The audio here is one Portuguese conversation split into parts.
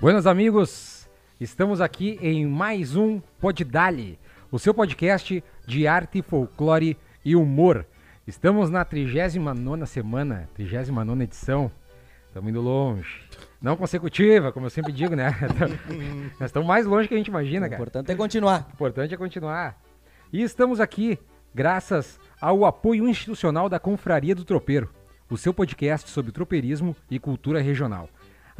Buenos amigos, estamos aqui em mais um Poddali, o seu podcast de arte, folclore e humor. Estamos na 39 semana, 39 edição. Estamos indo longe. Não consecutiva, como eu sempre digo, né? Nós estamos mais longe que a gente imagina, O cara. importante é continuar. O importante é continuar. E estamos aqui graças ao apoio institucional da Confraria do Tropeiro, o seu podcast sobre tropeirismo e cultura regional.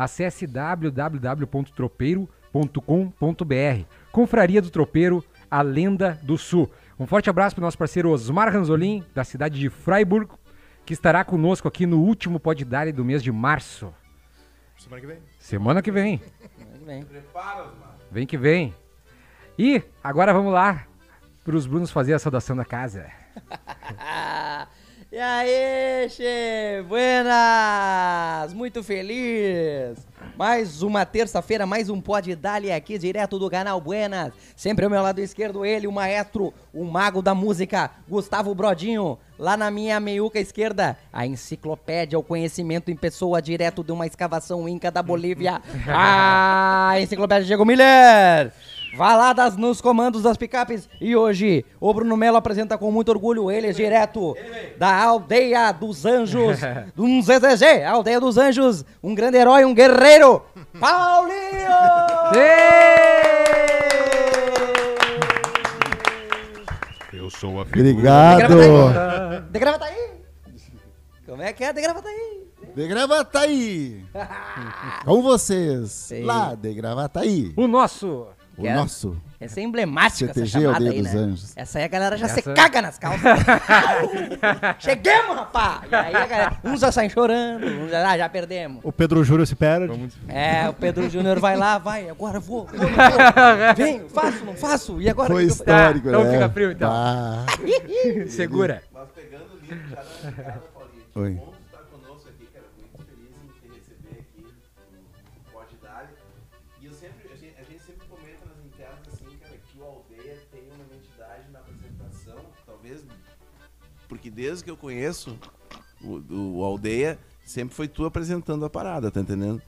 Acesse www.tropeiro.com.br. Confraria do Tropeiro, a lenda do Sul. Um forte abraço para o nosso parceiro Osmar Ranzolin, da cidade de Freiburg, que estará conosco aqui no último Poddali do mês de março. Semana que vem. Semana que vem. Muito bem. Vem que vem. E agora vamos lá para os Brunos fazer a saudação da casa. e aí, che? Buenas! Muito feliz! Mais uma terça-feira, mais um Pod Dali aqui, direto do canal Buenas. Sempre ao meu lado esquerdo, ele, o maestro, o mago da música, Gustavo Brodinho. Lá na minha meiuca esquerda, a enciclopédia, o conhecimento em pessoa, direto de uma escavação inca da Bolívia. A enciclopédia Diego Miller! Valadas nos comandos das picapes. E hoje, o Bruno Melo apresenta com muito orgulho ele, direto da aldeia dos anjos, um ZZG, aldeia dos anjos, um grande herói, um guerreiro, Paulinho! Eu sou a Obrigado. De gravata aí! Como é que é? De gravata aí! De Gravataí. Com vocês. Sei. Lá de Gravataí. O nosso. O é- nosso. Essa é emblemática, essa CTG, chamada Aldeia aí, dos né? Anjos. Essa aí a galera já Essa- se caga nas calças. Chegamos, rapaz! E aí a galera, uns já saem chorando, uns já, ah, já perdemos. O Pedro Júnior se perde. É, o Pedro Júnior vai lá, vai, agora vou, vou, vou. Vem, faço, não faço. E agora? Foi histórico, então né? fica frio, então. Ah, Segura. Mas pegando o Paulinho, que Oi. Desde que eu conheço o, o Aldeia, sempre foi tu apresentando a parada, tá entendendo?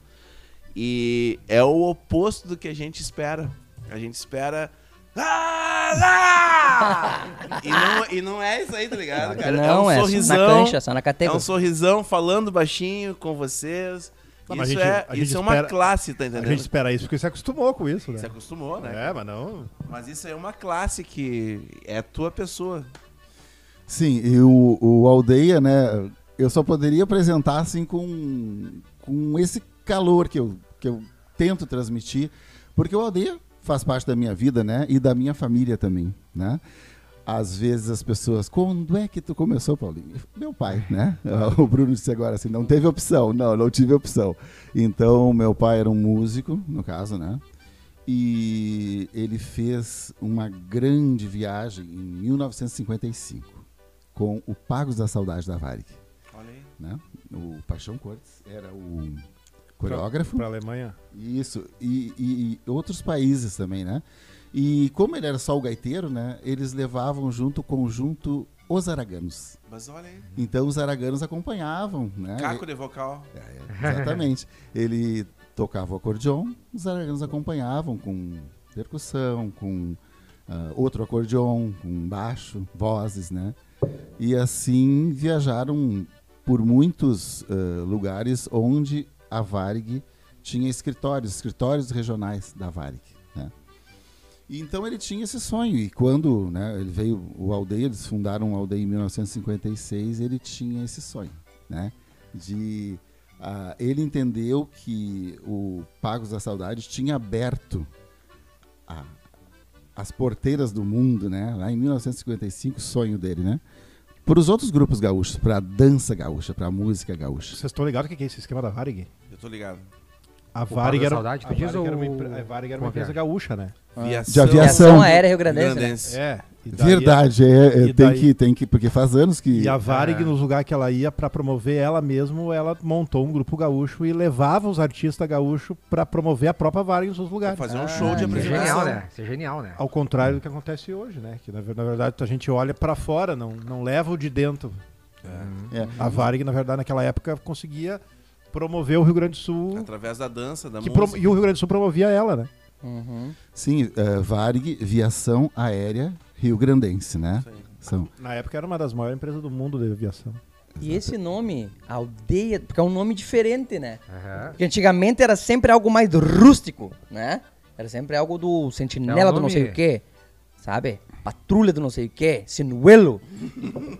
E é o oposto do que a gente espera. A gente espera. "Ah, lá!" e, não, e não é isso aí, tá ligado, cara? não, é é um na sorrisão. cancha, só na É um categoria. sorrisão falando baixinho com vocês. Não, mas isso a gente- é, a isso é uma espera- classe, tá A entendendo? gente espera isso porque se acostumou com isso, né? Se acostumou, né? É, mas não. Mas isso é uma classe que é a tua pessoa. Sim, e o, o Aldeia, né? Eu só poderia apresentar assim com, com esse calor que eu, que eu tento transmitir, porque o Aldeia faz parte da minha vida, né? E da minha família também, né? Às vezes as pessoas, quando é que tu começou, Paulinho? Meu pai, né? O Bruno disse agora assim, não teve opção. Não, não tive opção. Então, meu pai era um músico, no caso, né? E ele fez uma grande viagem em 1955 com o Pagos da Saudade da Varig, Olha aí. né? O Paixão Cortes era o coreógrafo. Pra Alemanha. Isso, e, e- e outros países também, né? E como ele era só o gaiteiro, né? Eles levavam junto o conjunto Os Araganos. Mas olha aí. Então os araganos acompanhavam, né? Caco de vocal. É, exatamente. ele tocava o acordeon, os araganos acompanhavam com percussão, com ah, outro acordeon, com baixo, vozes, né? E assim viajaram por muitos ah, lugares onde a Varig tinha escritórios, escritórios regionais da Varig, né? E então ele tinha esse sonho e quando né, ele veio o aldeia, eles fundaram o aldeia em 1956, ele tinha esse sonho, né? De ah, ele entendeu que o Pagos da Saudade tinha aberto a- as porteiras do mundo, né? Lá em 1955, o sonho dele, né? Para os outros grupos gaúchos, para a dança gaúcha, para a música gaúcha. Vocês estão ligados o que é esse esquema da Varig? Eu tô ligado. A Varig era, Saudade, a Varig era uma, ou- a Varig era uma a empresa viagem? gaúcha, né? Viação, De aviação. Aviação Aérea Rio Grandense, né? Grandense. É. daí- Verdade, é, é, tem, daí- que, tem que, porque faz anos que. E a Varig, Ah. nos lugares que ela ia pra promover ela mesmo, ela montou um grupo gaúcho e levava os artistas gaúchos pra promover a própria Varig nos seus lugares. Fazer um Ah, show de isso é Isso é apresentação. genial, né? Isso é genial, né? Ao contrário do que acontece hoje, né? Que na, ver- na verdade a gente olha pra fora, não, não leva o de dentro. É. A Varig, na verdade, naquela época conseguia promoveu o Rio Grande do Sul. Através da dança, da música. e o Rio Grande do Sul promovia ela, né? Uhum. Sim, uh, Varig, Viação Aérea Rio Grandense, né? Isso aí. São. Na época era uma das maiores empresas do mundo de aviação. E esse nome, aldeia, porque é um nome diferente, né? Aham. Porque antigamente era sempre algo mais rústico, né? Era sempre algo do sentinela É um do não sei o quê, sabe? Patrulha do não sei o quê, sinuelo.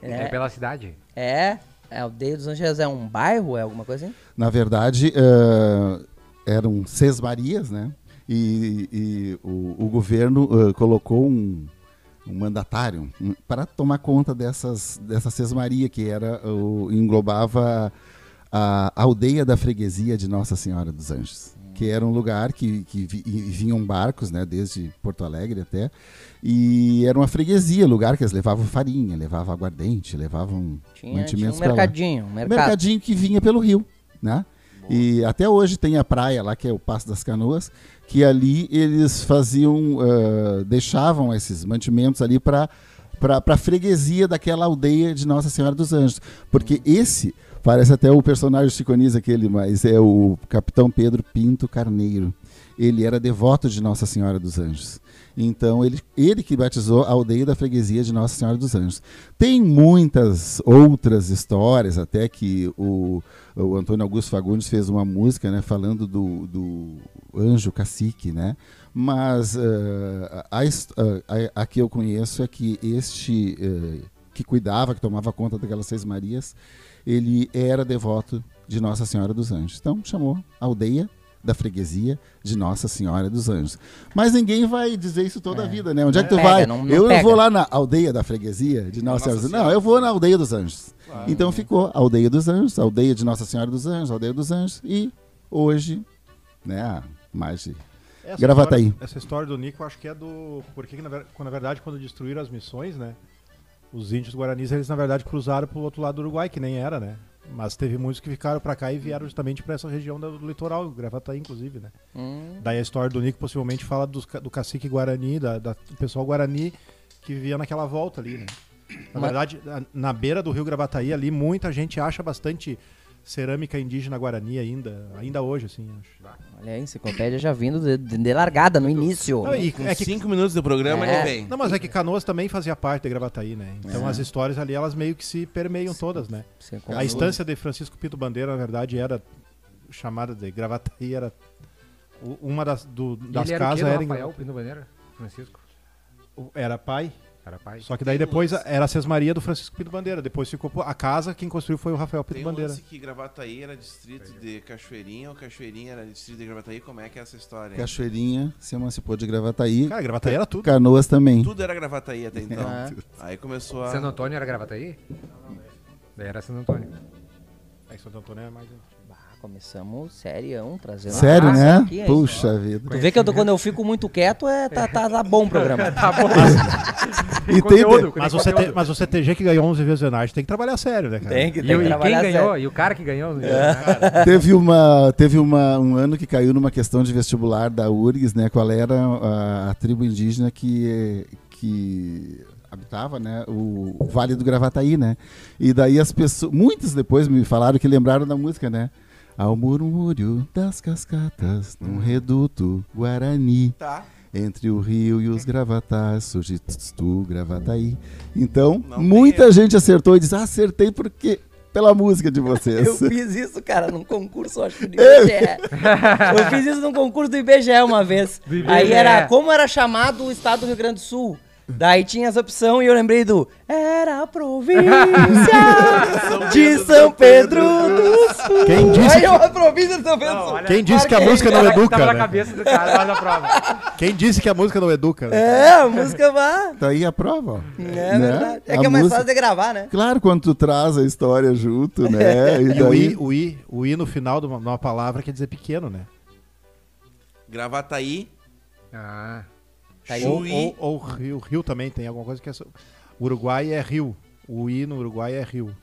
É é, pela cidade. é, é, aldeia dos Anjos é um bairro, é alguma coisa assim? Na verdade, uh, eram seis Marias, né? E, e o, o governo uh, colocou um, um mandatário um, para tomar conta dessas, dessa Sesmaria, que era o, englobava a aldeia da freguesia de Nossa Senhora dos Anjos. Que era um lugar que, que vi- vinham barcos, né, desde Porto Alegre até, e era uma freguesia, lugar que eles levavam farinha, levavam aguardente, levavam Tinha, tinha um mantimentos pra lá. mercadinho, um mercado. mercadinho que vinha pelo rio, né? E até hoje tem a praia lá, que é o Passo das Canoas, que ali eles faziam, ah, deixavam esses mantimentos ali para a freguesia daquela aldeia de Nossa Senhora dos Anjos. Porque esse, parece até o personagem chiconiza aquele, mas é o Capitão Pedro Pinto Carneiro. Ele era devoto de Nossa Senhora dos Anjos. Então, ele, ele que batizou a aldeia da freguesia de Nossa Senhora dos Anjos. Tem muitas outras histórias, até que o, o Antônio Augusto Fagundes fez uma música né, falando do, do anjo cacique, né? Mas eh, a, a, a- que eu conheço é que este eh, que cuidava, que tomava conta daquelas seis Marias, ele era devoto de Nossa Senhora dos Anjos. Então chamou a aldeia da freguesia de Nossa Senhora dos Anjos. Mas ninguém vai dizer isso toda a vida, né? Onde é, que tu pega, vai? não- não eu pega. vou lá na aldeia da freguesia de Nossa, Nossa Senhora dos Anjos. Não, eu vou na aldeia dos Anjos. Então ficou aldeia dos Anjos, aldeia de Nossa Senhora dos Anjos, aldeia dos Anjos e hoje, né, mais de Essa Gravataí. História, essa história do Nico, eu acho que é do. Porque, na, na verdade, quando destruíram as missões, né? Os índios guaranis, eles na verdade cruzaram pro outro lado do Uruguai, que nem era, né? Mas teve muitos que ficaram pra cá e vieram justamente pra essa região do, do litoral, Gravataí, inclusive, né? Hum, Daí a história do Nico possivelmente fala ca- do cacique guarani, da, da- do pessoal guarani que vivia naquela volta ali, né? Na Mas- verdade, a- na beira do rio Gravataí ali, muita gente acha bastante cerâmica indígena guarani ainda, ainda hoje, assim, acho. olha aí, a enciclopédia já vindo de, de- largada no início. Não, e Com é que cinco minutos do programa É. ele vem. Não, mas é que Canoas também fazia parte de Gravataí, né? Então É. as histórias ali, elas meio que se permeiam todas, né? A estância de Francisco Pinto Bandeira, na verdade, era chamada de Gravataí, era uma das, do- das ele era o quê, casas do era, em Rafael Gra- Pinto Bandeira? Francisco? Era pai. Só que daí depois era a Sesmaria do Francisco Pinto Bandeira. Depois ficou a casa, quem construiu foi o Rafael Pinto Tem um Bandeira. lance que Gravataí era distrito de Cachoeirinha ou Cachoeirinha era distrito de Gravataí. Como é que é essa história? Cachoeirinha se emancipou de Gravataí, Cara, Gravataí era tudo. Canoas também. Tudo era Gravataí até então. Ah. Aí começou a... Santo Antônio era Gravataí? Daí era Santo Antônio. Aí Santo Antônio é mais... Começamos serião, trazendo Sério, né? aqui, hein? Puxa vida. Tu vê que eu tô- quando eu fico muito quieto, é, tá, tá, tá bom o programa. Tá bom. E tem- Mas o, CT, mas o CTG que ganhou 11 vezes o Enage tem que trabalhar sério, né, cara? Tem que, E, tem o- que e quem trabalhar ganhou? sério. E o cara que ganhou? teve uma teve uma, um ano que caiu numa questão de vestibular da URGS, né? Qual era a, a tribo indígena que que habitava, né? O, o Vale do Gravataí, né? E daí as pessoas, muitos depois me falaram que lembraram da música, né? Ao murmúrio das cascatas, num reduto guarani, Tá. Entre o rio e os gravatais, surge tu, Gravataí. Então, Não muita gente acertou e disse: ah, acertei porque pela música de vocês. Eu fiz isso, cara, num concurso, acho que do IBGE. Eu fiz isso num concurso do IBGE uma vez. IBGE. Aí era como era chamado o estado do Rio Grande do Sul. Daí tinha essa opção e eu lembrei do Era a província de São Pedro do Sul. Quem disse Aí que- eu, a província de São Pedro do Sul. Quem disse que a música não educa, Tava na né? cabeça do cara lá na prova. Quem disse que a música não educa? né? É, a música vai. Tá aí a prova, ó. É Né? verdade. É A que é mais música- fácil de gravar, né? Claro, quando tu traz a história junto, né? E E o daí... I, o, I, o I no final de uma, de uma palavra quer dizer pequeno, né? Gravataí, Ah, Tá aí. Ou, ou, ou rio, rio também tem alguma coisa que é. Uruguai é rio. O I no Uruguai é rio.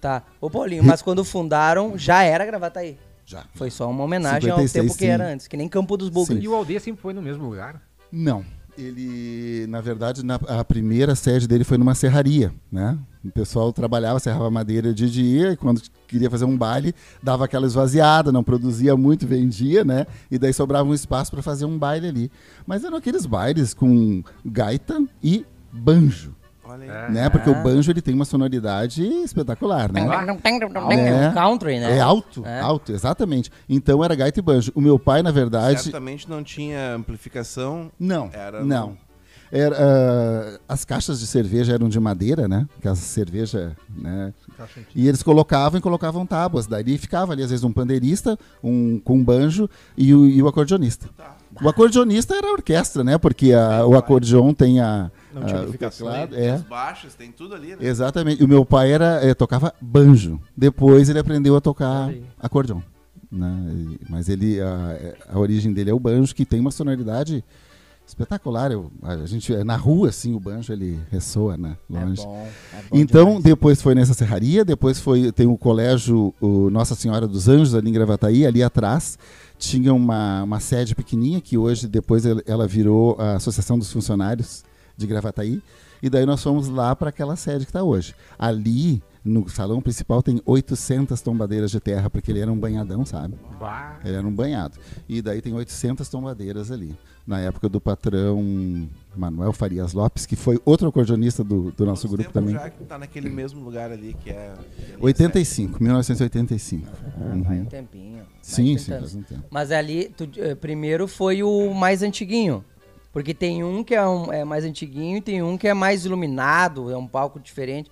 Tá. Ô, Paulinho, mas quando fundaram, já era Gravataí. Já. Foi só uma homenagem 56, ao tempo que sim. era antes, que nem Campo dos Bugres. e o Aldeia sempre foi no mesmo lugar? Não. Ele, na verdade, na- a primeira sede dele foi numa serraria, né? O pessoal trabalhava, serrava madeira de dia e quando queria fazer um baile, dava aquela esvaziada, não produzia muito, vendia, né? E daí sobrava um espaço para fazer um baile ali. Mas eram aqueles bailes com gaita e banjo. É. né? Porque Ah. o banjo ele tem uma sonoridade espetacular, né? É. Country, né? É alto, É. alto, exatamente. Então era gaita e banjo. O meu pai, na verdade, Certamente não tinha amplificação. Não, Era não. no- Era, ah, as caixas de cerveja eram de madeira, né? Aquela cerveja, né? E eles colocavam e colocavam tábuas. Daí ficava ali, às vezes, um pandeirista, um com um banjo e o, e o acordeonista. Tá. O acordeonista era a orquestra, né? Porque a- o acordeon tem a... Não tinha a- o amplificação. teclado, Tem é. Os baixos, tem tudo ali, né? Exatamente. O meu pai era, eh, tocava banjo. Depois ele aprendeu a tocar aí. acordeon. Né? Mas ele, a, a origem dele é o banjo, que tem uma sonoridade espetacular. Eu, a gente, na rua, assim, o banjo ele ressoa, né? É Longe. bom, é bom Então, demais. depois foi nessa serraria, depois foi tem o colégio o Nossa Senhora dos Anjos ali em Gravataí, ali atrás tinha uma, uma sede pequenininha que hoje depois ela virou a Associação dos Funcionários de Gravataí e daí nós fomos lá para aquela sede que está hoje. Ali no salão principal tem 800 tombadeiras de terra porque ele era um banhadão, sabe? Bah. Ele era um banhado. E daí tem 800 tombadeiras ali. Na época do patrão Manuel Farias Lopes, que foi outro acordeonista do, do nosso grupo tempo também. já que tá naquele mesmo lugar ali que é. que é ali, 85, 1985. Ah, vai um Uhum. tempinho. vai Sim, sim, faz um tempo. Mas ali, tu, eh, primeiro foi o mais antiguinho. Porque tem um que é, um- é mais antiguinho e tem um que é mais iluminado, é um palco diferente.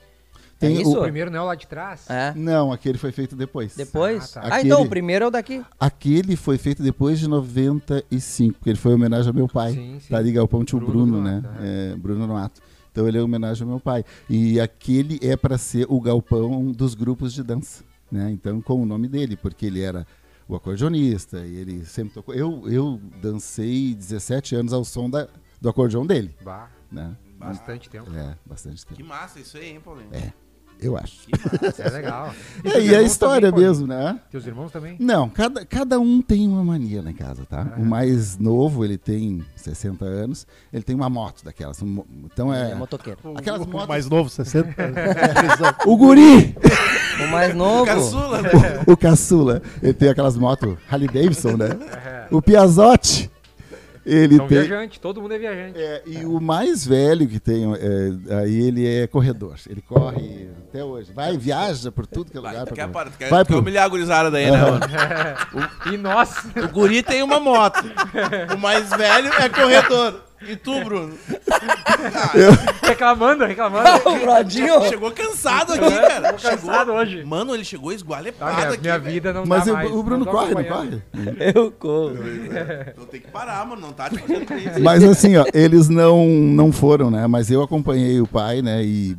Tem é o isso? O primeiro não é o lá de trás? É. Não, aquele foi feito depois. Depois? Ah, Ah, tá. então Aquele- o primeiro é o daqui. Aquele foi feito depois de 95, porque ele foi em homenagem ao meu pai. Sim, sim. Tá ali Galpão Tio Bruno Bruno, né? Nonato, É, Bruno Nonato. Então ele é em homenagem ao meu pai. E aquele é para ser o galpão dos grupos de dança, né? Então com o nome dele, porque ele era o acordeonista e ele sempre tocou. Eu, eu dancei 17 anos ao som da, do acordeão dele, Bah. né? Bastante tempo. É, bastante Que tempo. massa isso aí, hein, Paulinho? É. Eu acho. Massa. É legal. É, e a irmãos história também, mesmo, né? Teus irmãos também? Não, cada, cada um tem uma mania lá em casa, tá? O mais novo, ele tem 60 anos, ele tem uma moto daquelas. Então É, é. motoqueiro. Aquelas O motos. mais novo, 60. O guri! O mais novo. Caçula, né? o caçula. Ele tem aquelas motos Harley Davidson, né? É. O Piazotti. Ele São tem. viajantes, todo mundo é viajante. É, e o mais velho que tem, é, aí ele é corredor. Ele corre até hoje. Vai, viaja por tudo que é Vai, lugar. pra quer, para, quer, Vai pro- humilhar a gurizada daí, né, mano? E nós, O guri tem uma moto. O mais velho é corredor. E tu, Bruno? reclamando, reclamando. o Brodinho. Chegou cansado aqui, cara. Tô cansado hoje. Mano, ele chegou Ah, esgualepado minha, aqui. minha velho. vida não Mas dá o, mais. o Bruno não corre, não corre? Eu corro. Então tem que parar, mano. Não tá te fazendo isso. Mas assim, ó, eles não, não foram, né? Mas eu acompanhei o pai, né? E,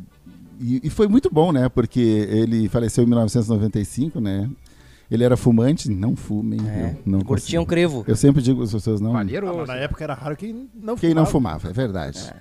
e, e foi muito bom, né? Porque ele faleceu em 1995, né? Ele era fumante, não fumem. É. eu não Curtia um crivo. Eu sempre digo às pessoas, não. Valheiro. na época era raro quem não Quem não fumava. fumava, é verdade.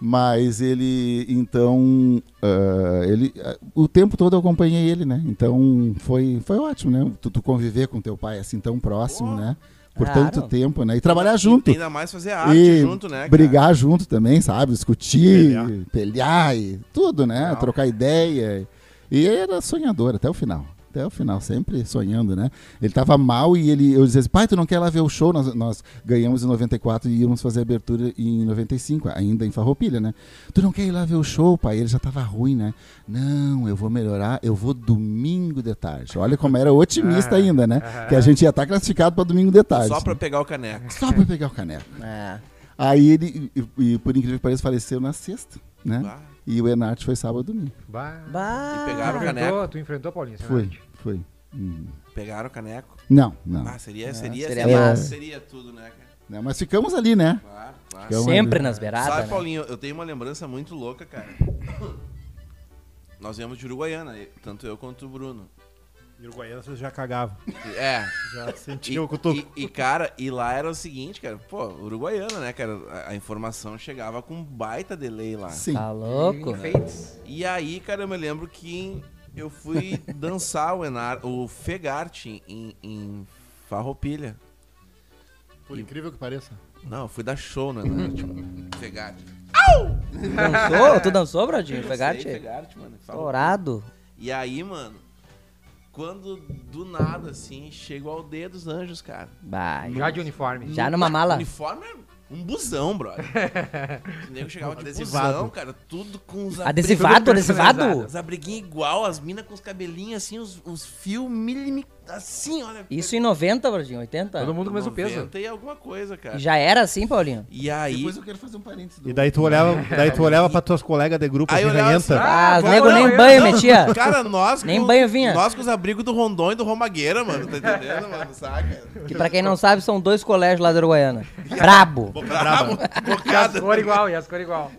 Mas ele, então, ah, ele, ah, o tempo todo eu acompanhei ele, né? Então foi, foi ótimo, né? Tu, tu conviver com teu pai assim tão próximo, né? Por Claro. tanto tempo, né? E trabalhar junto. E ainda mais fazer arte E junto, né? cara? brigar junto também, sabe? Discutir, Pelhar. pelhar, e tudo, né? Legal. Trocar ideia. E ele era sonhador até o final. Até o final, sempre sonhando, né? Ele tava mal e ele, eu dizia assim, pai, tu não quer lá ver o show? Nós, nós ganhamos em 94 e íamos fazer a abertura em 95, ainda em Farroupilha, né? Tu não quer ir lá ver o show, pai? Ele já tava ruim, né? Não, eu vou melhorar, eu vou domingo de tarde. Olha como era otimista Ah, ainda, né? aham. Que a gente ia estar classificado para domingo de tarde. Só pra pegar o caneco. Só pra pegar o caneco. É. Aí ele, e, e por incrível que pareça, faleceu na sexta, né? Bah. E o Enart foi sábado e domingo. Bah. Bah. E pegaram o caneco. tu enfrentou, Paulinho? essa Foi, noite? Foi. Hum. Pegaram o caneco. Não, não. Ah, seria, seria, seria seria, massa. seria tudo, né, cara? Não, Mas ficamos ali, né? Claro, claro. Ficamos Sempre ali. nas beiradas. Sabe, né? Paulinho, eu tenho uma lembrança muito louca, cara. Nós viemos de Uruguaiana, tanto eu quanto o Bruno. E Uruguaiana vocês já cagavam. É. Já E, sentiam o cutuco. e, e, cara, e lá era o seguinte, cara, pô, Uruguaiana, né, cara? A, a informação chegava com um baita delay lá. Sim. Tá louco? Enfeites. E aí, cara, eu me lembro que eu fui dançar o, Enar, o Fegarte em, em Farroupilha. Por incrível que pareça. Não, eu fui dar show, né? né? tipo, Fegarte. Dançou? tu dançou, Brodinho? Fegarte? sei, Fegarte, mano. Dourado. E aí, mano, quando do nada, assim, chega o aldeia dos anjos, cara. Bah, Já de uniforme. Já numa mala? Uniforme é um busão, brother. o nego chegava de Adesivado. busão, cara, tudo com os Adesivado, tudo adesivado? personalizado. Os abriguinhos igual, as minas com os cabelinhos assim, os, os fios milímetros, assim, olha. Isso em 90, Brodinho? 80? Todo mundo com o mesmo peso. 90 e alguma coisa, cara. E já era assim, Paulinho? E aí... Depois eu quero fazer um parênteses. do- E daí tu olhava, daí tu olhava pra tuas colegas de grupo Aí assim, eu olhava assim, Ah, os claro, nego nem eu- banho não. metia. Cara, nós Nem com- banho vinha. Nós com os abrigos do Rondon e do Romagueira, mano, tá entendendo, mano? Saca? Que pra quem não sabe, são dois colégios lá da Uruguaiana. Brabo. Brabo, E as cores igual, e as cores igual.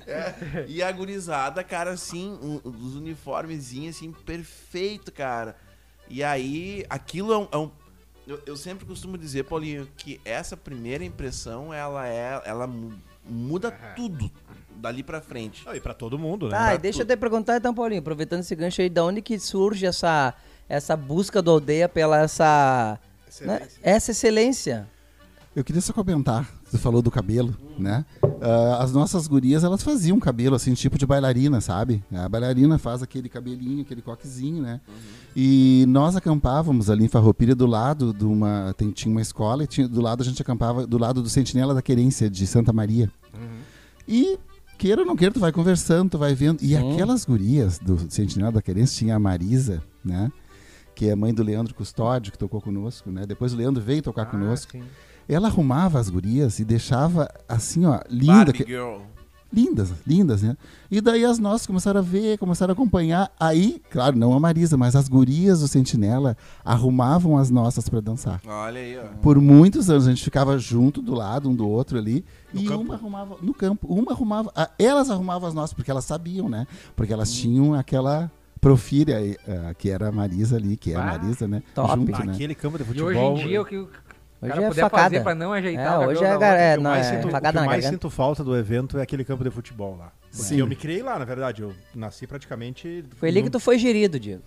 E a gurizada, cara, assim, um- os uniformezinhos, assim, perfeito, cara. E aí, aquilo é um. é um- eu, eu sempre costumo dizer, Paulinho, que essa primeira impressão, ela é. Ela mu- muda tudo dali pra frente. Não, e pra todo mundo, né? Tá, e deixa eu te perguntar então, Paulinho, aproveitando esse gancho aí, da onde que surge essa, essa busca do aldeia pela essa. né, essa excelência? Eu queria só comentar, você falou do cabelo, né? Ah, as nossas gurias, elas faziam cabelo, assim, tipo de bailarina, sabe? A bailarina faz aquele cabelinho, aquele coquezinho, né? E nós acampávamos ali em Farroupilha, do lado de uma... Tem, tinha uma escola e tinha, do lado a gente acampava, do lado do Sentinela da Querência, de Santa Maria. E... Queira ou não queira, tu vai conversando, tu vai vendo. E Sim. aquelas gurias do Sentinela da Querência, tinha a Marisa, né? Que é mãe do Leandro Custódio, que tocou conosco, né? Depois o Leandro veio tocar Ah, conosco. sim. Ela arrumava as gurias e deixava assim, ó, linda, que- Girl. lindas, lindas, né? E daí as nossas começaram a ver, começaram a acompanhar. Aí, claro, não a Marisa, mas as gurias do Sentinela arrumavam as nossas pra dançar. Olha aí, ó. Por muitos anos a gente ficava junto do lado um do outro ali No e campo? uma arrumava no campo, uma arrumava, ah, elas arrumavam as nossas porque elas sabiam, né? Porque elas tinham aquela profilha aí, ah, que era a Marisa ali, que é a Ah, Marisa, né? top. Junto, né? Naquele campo de E futebol. hoje em dia, o que Hoje cara é puder facada. fazer pra não ajeitar É, o cabelo hoje é, outra, gar- é, O que não, é sinto, o que facada eu na mais garganta. sinto falta do evento é aquele campo de futebol lá. Porque Sim. eu me criei lá, na verdade. Eu nasci praticamente. Foi ali no- que tu foi gerido, Diego.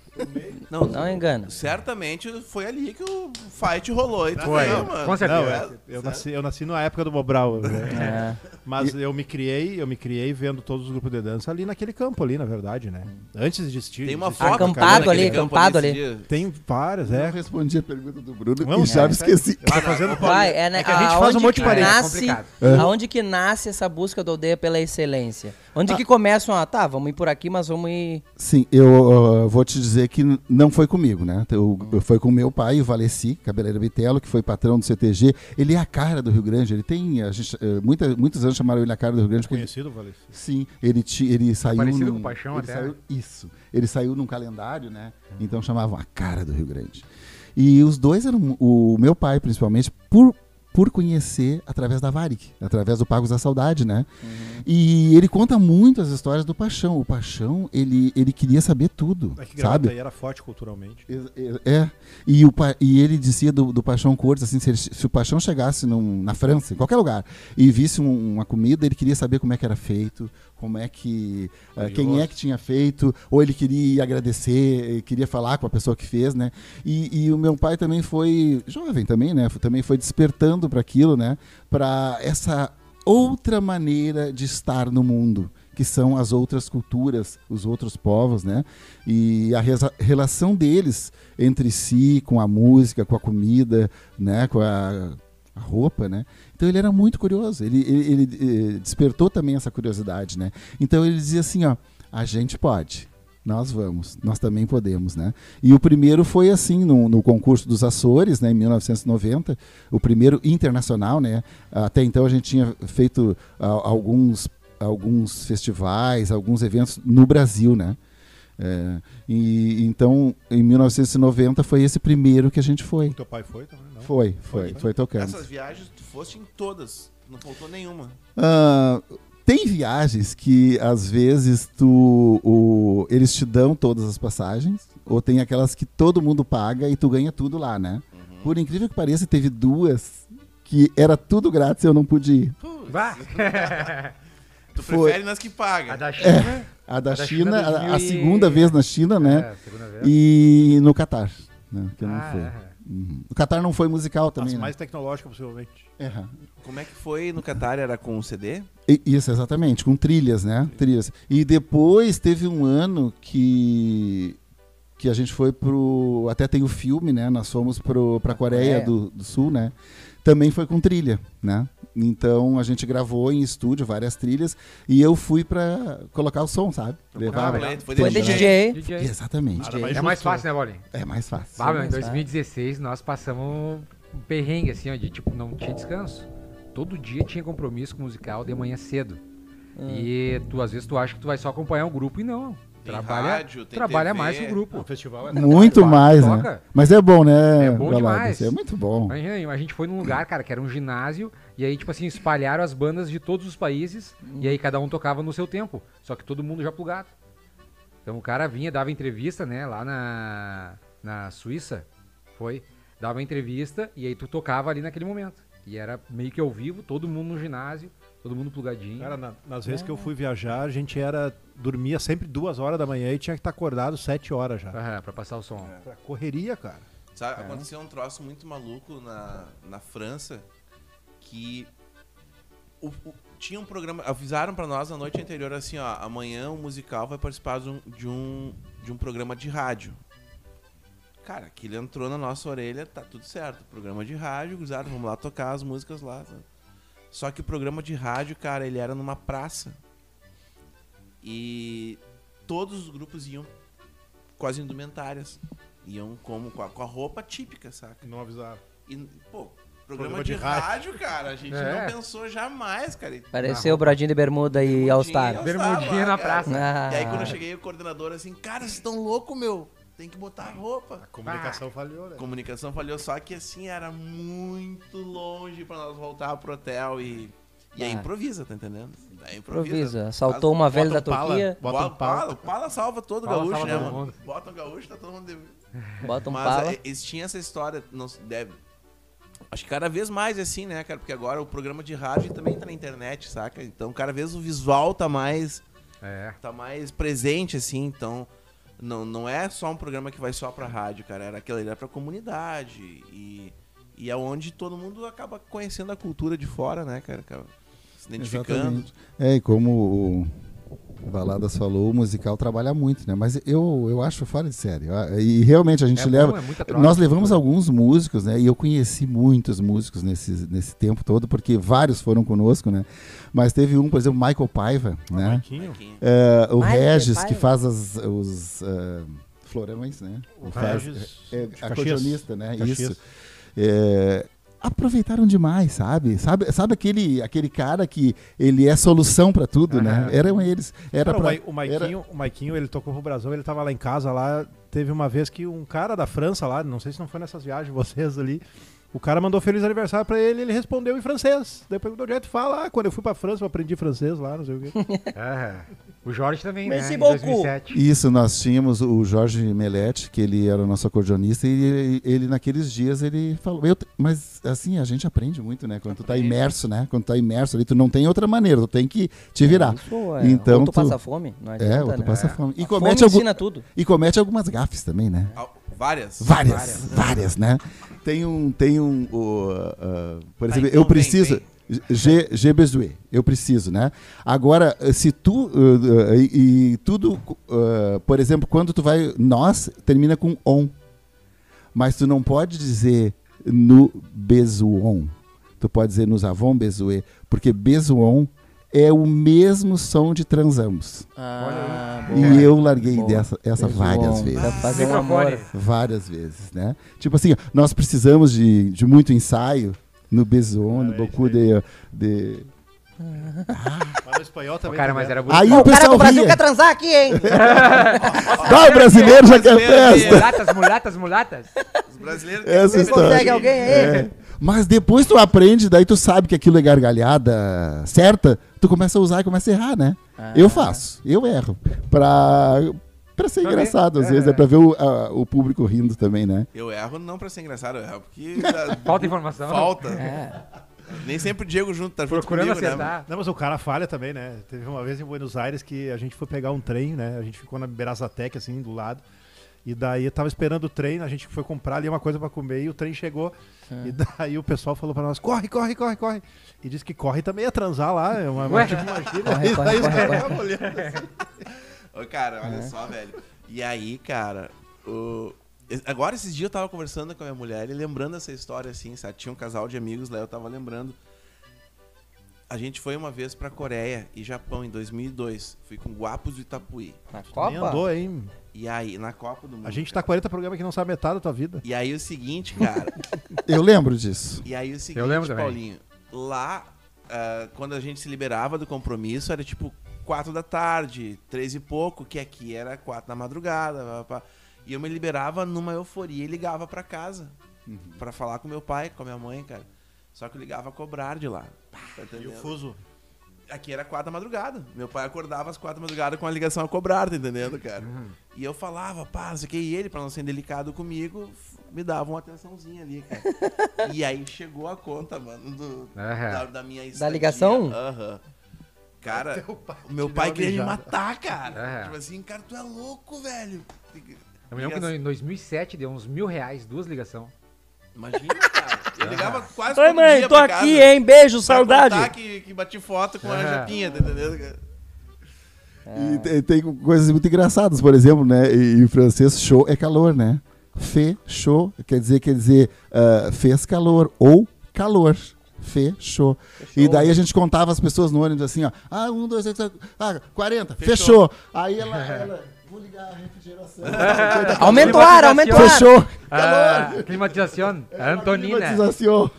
Não, Não engana. Certamente foi ali que o fight rolou. E tu Foi, viu, mano. com certeza. Não, é, eu, nasci, eu nasci na época do Mobral. né? É. Mas eu me criei, eu me criei vendo todos os grupos de dança ali naquele campo ali, na verdade, né? Antes de existir. Tem uma existir- foto Acampado cara, ali, acampado ali. dia. Tem várias, Eu é. respondi a pergunta do Bruno Vamos? e já É, me esqueci. Tá fazendo Vai, é, né, É que a gente faz um monte de parede, é nasce, complicado. Aonde que nasce essa busca do aldeia pela excelência? Onde que começam a, tá, vamos ir por aqui, mas vamos ir... Sim, eu uh, vou te dizer que não foi comigo, né? Eu, eu- foi com meu pai, o Valeci, Cabeleira Bitelo, que foi patrão do CTG. Ele é a cara do Rio Grande. Ele tem. A gente, eh, muita- muitos anos chamaram ele a cara do Rio Grande. Ele, conhecido, Valência. sim, ele, ti- ele saiu. Parecido num- com o Paixão ele até, saiu-? Isso. Ele saiu num calendário, né? Então chamavam a cara do Rio Grande. E os dois eram. O meu pai, principalmente, por. Por conhecer através da Varig, através do Pagos da Saudade, né? E ele conta muito as histórias do Paixão. O Paixão, ele, ele queria saber tudo, É que sabe? Gravataí era forte culturalmente. É, é. E, o, e ele dizia do, do Paixão Cortes, assim, se, ele- se o Paixão chegasse num- na França, em qualquer lugar, e visse um- uma comida, ele queria saber como é que era feito, como é que. eh, quem é que tinha feito, ou ele queria agradecer, eh, queria falar com a pessoa que fez, né? E, e o meu pai também foi jovem também, né? Também foi despertando para aquilo, né? Para essa outra maneira de estar no mundo, que são as outras culturas, os outros povos, né? E a relação deles entre si, com a música, com a comida, né? Com a, a roupa, né? Então ele era muito curioso. Ele, ele- ele, eh, despertou também essa curiosidade, né? Então ele dizia assim, ó, a gente pode. Nós vamos, nós também podemos, né? E o primeiro foi assim, no, no concurso dos Açores, né, em 1990, o primeiro internacional, né? Até então a gente tinha feito ah, alguns, alguns festivais, alguns eventos no Brasil, né? É, e então, em 1990 foi esse primeiro que a gente foi. Teu pai foi também? Não. Foi, foi, foi tocando. Essas viagens tu foste em todas. Não faltou nenhuma. Ah, tem viagens que às vezes tu, o- eles te dão todas as passagens, ou tem aquelas que todo mundo paga e tu ganha tudo lá, né? Por incrível que pareça, teve duas que era tudo grátis e eu não pude ir. Vá. Tu Foi. prefere nas que A paga. da China. A da A da China, China, a- a, 2000 e- segunda vez na China, né? É. E no Catar, né? Que eu não Ah, fui. é. Uhum. O Qatar não foi musical também, As né? mais tecnológicas, possivelmente. É. Como é que foi no Qatar? Era com o CD? E- Isso, exatamente, com trilhas, né? Trilhas. E depois teve um ano que que a gente foi pro. Até tem o filme, né? Nós fomos pro, pra Coreia Coreia. do, do Sul, né? Também foi com trilha, né? Então a gente gravou em estúdio várias trilhas e eu fui pra colocar o som, sabe? Levava. legal. Foi Foi de DJ. DJ. DJ. Exatamente. Mais É mais justo, fácil, né, Bolinha? É mais fácil. Bah, meu, em mais 2016 nós passamos um perrengue, assim, ó, de tipo, não tinha descanso. Todo dia tinha compromisso com musical de manhã cedo. E tu, às vezes, tu acha que tu vai só acompanhar o grupo e não. Tem trabalha rádio, tem trabalha TV. mais o O grupo. festival é Muito mais, né? Mas é bom, né? É bom Valado? demais. É muito bom. Imagina, a gente foi num lugar, cara, que era um ginásio, e aí, tipo assim, espalharam as bandas de todos os países, e aí cada um tocava no seu tempo. Só que todo mundo já plugado. Então o cara vinha, dava entrevista, né, lá na, na Suíça, foi, dava entrevista, e aí tu tocava ali naquele momento. E era meio que ao vivo, todo mundo no ginásio, todo mundo plugadinho. Cara, na- nas vezes que eu fui viajar, a gente era. dormia sempre duas horas da manhã e tinha que estar acordado sete horas já. Aham, pra passar o som. Pra correria, cara. Sabe, aconteceu um troço muito maluco na, na França que o- o- tinha um programa, avisaram pra nós na noite anterior assim, ó, amanhã o musical vai participar de um, de um, de um programa de rádio. Cara, aquilo entrou na nossa orelha, tá tudo certo. Programa de rádio, gurizada, vamos lá tocar as músicas lá. tá? Só que o programa de rádio, cara, ele era numa praça. E todos os grupos iam com as indumentárias. Iam como com a, com a roupa típica, saca? Não avisaram. E, pô, programa, Programa de, de rádio, cara, a gente É. não pensou jamais, cara. Pareceu o Brodinho de bermuda e All Star. All Bermudinha na praça. Ah. E aí quando eu cheguei, o coordenador assim, cara, vocês estão loucos, meu. Tem que botar a roupa. A comunicação falhou, né? A comunicação falhou, só que assim, era muito longe pra nós voltar pro hotel e... E aí Ah. improvisa, tá entendendo? Aí Improvisa. Faz- Saltou uma velha da. Turquia, Bota um pala. pala, pala salva todo Pala gaúcho, né, mano? Bota um gaúcho, tá todo mundo... de- bota um Mas pala. eh, eles tinham essa história, não se deve. Acho que cada vez mais é assim, né, cara? Porque agora o programa de rádio também tá na internet, saca? Então, cada vez o visual tá mais, É. tá mais presente, assim. Então, não, não é só um programa que vai só pra rádio, cara. Era aquele era pra comunidade. E, e é onde todo mundo acaba conhecendo a cultura de fora, né, cara? Acaba Se identificando. Exatamente. É, e como o Baladas falou, o musical trabalha muito, né? Mas eu, eu acho fora de série. Ah, E realmente a gente É bom, leva. é muita troca. Nós levamos alguns músicos, né? E eu conheci muitos músicos nesse, nesse tempo todo, porque vários foram conosco, né? Mas teve um, por exemplo, Michael Paiva, né? Marquinho. Aqui. É, o Michael Regis, Paiva. que faz as, os ah, florões, né? O Faz- Regis é, de Caxias. acordeonista, né? Caxias. Isso. É, aproveitaram demais, sabe? Sabe, sabe aquele, aquele cara que ele é solução pra tudo, né? Aham. Eram eles. Era Cara, pra, o Maiquinho, o Maiquinho, ele tocou pro Brasil, ele tava lá em casa lá. Teve uma vez que um cara da França lá, não sei se não foi nessas viagens vocês ali, o cara mandou feliz aniversário pra ele, ele respondeu em francês. Daí perguntou onde é que tu fala? Ah, quando eu fui pra França, eu aprendi francês lá, não sei o quê. É. O Jorge também, né? Em beaucoup. 2007. Isso, nós tínhamos o Jorge Melete, que ele era o nosso acordeonista, e ele, ele, naqueles dias ele falou. Eu, mas assim, a gente aprende muito, né? Quando tu tá imerso, né? Quando tu tá imerso ali, tu não tem outra maneira, tu tem que te virar. Isso, é. Então ou tu tu- passa fome, não adianta, É, ou tu né? passa fome. E A comete, fome algum- ensina tudo. e comete algumas gafes também, né? Al- Várias. Várias, várias, né? Tem um, tem um, o, ah, por Tá, exemplo, então eu vem, preciso, G, G eu preciso, né? Agora, se tu, ah, e, e tudo, ah, por exemplo, quando tu vai, nós, termina com on, mas tu não pode dizer no besoin, tu pode dizer nos avons besoin, porque besoin é o mesmo som de transamos. Ah, E boa. eu larguei Boa. dessa essa Besoin, várias vezes. Pra fazer um amor. Várias vezes, né? Tipo assim, nós precisamos de, de muito ensaio no besoin, no Ah, beaucoup de, de... Mas no espanhol também. Cara, tem mas era bonito. Aí o o cara pessoal do Brasil ria. quer transar aqui, hein? Ah, o brasileiro já quer festa! Mulatas, mulatas, mulatas. Os brasileiros Essa Você história. consegue alguém aí? É. Mas depois tu aprende, daí tu sabe que aquilo é gargalhada certa, tu começa a usar e começa a errar, né? Ah. Eu faço, eu erro. Pra, pra ser Pra ver. engraçado, às É. vezes, é pra ver o, a- o público rindo também, né? Eu erro não pra ser engraçado, eu erro porque. Falta informação. Falta. É. Nem sempre o Diego junto tá junto Procurando comigo, né? acertar. Não, mas o cara falha também, né? Teve uma vez em Buenos Aires que a gente foi pegar um trem, né? A gente ficou na Berazatec, assim, do lado. E daí eu tava esperando o trem, a gente foi comprar ali uma coisa pra comer e o trem chegou. E daí o pessoal falou pra nós: corre, corre, corre, corre. E disse que corre também ia transar lá. É uma, Ué? tipo uma gíria. Corre, E corre, daí os corre, caras corre. ficavam olhando assim. Ô, cara, olha É. só, velho. E aí, cara, o... agora esses dias eu tava conversando com a minha mulher e lembrando essa história assim, sabe? Tinha um casal de amigos lá, eu tava lembrando. A gente foi uma vez pra Coreia e Japão em 2002. Fui com Guapos do Itapuí. Na Nem Copa? andou, hein? E aí, na Copa do Mundo. A gente tá cara. 40 programas que não sabe metade da tua vida. E aí o seguinte, cara. Eu lembro disso. E aí o seguinte, Eu lembro também. Paulinho, lá, ah, quando a gente se liberava do compromisso, era tipo quatro da tarde, três e pouco, que aqui era quatro da madrugada. pá, pá. E eu me liberava numa euforia e ligava pra casa. Pra falar com meu pai, com a minha mãe, cara. Só que eu ligava a cobrar de lá. Tá E o fuso? Aqui era quatro da madrugada. Meu pai acordava às quatro da madrugada com a ligação a cobrar, tá entendendo, cara? E eu falava, pá, não sei o que, e ele, pra não ser delicado comigo, me dava uma atençãozinha ali, cara. e aí chegou a conta, mano, do, Aham. da, da minha estadia. ligação? Aham. Cara, Teu pai o meu pai queria me matar, cara. É. Tipo assim, cara, tu é louco, velho. Eu me lembro que no- em 2007 deu uns mil reais, duas ligações. Imagina, cara. Eu ligava quase Oi, todo mãe, dia tô pra aqui, casa hein? Beijo, pra saudade. que, que bati foto com a. Japinha, tá entendendo, cara? E te- tem coisas muito engraçadas, por exemplo, né? Em em francês, show é calor, né? Fechou, quer dizer, quer dizer, ah, fez calor ou calor. Fechou. E daí a gente contava as pessoas no ônibus assim, ó. Ah, um, dois, três, quatro, ah, 40, fechou. Fechou. Aí ela, ela, vou ligar a refrigeração. Aumenta o ar, aumenta o ar. Fechou. Ah, climatização, a Antonina. Climatização.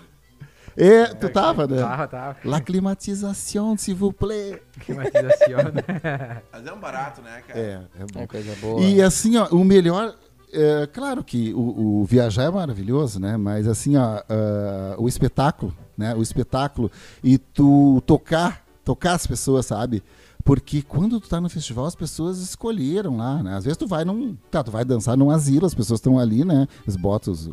É, tu tava, né? Tava, tava. La climatisation, s'il vous plaît. Climatização. Mas é um barato, né, cara? É, é bom. É coisa boa. E assim, ó, o melhor. É, claro que o, o viajar é maravilhoso, né? Mas assim, ó, ah, o espetáculo, né? O espetáculo e tu tocar, tocar as pessoas, sabe? Porque quando tu tá no festival, as pessoas escolheram lá, né? Às vezes tu vai num. Tá, tu vai dançar num asilo, as pessoas estão ali, né? Os.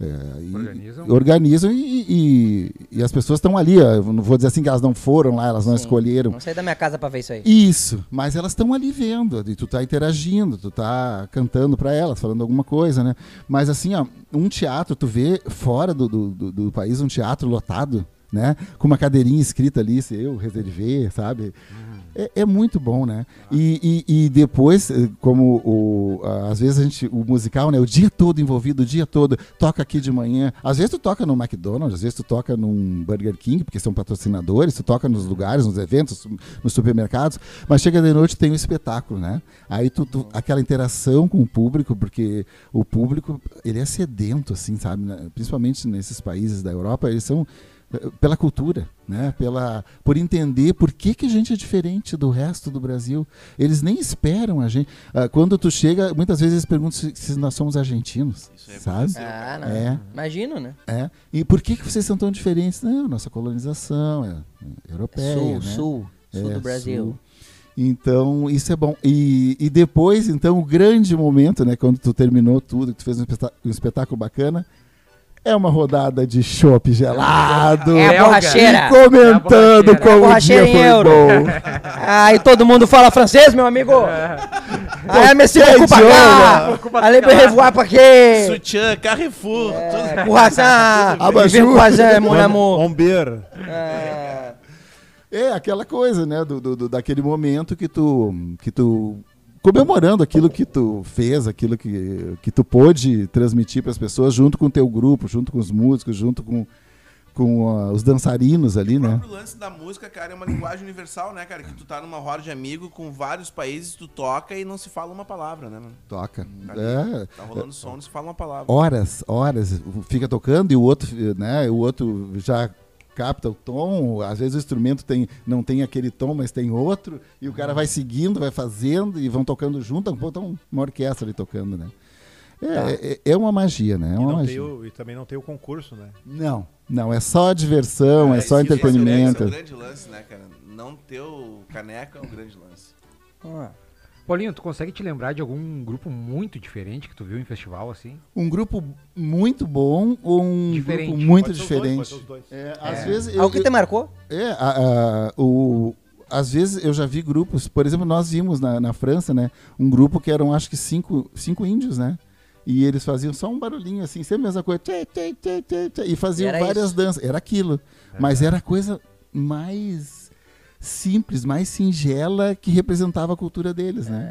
é, e- Organizam. organizam e, e- e as pessoas estão ali. ó, não vou dizer assim que elas não foram lá, elas não Sim. escolheram. Não saí da minha casa pra ver isso aí. Isso, mas elas estão ali vendo, e tu tá interagindo, tu tá cantando pra elas, falando alguma coisa, né? Mas assim, ó, um teatro, tu vê fora do, do, do- do país um teatro lotado, né? Com uma cadeirinha escrita ali, se eu reservei, sabe? É, é muito bom, né? E, e, e depois, eh, como o, às vezes a gente, o musical, né? O dia todo envolvido, o dia todo, toca aqui de manhã. Às vezes tu toca no McDonald's, às vezes tu toca num Burger King, porque são patrocinadores, tu toca nos lugares, nos eventos, nos supermercados, mas chega de noite tem um espetáculo, né? Aí tu, tu- aquela interação com o público, porque o público, ele é sedento, assim, sabe? Principalmente nesses países da Europa, eles são pela cultura, né? Pela, por entender por que, que a gente é diferente do resto do Brasil. Eles nem esperam a gente. Ah, quando tu chega, muitas vezes eles perguntam se, se nós somos argentinos, Isso aí sabe? Ah, não. É. Imagino, né? É. E por que, que vocês são tão diferentes? Não, nossa colonização é europeia, sul, né? sul. Sul É, do Brasil. sul. Então, isso é bom. E, e depois, então, o grande momento, né? Quando tu terminou tudo, que tu fez um, espetá- um espetáculo bacana, é uma rodada de chopp gelado. É a Belga. borracheira. E comentando É a borracheira. como É a o dia em foi euro. bom. Aí todo mundo fala francês, meu amigo. Aí, monsieur, que beaucoup idioma. pagar. Allez, me revoir pra quê? Sutiã, Carrefour, tudo. Croissant. Abajur. Mon amour. Bombeiro. É. É aquela coisa, né? Do, do- do- daquele momento que tu, que tu comemorando aquilo que tu fez, aquilo que, que tu pôde transmitir para as pessoas, junto com o teu grupo, junto com os músicos, junto com, com ah, os dançarinos ali, O né? próprio lance da música, cara, é uma linguagem universal, né, cara? Que tu tá numa roda de amigo com vários países, tu toca e não se fala uma palavra, né, mano? Toca. Ali, É, Tá rolando som, não se fala uma palavra. horas, horas, fica tocando e o outro, né? O outro já capta o tom, às vezes o instrumento tem, não tem aquele tom, mas tem outro, e o cara vai seguindo, vai fazendo e vão tocando junto, tá uma orquestra ali tocando, né? É, é, é uma magia, né? É E, uma não tem magia. o- e também não tem o concurso, né? Não, não, é só diversão, é, É, só esse entretenimento. É um grande lance, né, cara? Não ter o caneco é um grande lance. Ah, Paulinho, tu consegue te lembrar de algum grupo muito diferente que tu viu em festival, assim? Um grupo muito bom ou um Diferente. grupo muito Pode dois, diferente? dois. É, às É. vezes eu, Algo que te marcou? É, a- a- o, às vezes eu já vi grupos, por exemplo, nós vimos na, na França, né? Um grupo que eram acho que cinco, cinco índios, né? E eles faziam só um barulhinho assim, sempre a mesma coisa. tchê, tchê, tchê, tchê, tchê, e faziam Era várias isso. danças. Era aquilo. Mas era a coisa mais simples, mais singela que representava a cultura deles, né?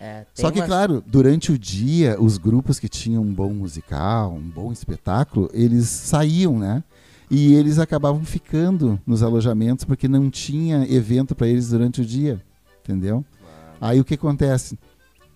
É, tem Só que, umas- claro, durante o dia, os grupos que tinham um bom musical, um bom espetáculo, eles saíam, né? E eles acabavam ficando nos alojamentos porque não tinha evento para eles durante o dia, entendeu? Aí o que acontece?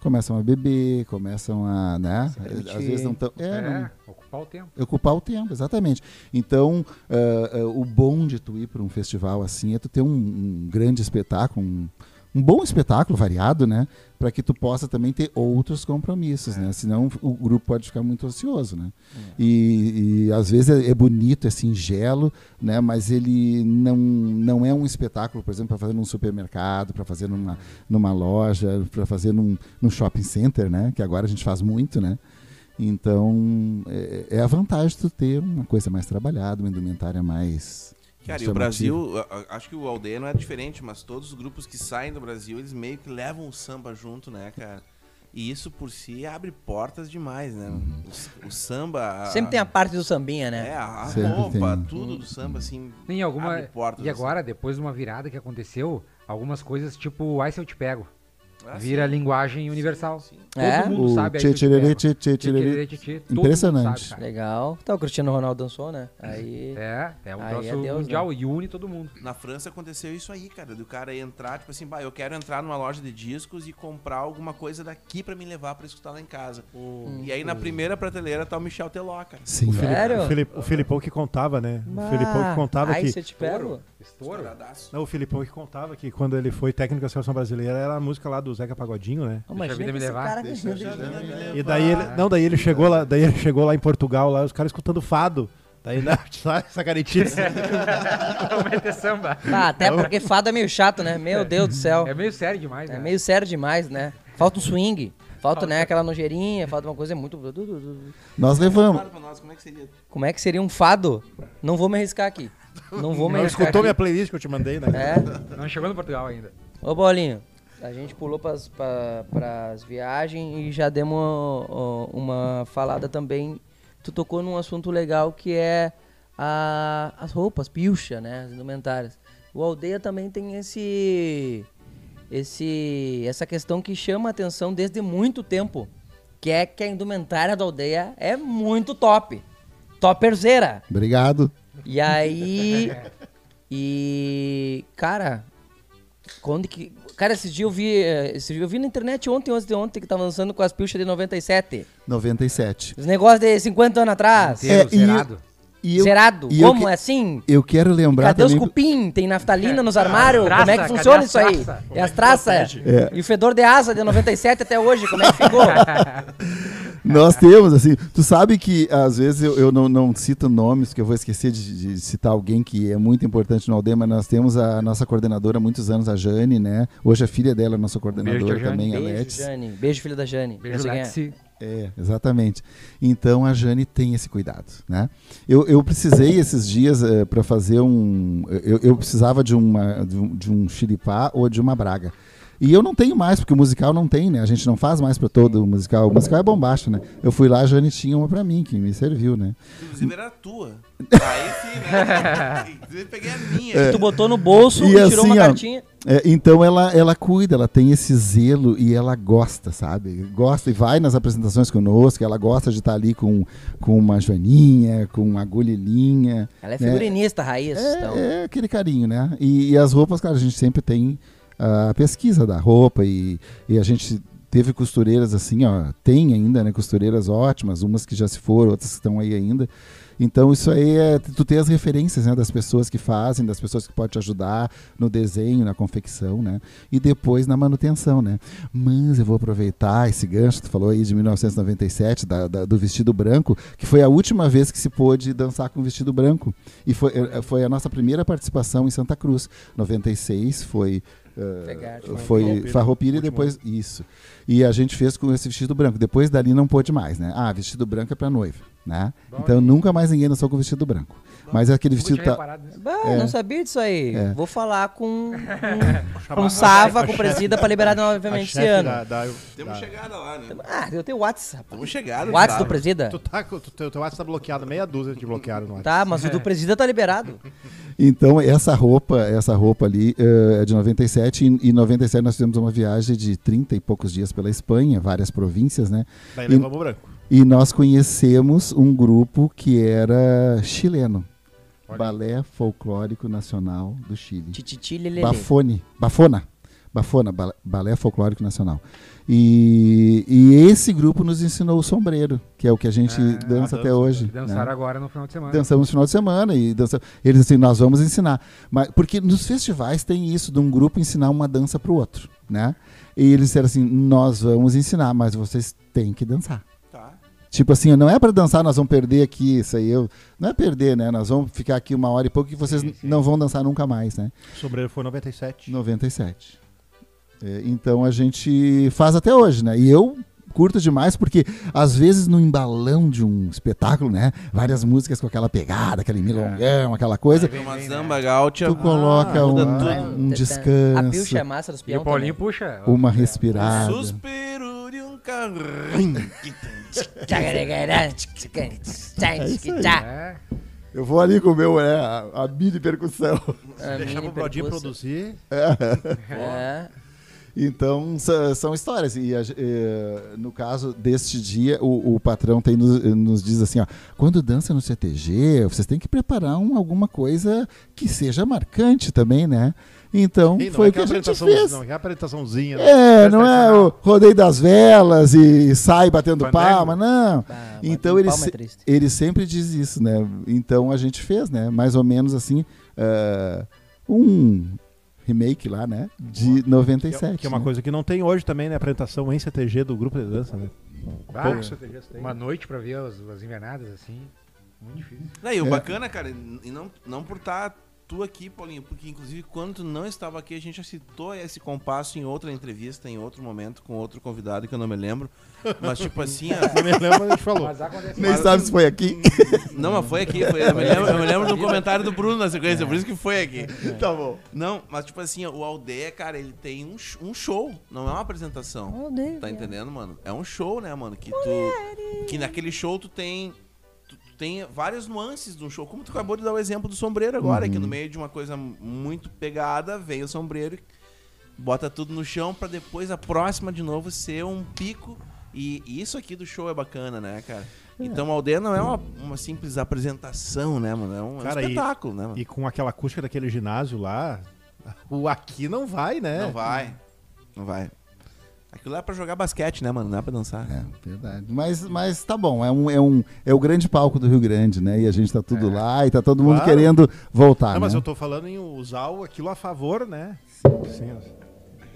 Começam a beber, começam a, né? Às vezes não tão, é, não- É, ocupar o tempo. ocupar o tempo, exatamente. Então, ah, ah, o bom de tu ir para um festival assim é tu ter um, um grande espetáculo, um, um bom espetáculo variado, né? Para que tu possa também ter outros compromissos, né? Senão o grupo pode ficar muito ocioso, né? E, e às vezes é, é bonito, é singelo, né? Mas ele não, não é um espetáculo, por exemplo, para fazer num supermercado, para fazer numa, numa loja, para fazer num, num shopping center, né? Que agora a gente faz muito, né? Então, é, é a vantagem de tu ter uma coisa mais trabalhada, uma indumentária mais. Cara, e o. Brasil, a- a- acho que o Aldeia não é diferente, mas todos os grupos que saem do Brasil, eles meio que levam o samba junto, né, cara? E isso por si abre portas demais, né? O, s- o samba. a- Sempre tem a parte do sambinha, né? É, a Sempre roupa, tem. tudo do samba, assim. Tem alguma. abre portas, E assim. agora, depois de uma virada que aconteceu, algumas coisas tipo, ai se eu te pego. Ah, Vira sim. linguagem universal. sim. Todo É? mundo O sabe tchê-tchê-lê, pego. tchê-tchê-lê. Tchê-tchê-lê, tchê-tchê, todo mundo Impressionante. sabe. Legal. Então o Cristiano Ronaldo dançou, né? Aí. É, é um Aí troço é Deus, mundial e une todo mundo. Na França aconteceu isso aí, cara, do cara entrar, tipo assim, bah, eu quero entrar numa loja de discos e comprar alguma coisa daqui pra me levar pra escutar lá em casa. E aí na primeira prateleira tá o Michel Teló, cara. Sim. Sério? O, Filip, o Filipão que contava, né? O Filipão que contava Aí que. você te pego? Estouro. Não, o Filipão que contava que quando ele foi técnico da seleção brasileira era a música lá do Zeca Pagodinho, né? Oh, Deixa a vida me levar. cara Deixa a vida me levar. E daí ele, não, daí ele chegou lá, daí ele chegou lá em Portugal, lá os caras escutando fado. Daí né, sabe, essa caretice. Vamos meter samba. Ah, até porque fado é meio chato, né? Meu Deus do céu. É meio sério demais, É né? meio sério demais, né? Falta um swing. Falta, né, aquela nojeirinha, falta uma coisa muito. Nós levamos. É? Como é que seria um fado? Não vou me arriscar aqui. Não vou me Não escutou minha playlist que eu te mandei, né? É. Não chegou no Portugal ainda. Ô, Bolinho, a gente pulou pras, pra, pras viagens e já demos uma falada também. Tu tocou num assunto legal que é a- as roupas, pilcha, né? As indumentárias. O Aldeia também tem esse, esse, essa questão que chama a atenção desde muito tempo. Que é que a indumentária da Aldeia é muito top. Topperzeira. Obrigado. E aí. E. Cara. Quando que. Cara, esse dia eu vi. eh, Esse dia eu vi na internet ontem, de ontem, que tava lançando com as pilchas de 97. 97. Os negócios de 50 anos atrás. Inteiro, É, e- zerado. E eu, Zerado. e Como? que- É assim? eu quero lembrar Cadê os também. cupim? Tem naftalina nos armários? Traça, como é que funciona isso aí? E as traças? É. E o fedor de asa de 97 até hoje, como é que ficou? Nós temos, assim, tu sabe que às vezes eu, eu não, não cito nomes, que eu vou esquecer de, de citar alguém que é muito importante no aldeia, mas nós temos a nossa coordenadora há muitos anos, a Jane, né? Hoje a filha dela é nossa coordenadora Beijo, Jane. também, a Beijo. Jane. Beijo, filho da Jane. Beijo, é. Lexi. É, exatamente. Então a Jane tem esse cuidado, né? Eu, eu precisei esses dias para fazer um, eu, eu precisava de uma de um, de um xiripá ou de uma braga. E eu não tenho mais, porque o musical não tem, né? A gente não faz mais para todo o musical. O musical é bombacho, né? Eu fui lá, a Jane tinha uma para mim, que me serviu, né? Inclusive era a tua. Aí sim, né? Inclusive peguei a minha. Tu botou no bolso E e, tirou uma assim, ó, cartinha. É, então ela, ela cuida, ela tem esse zelo e ela gosta, sabe? Gosta e vai nas apresentações conosco, ela gosta de estar ali com, com uma joaninha, com uma agulhinha. Ela é figurinista, raiz. então. É, é aquele carinho, né? E, e as roupas, cara, a gente sempre tem a pesquisa da roupa e, e a gente teve costureiras assim, ó, tem ainda, né, costureiras ótimas, umas que já se foram, outras que estão aí ainda. Então isso aí é tu ter as referências, né, das pessoas que fazem, das pessoas que podem te ajudar no desenho, na confecção, né? E depois na manutenção, né? Mas eu vou aproveitar esse gancho, tu falou aí de 1997, da, da- do vestido branco, que foi a última vez que se pôde dançar com vestido branco. E foi, eh, foi a nossa primeira participação em Santa Cruz. 96 foi eh, Fegarte, foi Farroupilha. Farroupilha e depois isso. E a gente fez com esse vestido branco. Depois dali não pôde mais, né? Ah, vestido branco é para noiva, né? Então nunca mais ninguém dançou com vestido branco. Mas aquele Nunca tinha vestido tá. Bah, É. não sabia disso aí. É. Vou falar com, com, com o Sava, com o presida, pra liberar A novamente esse ano. da- da- Temos da- chegada lá, né? Ah, eu tenho WhatsApp. Temos chegada. WhatsApp sabe? do presida? Tu tá, com- tu, teu, teu WhatsApp tá bloqueado, meia dúzia de bloquearam no WhatsApp. Tá, mas o do presida tá liberado. Então, essa roupa, essa roupa ali eh, é de 97. E em 97 nós fizemos uma viagem de 30 e poucos dias pela Espanha, várias províncias, né? Daí E- levamos o branco. E nós conhecemos um grupo que era chileno. Balé Folclórico Nacional do Chile. Tititi. Bafone. Bafona. Bafona, Bal- Balé Folclórico Nacional. E, e esse grupo nos ensinou o sombreiro, que é o que a gente Ah, dança até hoje. E dançaram né? agora no final de semana. Dançamos no final de semana e dança... eles assim, nós vamos ensinar. Mas, porque nos festivais tem isso, de um grupo ensinar uma dança pro outro, né? E eles disseram assim, nós vamos ensinar, mas vocês têm que dançar. Tipo assim, não é pra dançar, nós vamos perder aqui, isso aí. Eu, não é perder, né? Nós vamos ficar aqui uma hora e pouco e vocês Sim, sim. não vão dançar nunca mais, né? O sombreiro foi 97. 97. É, então a gente faz até hoje, né? E eu curto demais porque às vezes no embalão de um espetáculo, né? Várias músicas com aquela pegada, aquele milongão, aquela coisa. Tem uma zamba gaúcha. Tu coloca muda um, um A descanso, pilcha é massa dos E o Paulinho também. puxa. uma respirada. Suspiro de um carrinho. É. Eu vou ali com o meu, né? A, a mini percussão. A Deixar pro Brodinho produzir. É. Então, sa- são histórias. E ge- eh, no caso deste dia, o, o patrão tem nos, nos diz assim: ó, quando dança no CTG, vocês têm que preparar um, alguma coisa que seja marcante também, né? Então, foi é o que a gente fez. Não, é apresentaçãozinha. né? É, não é o rodeio das velas e sai batendo Fandango. palma, não. Bah, Então ele, palma é ele sempre diz isso, né? Então a gente fez, né? Mais ou menos assim, ah, um remake lá, né? De Que 97. é, que é uma né? coisa que não tem hoje também, né? Apresentação em CTG do grupo de dança, né? Bah, Poucos CTGs tem. uma noite pra ver as, as invernadas, assim. Muito difícil. E o É. bacana, cara, e não, não por estar tu aqui, Paulinho, porque inclusive quando tu não estava aqui, a gente já citou esse compasso em outra entrevista, em outro momento, com outro convidado que eu não me lembro. Mas tipo assim, ó, Não me lembro, a gente falou. Mas. Nem sabe se foi aqui. não, mas foi aqui, foi, eu, me lembro, eu me lembro do comentário do Bruno na sequência, por isso que foi aqui. tá bom. Não, mas tipo assim, o Aldeia, cara, ele tem um, sh- um show, não é uma apresentação. Aldeia. Tá entendendo, mano? É um show, né, mano? Que tu. Que naquele show tu tem. Tem várias nuances do show. Como tu acabou de dar o exemplo do sombreiro agora, que no meio de uma coisa muito pegada, vem o sombreiro e bota tudo no chão pra depois a próxima de novo ser um pico. E, e isso aqui do show é bacana, né, cara? Então a aldeia não é uma, uma simples apresentação, né, mano? É um, é um Cara, e- espetáculo, né, mano? E com aquela acústica daquele ginásio lá, o aqui não vai, né? Não vai. Não vai. Aquilo lá é pra jogar basquete, né, mano? Não é pra dançar. É, verdade. Mas, mas tá bom, é, um, é, um, é o grande palco do Rio Grande, né? E a gente tá tudo lá e tá todo mundo Claro. querendo voltar, Não, mas né? eu tô falando em usar o- aquilo a favor, né? Sim.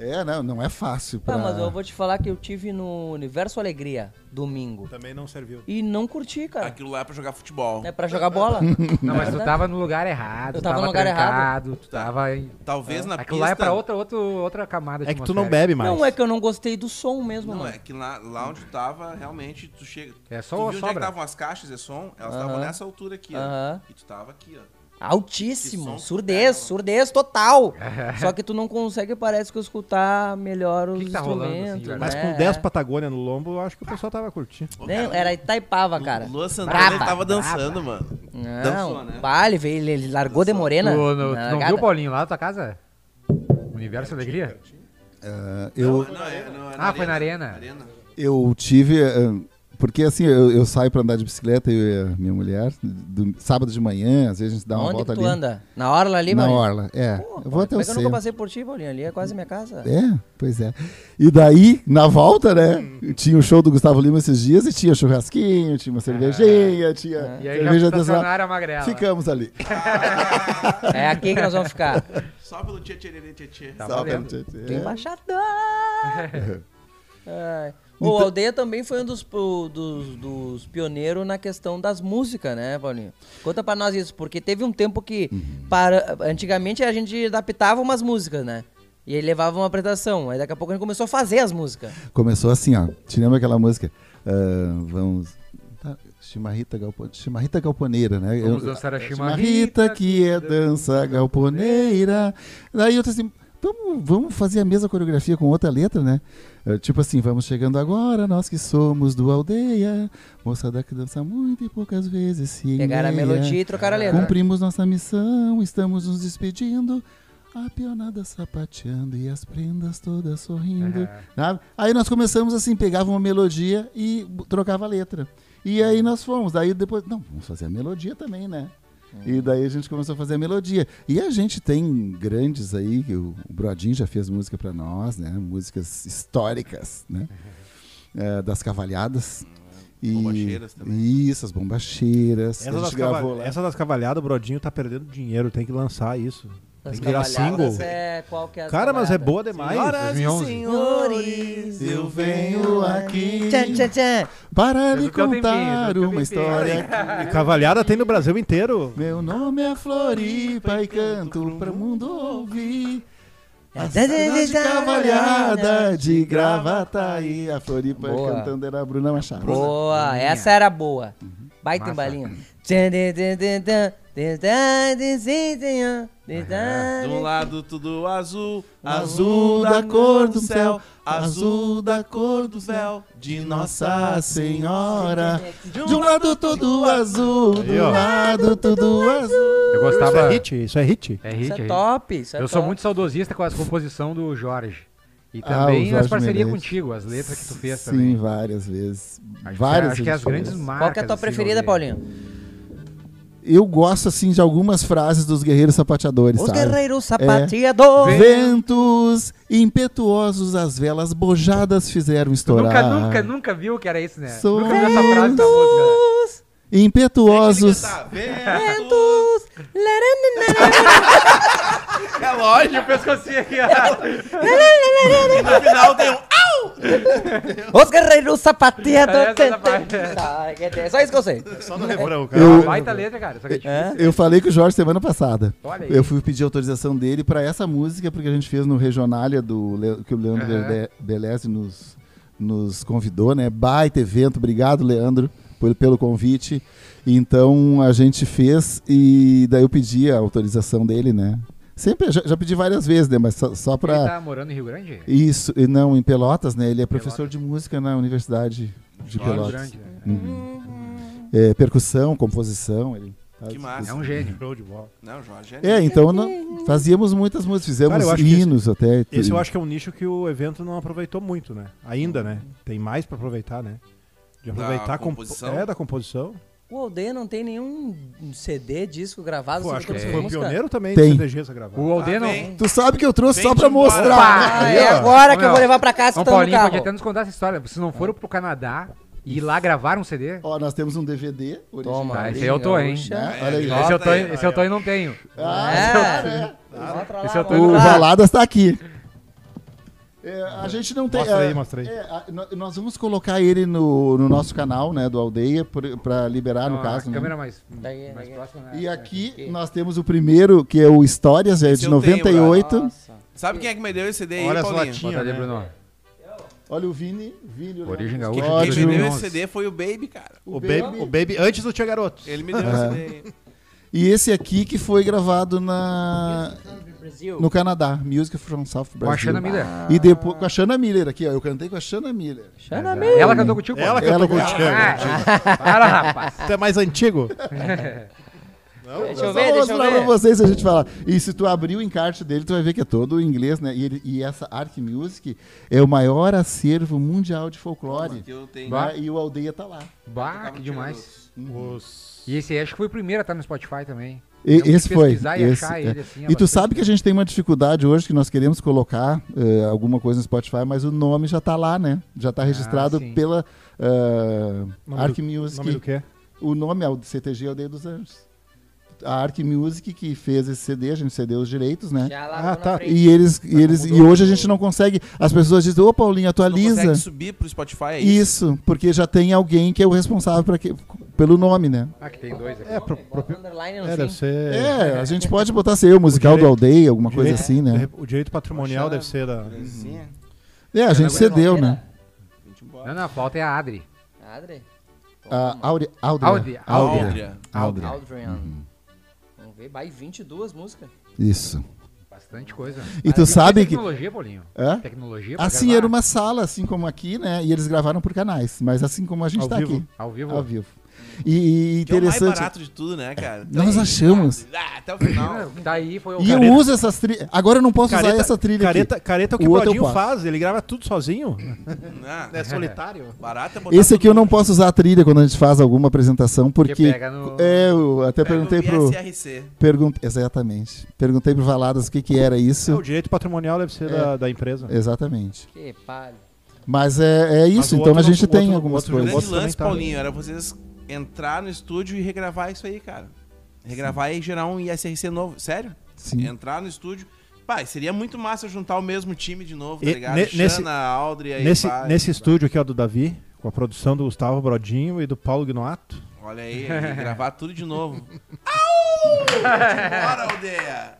É, não, não é fácil pra... Ah, mas eu vou te falar que eu tive no Universo Alegria, domingo. Também não serviu. E não curti, cara. Aquilo lá é pra jogar futebol. É pra jogar bola. Não, mas tu Verdade. tava no lugar errado. Eu tu tava no lugar trancado, Tu tava em... Talvez na Aquilo pista... lá é pra outra, outra, outra camada de É que tu não bebe mais. Não, é que eu não gostei do som mesmo, Não, mano. é que lá, lá onde tu tava, realmente, tu chega... É só tu viu onde é que sobra. estavam as caixas de som? Elas estavam Aham. nessa altura aqui, ó. Aham. E tu tava aqui, ó. Altíssimo. Surdez, surdez total. Só que tu não consegue, parece que, escutar melhor os que que tá rolando, assim, instrumentos. velho? Mas né? com 10 Patagônia no lombo, eu acho que o pessoal tava curtindo. Cara, Era Itaipava, cara. Lua Santana Braba, ele tava braba. dançando, mano. Não, Dançou, né? bah, ele, veio, ele, largou de morena. Tu, no- tu não viu, Paulinho, lá na tua casa? Universo Alegria? Ah, eu, Não, é- não, é Ah, foi na arena. arena. eu tive... ah, porque assim, eu, eu saio pra andar de bicicleta, eu e a minha mulher, do- sábado de manhã, às vezes a gente dá uma Onde volta que tu ali. anda? Na orla ali, Na orla, é. Pô, eu vou até como o é que eu nunca centro. passei por ti, Paulinho? Ali é quase minha casa. É, pois é. E daí, na volta, né? Tinha o show do Gustavo Lima esses dias e tinha Ah. churrasquinho, tinha uma cervejinha, tinha E aí já cerveja estacionaram artesanal. a magrela. Ficamos ali. É aqui que nós vamos ficar. Só pelo tchê tchê tchê tchê. Tá Só valendo. pra- é. embaixador. Ai. O Aldeia também foi um dos, dos, dos pioneiros na questão das músicas, né, Paulinho? Conta pra nós isso, porque teve um tempo que, para, antigamente, a gente adaptava umas músicas, né? E ele levava uma apresentação. Aí daqui a pouco a gente começou a fazer as músicas. Começou assim, ó. Te lembra aquela música? Ah, vamos. tá, Chimarrita, galpo... Chimarrita galponeira, né? Vamos dançar a Chimarrita que é dança galponeira. Daí eu disse assim, vamos, vamos fazer a mesma coreografia com outra letra, né? Eh, Tipo assim, vamos chegando agora, nós que somos do aldeia, moçada que dança muito e poucas vezes se Pegaram a melodia e trocaram a letra. Cumprimos nossa missão, estamos nos despedindo. A pionada sapateando e as prendas todas sorrindo. É. sabe? Aí nós começamos assim, pegava uma melodia e trocava a letra. E aí nós fomos. Daí depois, não, vamos fazer a melodia também, né? E daí a gente começou a fazer a melodia. E a gente tem grandes aí, que o Brodinho já fez música pra nós, né? Músicas históricas, né? É, das cavalhadas. E Bombacheiras também. Isso, as bombacheiras. Essa das, cava- essa das cavalhadas, o Brodinho tá perdendo dinheiro, tem que lançar isso. Tem que virar single. É, qual que é Cara, mas é boa demais. Senhoras e 2011. senhores, eu venho aqui. Tchan, tchan, tchan. Para lhe tempinho, contar fez o teu uma tempinho. história. E cavalhada tem no Brasil inteiro. Meu nome é Floripa e canto para o mundo ouvir. A cidade da, cavalhada de Gravataí. A Floripa Boa. cantando era a Bruna Machado. Boa, essa era boa. Baita Massa. embalinho. De um lado tudo azul, azul da cor do céu, azul da cor do céu de Nossa Senhora. De um lado tudo azul, de um lado tudo azul. Eu gostava. Isso é hit, isso é hit. É hit. Isso é, é top. Isso é Eu sou muito saudosista com as composições do Jorge. E ah, também as parcerias contigo, as letras que tu fez Sim, também. várias vezes. Acho que- Várias Acho que é as grandes marcas. Qual que é a tua assim, preferida, Paulinho? Eu gosto, assim, de algumas frases dos guerreiros sapateadores, Os sabe? guerreiros sapateadores. Ventos impetuosos, as velas bojadas fizeram Tu estourar. nunca, nunca, nunca viu que era isso, né? Sou Nunca viu essa frase da música. Ventos, Impetuosos. ventos. É lógico. Eu pescocinho aqui, ó. E no final tem um. Os guerreiros sapateadores. Essa é parte. Tá, É só isso que eu sei. Só no refrão, Eu- Uma baita letra, cara. Só que é difícil. Eu falei com o Jorge semana passada. Olha aí. Eu fui pedir autorização dele pra essa música, porque a gente fez no Regionália do Le- que o Leandro Aham. Bele- Beleze nos, nos convidou, né? Baita evento. Obrigado, Leandro, pelo, convite. Então a gente fez e daí eu pedi a autorização dele, né? Sempre, já, já pedi várias vezes, né? Mas só, só pra. Ele tá morando em Rio Grande? Isso, e não, em Pelotas, né? Ele é professor de música na Universidade de Rio Pelotas. Grande, né? Uhum. É, percussão, composição. Ele faz Que massa. É um gênio. Show de bola. Não, Jorge É, então nó- fazíamos muitas músicas, fizemos Cara, que esse- hinos até. Esse eu acho que é um nicho que o evento não aproveitou muito, né? Ainda, né? Tem mais pra aproveitar, né? De aproveitar a compo- composição? É, da composição. O Aldeia não tem nenhum CD, disco gravado Pô, sobre acho que foi música? pioneiro também Tem. de CDGs a gravar. O Aldeia Ah, não. vem. Tu sabe que eu trouxe Vem só pra mostrar. Ah, né? é agora que eu vou levar pra casa escutando no Paulinho, carro. pode até nos contar essa história. Vocês não foram pro Canadá e ir lá gravar um CD? Ó, nós temos um DVD original. Toma, Ah, esse aí eu tô, hein? né? Olha aí. É, Esse eu, tô, aí, esse eu tô e não tenho. Ah, É. Esse eu tô O. Valadas tá aqui. É, a gente não tem. Mostra aí, é, mostra aí. é, a- nós vamos colocar ele no, no nosso canal, né, do Aldeia, pra liberar, no Ó, caso. a né? câmera mais, Daí, mais daí. próxima. né? E aqui Aqui. nós temos o primeiro, que é o Histórias, é de eu tenho, 98. Nossa. Sabe quem é que me deu esse CD aí, Olha as Paulinho? Bota né? Bruno. Olha o Vini. Vini o Origem Gaúcha, Scott, Quem me deu 2011. esse CD foi o Baby, cara. O Baby, o Baby antes do Tia Garoto. Ele me deu esse CD aí. E esse aqui que foi gravado na, Brasil. no Canadá, Music from South Com Brazil. a Xana Miller. E depois com a Shana Miller aqui, ó. Eu cantei com a Shana Miller. Xana Miller. Ela cantou contigo? Ela Ela cantou que- contigo. Ah, Para, rapaz. Tu é mais antigo? Deixa eu ver, vou deixa eu mostrar pra vocês se a gente falar. E se tu abrir o encarte dele, tu vai ver que é todo em inglês, né? E, ele- e essa Arc Music é o maior acervo mundial de folclore. Que eu tenho. Bah. né? E o Aldeia tá lá. Bah, que demais. Os... E esse aí acho que foi o primeiro a estar no Spotify também. E- esse foi. e esse, é. assim, é e tu sabe que a gente tem uma dificuldade hoje que nós queremos colocar eh, alguma coisa no Spotify, mas o nome já tá lá, né? Já tá registrado sim. pela uh, Arc Music. Nome do quê? O nome é o CTG Aldeia dos Anjos. A Arc Music que fez esse CD, a gente cedeu os direitos, né? Já lá Ah, tá. E eles, e eles e hoje a gente não consegue. As pessoas dizem, ô Paulinho, Não atualiza. consegue subir pro Spotify, é isso? Isso, porque já tem alguém que é o responsável pra que, pelo nome, né? Ah, que tem dois aqui. É, pro, pro, é deve ser... É, a gente pode botar ser o musical O do direito- aldeia, alguma coisa direito- assim, né? O direito patrimonial deve ser da... Sim. É, a gente cedeu, né? Não, não, a falta é a Adri. Adri. A Audi, Aldria. Audi- Aldria. Aldria. Aldria. Aldrian. Vamos ver, vai 22 músicas. Isso. Bastante coisa. E tu Ah, sabe que. Tecnologia, Paulinho. Hã? Tecnologia Assim, gravar era uma sala, assim como aqui, né? E eles gravaram por canais. Mas assim como a gente Ao tá vivo. aqui. Ao vivo. Ao vivo. E, e Que é o mais interessante. barato de tudo, né, cara? Nós achamos. Ah, até o final. Daí foi o E eu uso essas trilhas. Agora eu não posso usar essa trilha careta, aqui. careta é o que O o Brodinho faz, ele grava tudo sozinho. Ah, É solitário. barato é botar Esse aqui eu não posso usar a trilha quando a gente faz alguma apresentação, porque. pega no- É, eu até Pega perguntei o pro. Pergun... Exatamente. Perguntei pro Valadas o que, que era É, isso. o direito patrimonial deve ser É. da, da empresa. Exatamente. Que palha. Mas é, é isso, o então outro a gente não- o tem outro- o algumas outro O coisas. grande Outros também lance, tá- Paulinho, era vocês entrar no estúdio e regravar isso aí, cara. Regravar e gerar um ISRC novo. Sério? Sim. Entrar no estúdio. Pai, seria muito massa juntar o mesmo time de novo, tá E ligado? ne- Xana, nesse- Aldria e Nesse, pá, nesse estúdio aqui, ó, do Davi, com a produção do Gustavo Brodinho e do Paulo Gnoato. Olha aí, gravar tudo de novo. Au! Bora, aldeia!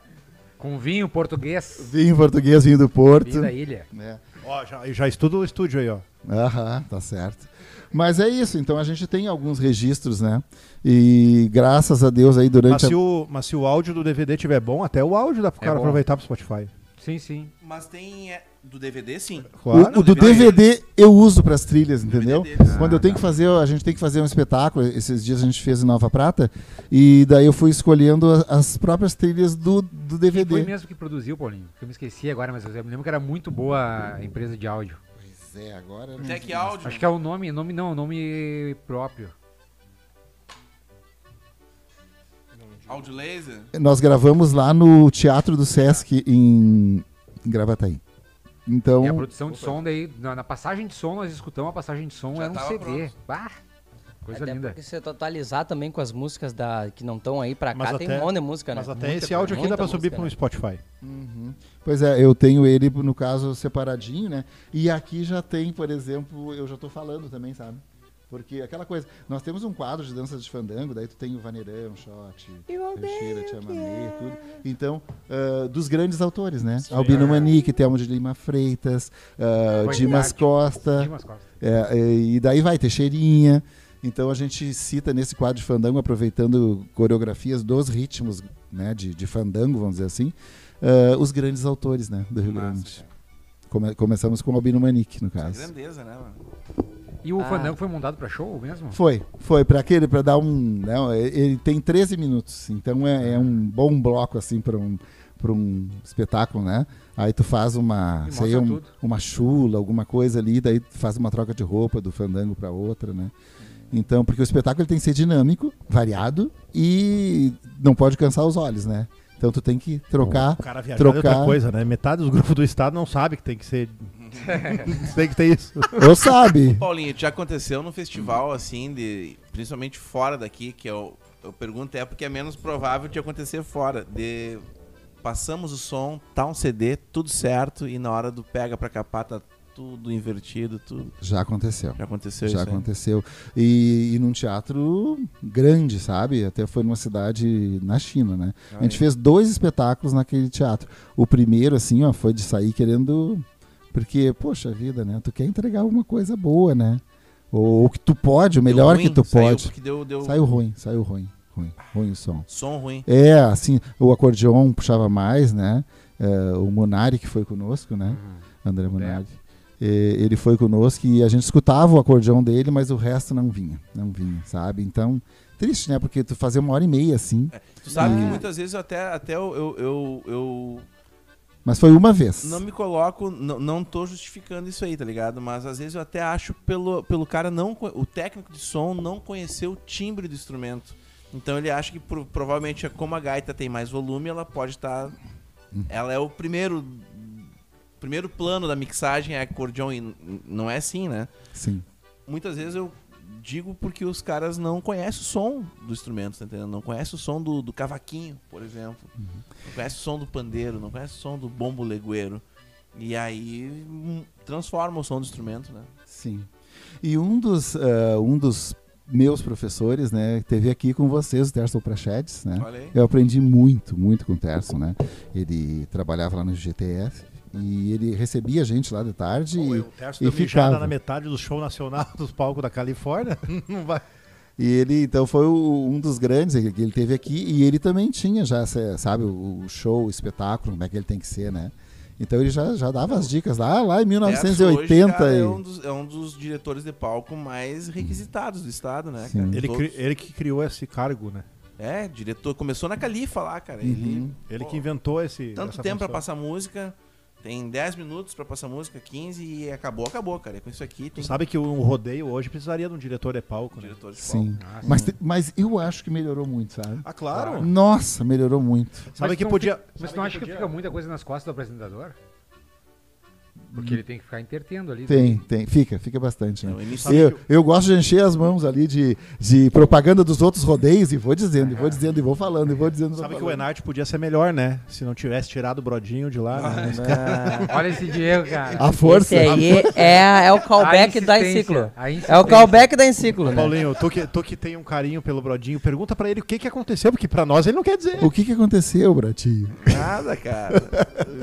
Com vinho português. Vinho português, vinho do Porto. Vinho da ilha. É. Ó, já, já estudo o estúdio aí, ó. Aham, tá certo. Mas é isso, então a gente tem alguns registros, né? E graças a Deus aí Mas durante se, a... o, mas se o áudio do DVD tiver bom, até o áudio dá pro É cara bom. aproveitar pro Spotify. Sim, sim. Mas tem. é, do DVD, sim. Claro. O, o do DVD eu uso para as trilhas, entendeu? Quando eu tenho que fazer, a gente tem que fazer um espetáculo. Esses dias a gente fez em Nova Prata e daí eu fui escolhendo a- as próprias trilhas do, do Foi DVD. mesmo que produziu, Paulinho. Eu me esqueci agora, mas eu lembro que era muito boa a empresa de áudio. Pois é, agora Tech Áudio. Acho que é o nome, nome não, nome próprio. Áudio Laser. Nós gravamos lá no Teatro do Sesc em, em Gravataí. Então, E a produção de som daí, na, na passagem de som, nós escutamos a passagem de som, Já era um tava CD. pronto. Bah, coisa Até linda. porque se totalizar também com as músicas da, que não estão aí pra cá, Mas tem até- um monte de música, né? Mas até Muita esse áudio aqui dá pra subir música, pro né? Spotify. Uhum. Pois é, eu tenho ele, no caso, separadinho, né? E aqui já tem, por exemplo, eu já tô falando também, sabe? Porque aquela coisa, nós temos um quadro de danças de fandango, daí tu tem o Vaneirão, Shot, Teixeira, Chamamé, tudo. Então, ah, dos grandes autores, né? Albino Manique, Telmo de Lima Freitas, Boa Dimas. Costa, Dimas Costa. é, é, e daí vai, Teixeirinha. Então a gente cita nesse quadro de fandango, aproveitando coreografias dos ritmos né, de, de fandango, vamos dizer assim, ah, os grandes autores né, do Rio Massa, Grande. Come- começamos com o Albino Manique, no Essa caso. grandeza, né, mano? E o Ah. Fandango foi montado pra show mesmo? Foi, foi para aquele, para dar um. Né, ele tem 13 minutos, então é, é um bom bloco assim para um, pra um espetáculo, né? Aí tu faz uma, sei, um- uma chula, alguma coisa ali, daí tu faz uma troca de roupa do fandango para outra, né? Então, porque o espetáculo tem que ser dinâmico, variado e não pode cansar os olhos, né? Então tu tem que trocar. O cara viajar é outra trocar. coisa, né? Metade dos grupos do estado não sabe que tem que ser. tem que ter isso. Ou sabe? Paulinho, já aconteceu no festival, assim, de. Principalmente fora daqui, que eu, eu pergunto é porque é menos provável de acontecer fora. De. Passamos o som, tá um CD, tudo certo, e na hora do pega pra capar tá tudo invertido, tudo. Já aconteceu. Já aconteceu Já aconteceu. E, e num teatro grande, sabe? Até foi numa cidade na China, né? A gente fez dois espetáculos naquele teatro. O primeiro, assim, ó, foi de sair querendo. Porque, poxa vida, né? Tu quer entregar alguma coisa boa, né? Ou, o que tu pode, o melhor ruim? que tu Saiu pode. porque deu, deu Saiu ruim, saiu ruim. Ruim, ruim o som. som ruim. É, assim, o acordeon puxava mais, né? É, o Munari que foi conosco, né? Uhum. André Munari. É, ele foi conosco e a gente escutava o acordeão dele, mas o resto não vinha, não vinha, sabe? Então, triste, né? Porque tu fazer uma hora e meia assim, Tu sabe que E- muitas vezes eu até, até eu, eu, eu, eu mas foi uma vez. não me coloco, não, não tô justificando isso aí, tá ligado? Mas às vezes eu até acho pelo, pelo cara não, o técnico de som não conhecer o timbre do instrumento. Então ele acha que pro- provavelmente como a gaita tem mais volume, ela pode estar ela é o primeiro primeiro plano da mixagem é acordeon e não é assim, né? Sim. muitas vezes eu digo porque os caras não conhecem o som do instrumento, tá entendendo? Não conhecem o som do, do cavaquinho, por exemplo. Não conhecem o som do pandeiro, não conhecem o som do bombo legueiro. E aí hum, transforma o som do instrumento, né? Sim. E um dos, ah, um dos meus professores, né, teve aqui com vocês, o Terço Prachedes, né? Eu aprendi muito, muito com o Terço, né? Ele trabalhava lá no GTF E ele recebia a gente lá de tarde e, o Terço e mijada ficava. na metade do show nacional dos palcos da Califórnia. Não vai. E ele, então, foi o- um dos grandes que ele teve aqui. E ele também tinha já, sabe, o o show, o espetáculo, como é que ele tem que ser, né? Então ele já, já dava as dicas lá, lá em Terço 1980. Hoje, cara, e- é, um dos, é um dos diretores de palco mais requisitados do estado, né, Sim. cara? Ele, Todos- ele que criou esse cargo, né? É, diretor. Começou na Califa lá, cara. Ele, Uhum. Ele pô, que inventou esse. Tanto essa tempo pra função. passar música. Tem 10 minutos pra passar música, 15 e acabou, acabou, cara. E com isso aqui tem Sabe que o rodeio hoje precisaria de um diretor de palco, né? diretor de Sim. Ah, Mas, sim. te- mas eu acho que melhorou muito, sabe? Ah, claro. Nossa, melhorou muito. Sabe Mas que não podia. fica- Mas tu não acha que podia- fica muita coisa nas costas do apresentador? Porque ele tem que ficar intertendo ali. Tem, tem. Fica, fica bastante. Né? Não, Sabe Eu, eu gosto de encher as mãos ali de, de propaganda dos outros rodeios e vou dizendo, e vou dizendo, e vou falando, e vou dizendo. e vou Sabe que o. Enart podia ser melhor, né? Se não tivesse tirado o Brodinho de lá. né? Ah, Olha esse Diego, cara. A força. Esse aí é, é o callback da enciclo. É o callback da enciclo, né? Paulinho, tu que, tu que tem um carinho pelo Brodinho, pergunta pra ele o que, que aconteceu, porque pra nós ele não quer dizer. O que, que aconteceu, Bratinho? Nada, cara.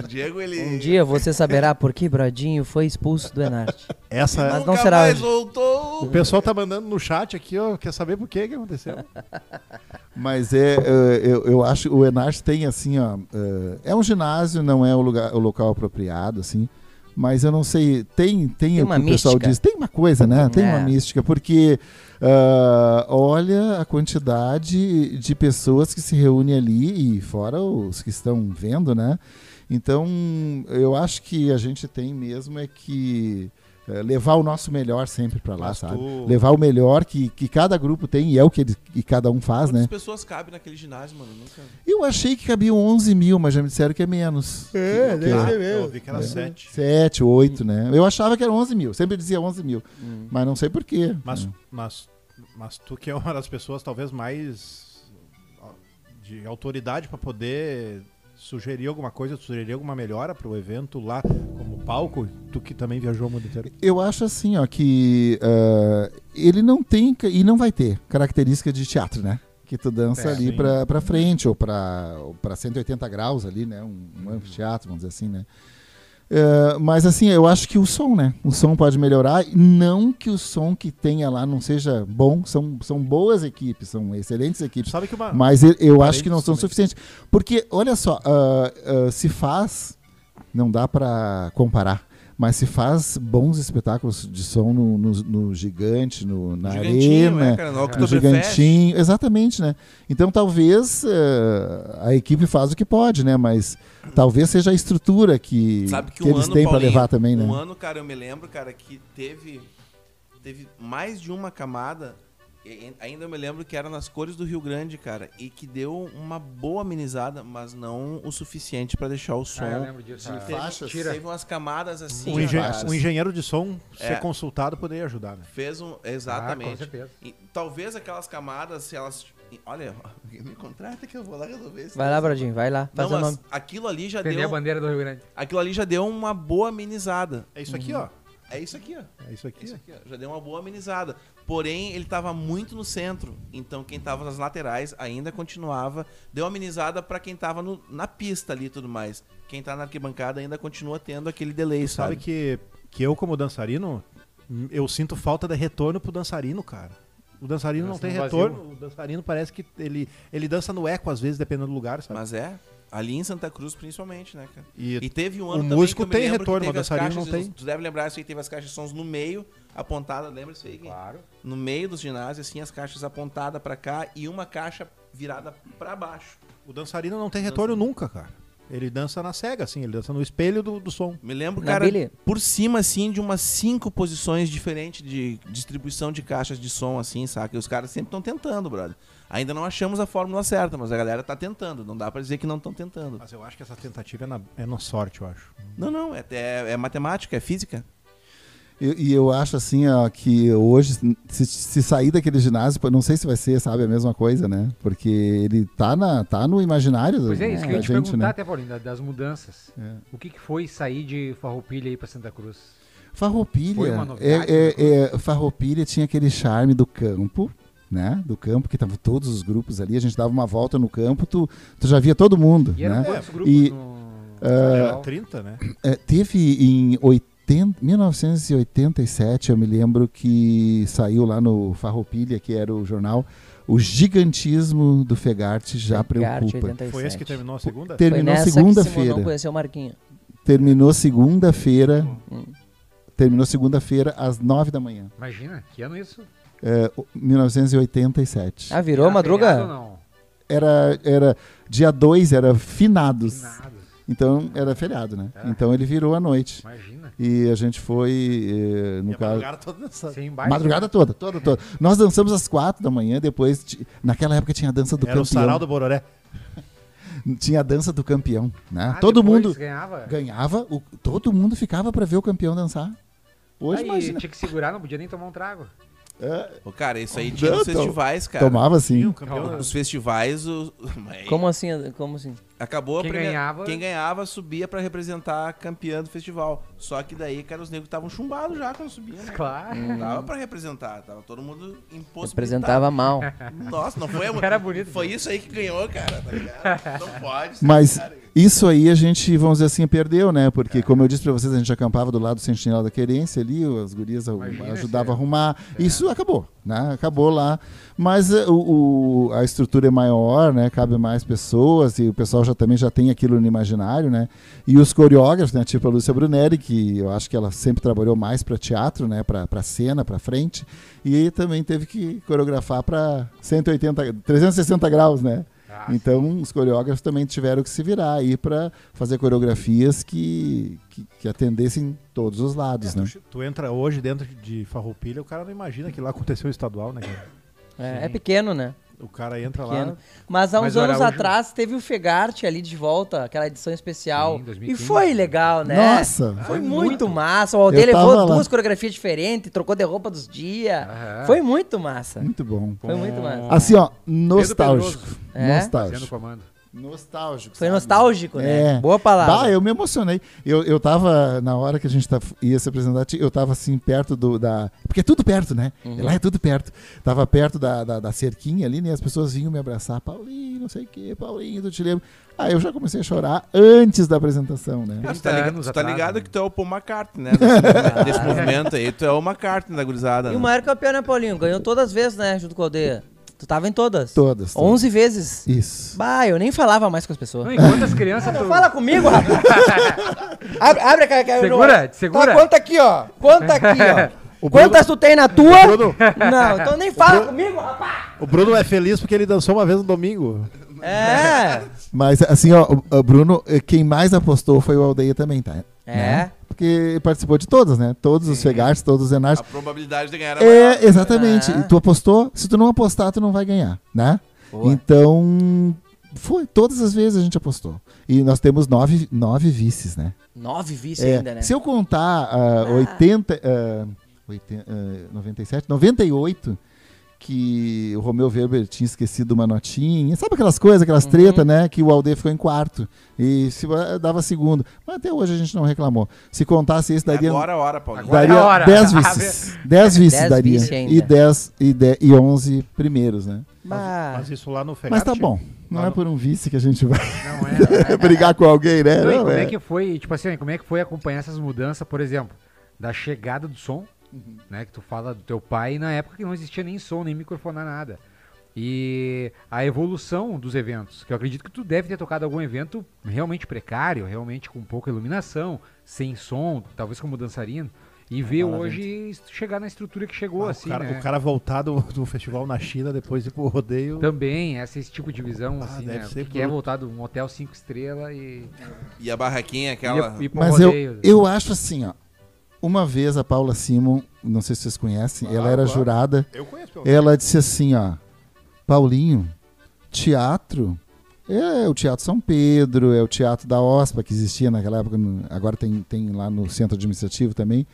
O Diego, ele. Um dia você saberá por que Brodinho foi expulso do Enarte. Essa, Mas nunca não será hoje. voltou. o pessoal tá mandando no chat aqui, ó, quer saber por que que aconteceu. Mas é, é, eu, eu acho o Enart tem assim, ó, é, é um ginásio, não é o lugar, o local apropriado, assim. Mas eu não sei, tem, tem, Tem o uma que o pessoal mística. diz, tem uma coisa, né? Tem É. uma mística, porque ah, olha a quantidade de pessoas que se reúnem ali, e fora os que estão vendo, né? Então, eu acho que a gente tem mesmo é que eh, levar o nosso melhor sempre para lá, Mas sabe? tu- Levar o melhor que, que cada grupo tem, e é o que, ele- que cada um faz, Quantas né? pessoas cabem naquele ginásio, mano? Nunca. Eu achei que cabiam 11 mil, mas já me disseram que é menos. É, que, Ah, que eu ouvi que era sete. 7, 8, né? Eu achava que era 11 mil, sempre dizia 11 mil, Hum. mas não sei porquê. Mas, né? mas, mas tu que é uma das pessoas talvez mais de autoridade pra poder sugerir alguma coisa, sugerir alguma melhora pro evento lá como palco, tu que também viajou o mundo inteiro. Eu acho assim, ó, que ah, ele não tem e não vai ter característica de teatro, né? Que tu dança É, ali pra frente ou pra 180 graus ali, né? Um, um anfiteatro, vamos dizer assim, né? Ah, mas assim, eu acho que o som, né? O som pode melhorar. Não que o som que tenha lá não seja bom, são, são boas equipes, são excelentes equipes. sabe que uma Mas eu, eu acho que não são também. suficientes. Porque, olha só, ah, ah, se faz, não dá pra comparar, mas se faz bons espetáculos de som no, no, no gigante, no, na arena, é, cara, no no gigantinho, exatamente, né? Então talvez ah, a equipe faz o que pode, né? Mas talvez seja a estrutura que, que que um eles ano, têm Paulinho, levar também, né? Um ano, cara, eu me lembro, cara, que teve, teve mais de uma camada. Ainda eu me lembro que era nas cores do Rio Grande, cara, e que deu uma boa amenizada, mas não o suficiente pra deixar o som. Ah, eu lembro disso. Ah, Teve, faixas. Tira. teve umas camadas assim. um, engen- um engenheiro de som É. ser consultado poderia ajudar, né? Fez um. Ah, com Exatamente. certeza. E talvez aquelas camadas, se elas. Olha, me contrata que eu vou lá resolver isso. Vai lá, Brodinho, vai lá. Não, mas nome. aquilo ali já a deu. bandeira do Rio Grande. Aquilo ali já deu uma boa amenizada. É isso aqui, ó. É isso aqui, ó. É isso aqui. Isso aqui, ó. Já deu uma boa amenizada. Porém, ele tava muito no centro. Então, quem tava nas laterais ainda continuava. Deu amenizada pra quem tava no- na pista ali e tudo mais. Quem tá na arquibancada ainda continua tendo aquele delay, Sabe sabe? que, que eu, como dançarino, eu sinto falta de retorno pro dançarino, cara. O dançarino não tem no retorno. vazio. O dançarino parece que ele, ele dança no eco, às vezes, dependendo do lugar, sabe? Mas é. Ali em Santa Cruz, principalmente, né, cara? E, E teve um O ano também músico que eu me tem retorno, que teve o caixas não tem. Tu deve lembrar isso aí, teve as caixas de sons no meio, apontada, lembra isso aí? Claro. No meio dos ginásios, assim, as caixas apontadas pra cá e uma caixa virada pra baixo. o dançarino não tem retorno nunca, cara. Ele dança na cega, assim, ele dança no espelho do, do som. Me lembro, cara, por cima, assim, de umas cinco posições diferentes de distribuição de caixas de som, assim, saca? E os caras sempre estão tentando, brother. Ainda não achamos a fórmula certa, mas a galera tá tentando. Não dá pra dizer que não estão tentando. Mas eu acho que essa tentativa é na, é na sorte, eu acho. Não, não, é, é, é matemática, é física. E, e eu acho assim, ó, que hoje, se, se sair daquele ginásio, não sei se vai ser, sabe, a mesma coisa, né? Porque ele tá, na, tá no imaginário Pois é, isso que eu ia te gente, perguntar né? até, Paulinho, da- das mudanças. É. O que, que foi sair de Farroupilha aí pra Santa Cruz? Foi Farroupilha, uma novidade, é, é, é, Farroupilha tinha aquele charme do campo, né? Do campo, que estavam todos os grupos ali, a gente dava uma volta no campo, tu, tu já via todo mundo, E né? quantos grupos E- no... Era 30, né? É, teve em 80, 1987, eu me lembro que saiu lá no Farroupilha, que era o jornal, o gigantismo do Fegarte já Fegarte, preocupa. 87. Foi esse que terminou a segunda? Foi Terminou segunda-feira. conheceu o Marquinho. Terminou segunda-feira. Hum. Terminou segunda-feira às nove da manhã. Imagina, que ano isso? É, o- 1987. Ah, virou Era madruga? feriado? Era, era dia 2, era finados. Nada. Então era feriado, né? É. Então ele virou à noite. Imagina. E a gente foi, eh, no E a caso. madrugada toda dançando. Sem baixo. Madrugada toda, toda, toda. Nós dançamos às quatro da manhã, depois. Naquela época tinha a dança do Era o sarau campeão. do Bororé. Tinha a dança do campeão, né? Ah, todo mundo ganhava. ganhava, o- todo mundo ficava pra ver o campeão dançar. Hoje, Aí imagina. tinha que segurar, não podia nem tomar um trago. É, Ô, cara, isso aí tinha Não, nos to- festivais, cara. tomava Tinha assim. um campeão. Os festivais, o... Como assim? Como assim? Acabou a Quem primeira- ganhava- Quem ganhava subia pra representar a campeã do festival. Só que daí, cara, os negros estavam chumbados já quando subiam. Né? Claro. Não dava pra representar, tava todo mundo impossibilitado. Representava mal. Nossa, não foi a... Era bonito. Foi isso aí que ganhou, cara, tá ligado? Não pode. Mas cara. isso aí a gente, vamos dizer assim, perdeu, né? Porque, como eu disse pra vocês, a gente acampava do lado do Sentinela da Querência ali, as gurias Imagina ajudavam a se- arrumar. Isso acabou, né? Acabou lá. Mas eh, o, o- a estrutura é maior, né? Cabe mais pessoas e o pessoal já também já tem aquilo no imaginário, né? E os coreógrafos, né? Tipo a Lúcia Brunelli, que eu acho que ela sempre trabalhou mais para teatro, né? Para cena, para frente. E também teve que coreografar para 180, 360 graus, né? Ah, Então, os coreógrafos também tiveram que se virar aí para fazer coreografias que, que, que atendessem todos os lados, né? Tu, tu entra hoje dentro de Farroupilha, o cara não imagina que lá aconteceu o estadual, né? cara? É, é pequeno, né? O cara entra Pequeno. lá. Mas há uns Mas anos Araújo- atrás teve o Fegarte ali de volta, aquela edição especial. Sim, e 2015. foi legal, né? Nossa! Foi muito, massa. O Aldeia levou lá. duas coreografias diferentes, trocou de roupa dos dias. Aham. Foi muito massa. Muito bom. Foi muito massa. Assim, ó, nostálgico. É? Fazendo Nostálgico. Nostálgico. Foi sabe? nostálgico, né? É. Boa palavra. Bah, eu me emocionei. Eu, eu tava, na hora que a gente tá- ia se apresentar, eu tava assim, perto do, da... Porque é tudo perto, né? Uhum. Lá é tudo perto. Tava perto da, da, da cerquinha ali, né? As pessoas vinham me abraçar. Paulinho, não sei o quê, Paulinho, tu te lembra? Aí eu já comecei a chorar antes da apresentação, né? Ah, tu 30 tá, ligado, tu tá ligado né? que tu é o Paul McCartney, né? Desse, desse movimento aí. Tu é o McCartney da gurizada. E né? o maior campeão, né, Paulinho? Ganhou todas as vezes, né? Junto com o Aldeia. Tu tava em todas. Todas. todas. 11 vezes. Isso. Bah, eu nem falava mais com as pessoas. Não, enquanto as crianças. tu- Fala comigo, rapaz. abre, abre a cara. Segura, segura. Tá, conta aqui, ó. Conta aqui, ó. O Bruno- Quantas tu tem na tua? Bruno- Não, então nem fala comigo, rapaz. O Bruno é feliz porque ele dançou uma vez no domingo. É. Mas assim, ó, o- o Bruno, eh, quem mais apostou foi o Aldeia também, tá? É. Né? Porque participou de todas, né? Todos os Fegarts, todos os Enartes. A probabilidade de ganhar era maior. É, exatamente. Ah. E tu apostou, se tu não apostar, tu não vai ganhar, né? Boa. Então, foi. Todas as vezes a gente apostou. E nós temos nove, nove vices, né? Nove vice É, ainda, né? Se eu contar ah, 80, ah, 80, ah, 97, 98, que o Romeu Weber tinha esquecido uma notinha. Sabe aquelas coisas, aquelas Uhum. treta, né? Que o Aldeia ficou em quarto. E se, dava segundo. Mas até hoje a gente não reclamou. Se contasse isso, daria. Agora a hora, Paulinho. Agora é a Daria hora. 10 Ah, vices. 10 vices Dez daria. vice ainda. E 10 e, 10 e 11 primeiros, né? Bah. Mas isso lá no Mas Fegarte. tá bom. Não é por um vice que a gente vai Não é. brigar com alguém, né? Não, e Não, como é. é. que foi, tipo assim, como é que foi acompanhar essas mudanças, por exemplo, da chegada do som, Uhum. né, que tu fala do teu pai, na época que não existia nem som, nem microfone, nada. E a evolução dos eventos, que eu acredito que tu deve ter tocado algum evento realmente precário, realmente com pouca iluminação, sem som, talvez como dançarino, e ver hoje chegar na estrutura que chegou, Ah, assim, o, cara, né? o cara voltar do, do festival na China depois de ir pro rodeio. Também, essa, esse tipo de visão, Ah, assim, deve né? ser Que é voltado um hotel cinco estrelas e... E a barraquinha, aquela. e, e pro Mas eu, rodeio. eu acho assim, ó. Uma vez a Paula Simon, não sei se vocês conhecem, Claro, ela era claro. jurada. Eu conheço Ela disse assim, ó. Paulinho, teatro é o Teatro São Pedro, é o Teatro da OSPA, que existia naquela época, no- agora tem, tem lá no Centro Administrativo também.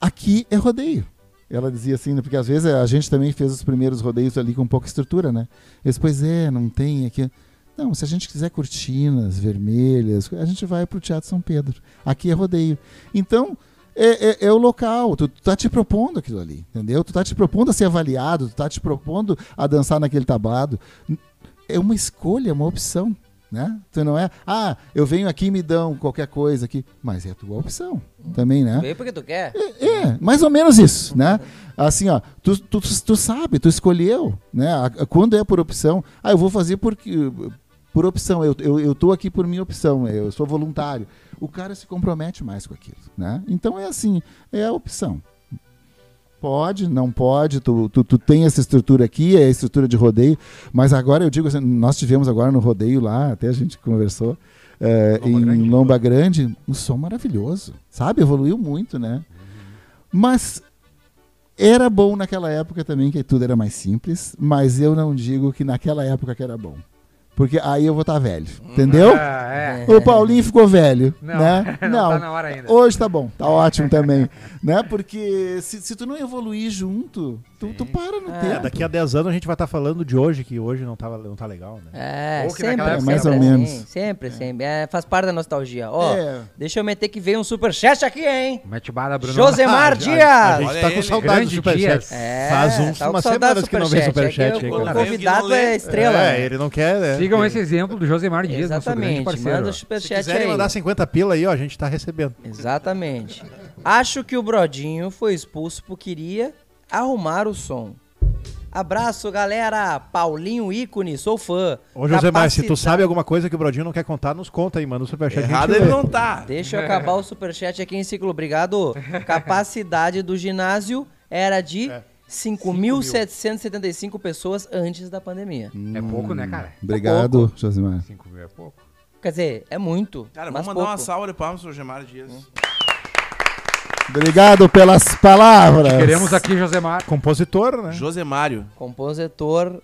Aqui é rodeio. Ela dizia assim, né, porque às vezes a gente também fez os primeiros rodeios ali com pouca estrutura, né? Eles, pois é, não tem aqui. Não, se a gente quiser cortinas vermelhas, a gente vai pro Teatro São Pedro. Aqui é rodeio. Então, é, é- é o local, tu, tu tá te propondo aquilo ali, entendeu? Tu tá te propondo a ser avaliado, tu tá te propondo a dançar naquele tablado. É uma escolha, uma opção, né? Tu não é, ah, eu venho aqui e me dão qualquer coisa aqui, mas é a tua opção também, né? Veio porque tu quer. É, mais ou menos isso, né? Assim, ó, tu, tu, tu sabe, tu escolheu, né? Quando é por opção, ah, eu vou fazer porque, por opção, eu, eu, eu tô aqui por minha opção, eu sou voluntário. O cara se compromete mais com aquilo, né? Então é assim, é a opção. Pode, não pode, tu, tu, tu tem essa estrutura aqui, é a estrutura de rodeio, mas agora eu digo assim, nós tivemos agora no rodeio lá, até a gente conversou, é, Lomba em Grande, Lomba Grande, um som maravilhoso, sabe? Evoluiu muito, né? Mas era bom naquela época também, que tudo era mais simples, mas eu não digo que naquela época que era bom. Porque aí eu vou estar velho, entendeu? Ah, é. O Paulinho ficou velho, Não, né? não tá na hora ainda. Hoje tá bom, tá ótimo também, né? Porque se, se tu não evoluir junto, tu, tu para no É, É, tempo. daqui a 10 anos a gente vai estar falando de hoje, que hoje não tá, não tá legal, né? É, Ou que sempre, naquela época mais sempre ou assim, menos. Sempre, sempre. É, faz parte da nostalgia. Ó, É. deixa eu meter que veio um superchat aqui, hein? Mete bala, Bruno. Josemar A Dias! gente Olha tá com saudade do Superchat. Dias. É, Faz uns, tá com umas semanas que não vem superchat, é o convidado é estrela. É, ele não quer, né? Sigam esse exemplo do Josemar Dias, nosso grande Exatamente, parceiro. manda o Se superchat aí. mandar 50 pila aí, ó, a gente tá recebendo. Exatamente. Acho que o Brodinho foi expulso porque queria arrumar o som. Abraço, galera. Paulinho ícone, sou fã. Ô, Josemar, se tu sabe alguma coisa que o Brodinho não quer contar, nos conta aí, manda o superchat. Errado ele não tá. Deixa eu acabar o superchat aqui em ciclo. Obrigado. Capacidade do ginásio era de É. 5.775 pessoas antes da pandemia. É pouco, né, cara? Obrigado, Josimar. 5 mil é pouco. Quer dizer, é muito. Cara, mas vamos mandar uma pouco. salva de palmas pro Gemar Dias. Obrigado pelas palavras. Queremos aqui, Josemar. Compositor, né? Josemário. Compositor.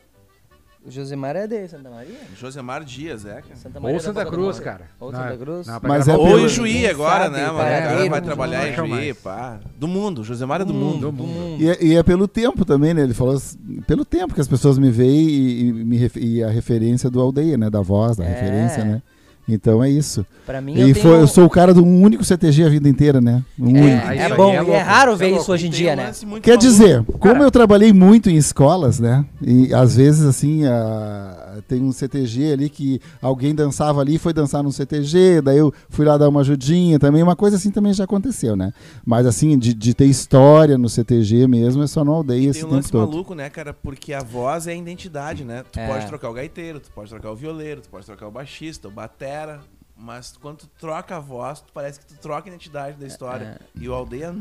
Josemar é de Santa Maria? Josemar Dias, é, cara. Santa Ou da Santa Cruz, cara. Ou Não, Santa Cruz. não, pra Mas é o- Ou em Juí agora, sabe, né, mano? O paradeiro, cara vai não trabalhar em Juí, pá. Do mundo, Josemar é do mundo. Do mundo. E é, e é pelo tempo também, né? Ele falou assim, pelo tempo que as pessoas me veem e, e e a referência do aldeia, né? Da voz, da É. referência, né? Então é isso. Pra mim, E eu, foi, tenho... eu sou o cara do único CTG a vida inteira, né? Um único. É, isso é bom, é é raro ver é isso hoje em dia, um né? Quer dizer, como eu trabalhei muito em escolas, né? E às vezes, assim, a- tem um CTG ali que alguém dançava ali, foi dançar no CTG, daí eu fui lá dar uma ajudinha também. Uma coisa assim também já aconteceu, né? Mas assim, de, de ter história no CTG mesmo, é só no aldeia esse Tem um tempo lance todo. maluco, né, cara? Porque a voz é a identidade, né? Tu É. pode trocar o gaiteiro, tu pode trocar o violeiro, tu pode trocar o baixista, o batera. Mas quando tu troca a voz, tu parece que tu troca a identidade da história. E o Aldeia...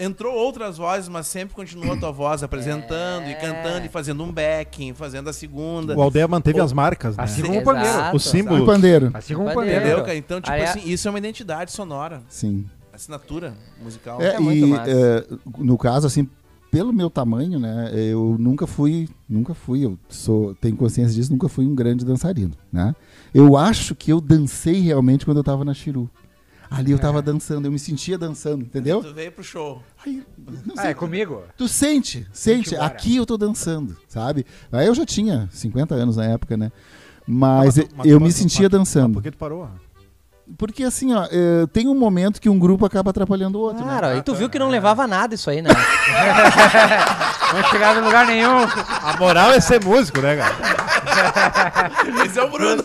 Entrou outras vozes, mas sempre continuou a tua voz apresentando e É. cantando e fazendo um backing, fazendo a segunda. O Aldeia manteve O- as marcas, né? Assim Sim, como o pandeiro. exato, O símbolo. E o pandeiro. Assim como o Pandeiro. Entendeu, cara? Então, tipo Aliás- assim, isso é uma identidade sonora. Sim. Assinatura musical. É, É muito e massa. é, no caso, assim, pelo meu tamanho, né, eu nunca fui, nunca fui, eu sou, tenho consciência disso, nunca fui um grande dançarino, né? Eu acho que eu dancei realmente quando eu tava na Chiru. Ali eu tava dançando, eu me sentia dançando, entendeu? Tu veio pro show. Aí, não Ah, é comigo? tu sente, sente, aqui eu tô dançando, sabe? Aí eu já tinha 50 anos na época, né? Mas, Mas tu- mas eu tu- me mas- sentia mas- dançando. mas Por que tu parou? Porque assim, ó, eh, tem um momento que um grupo acaba atrapalhando o outro, né? Cara, e tu viu que não levava nada isso aí, né? Não chegava em lugar nenhum. A moral é ser músico, né, cara? Esse é o Bruno.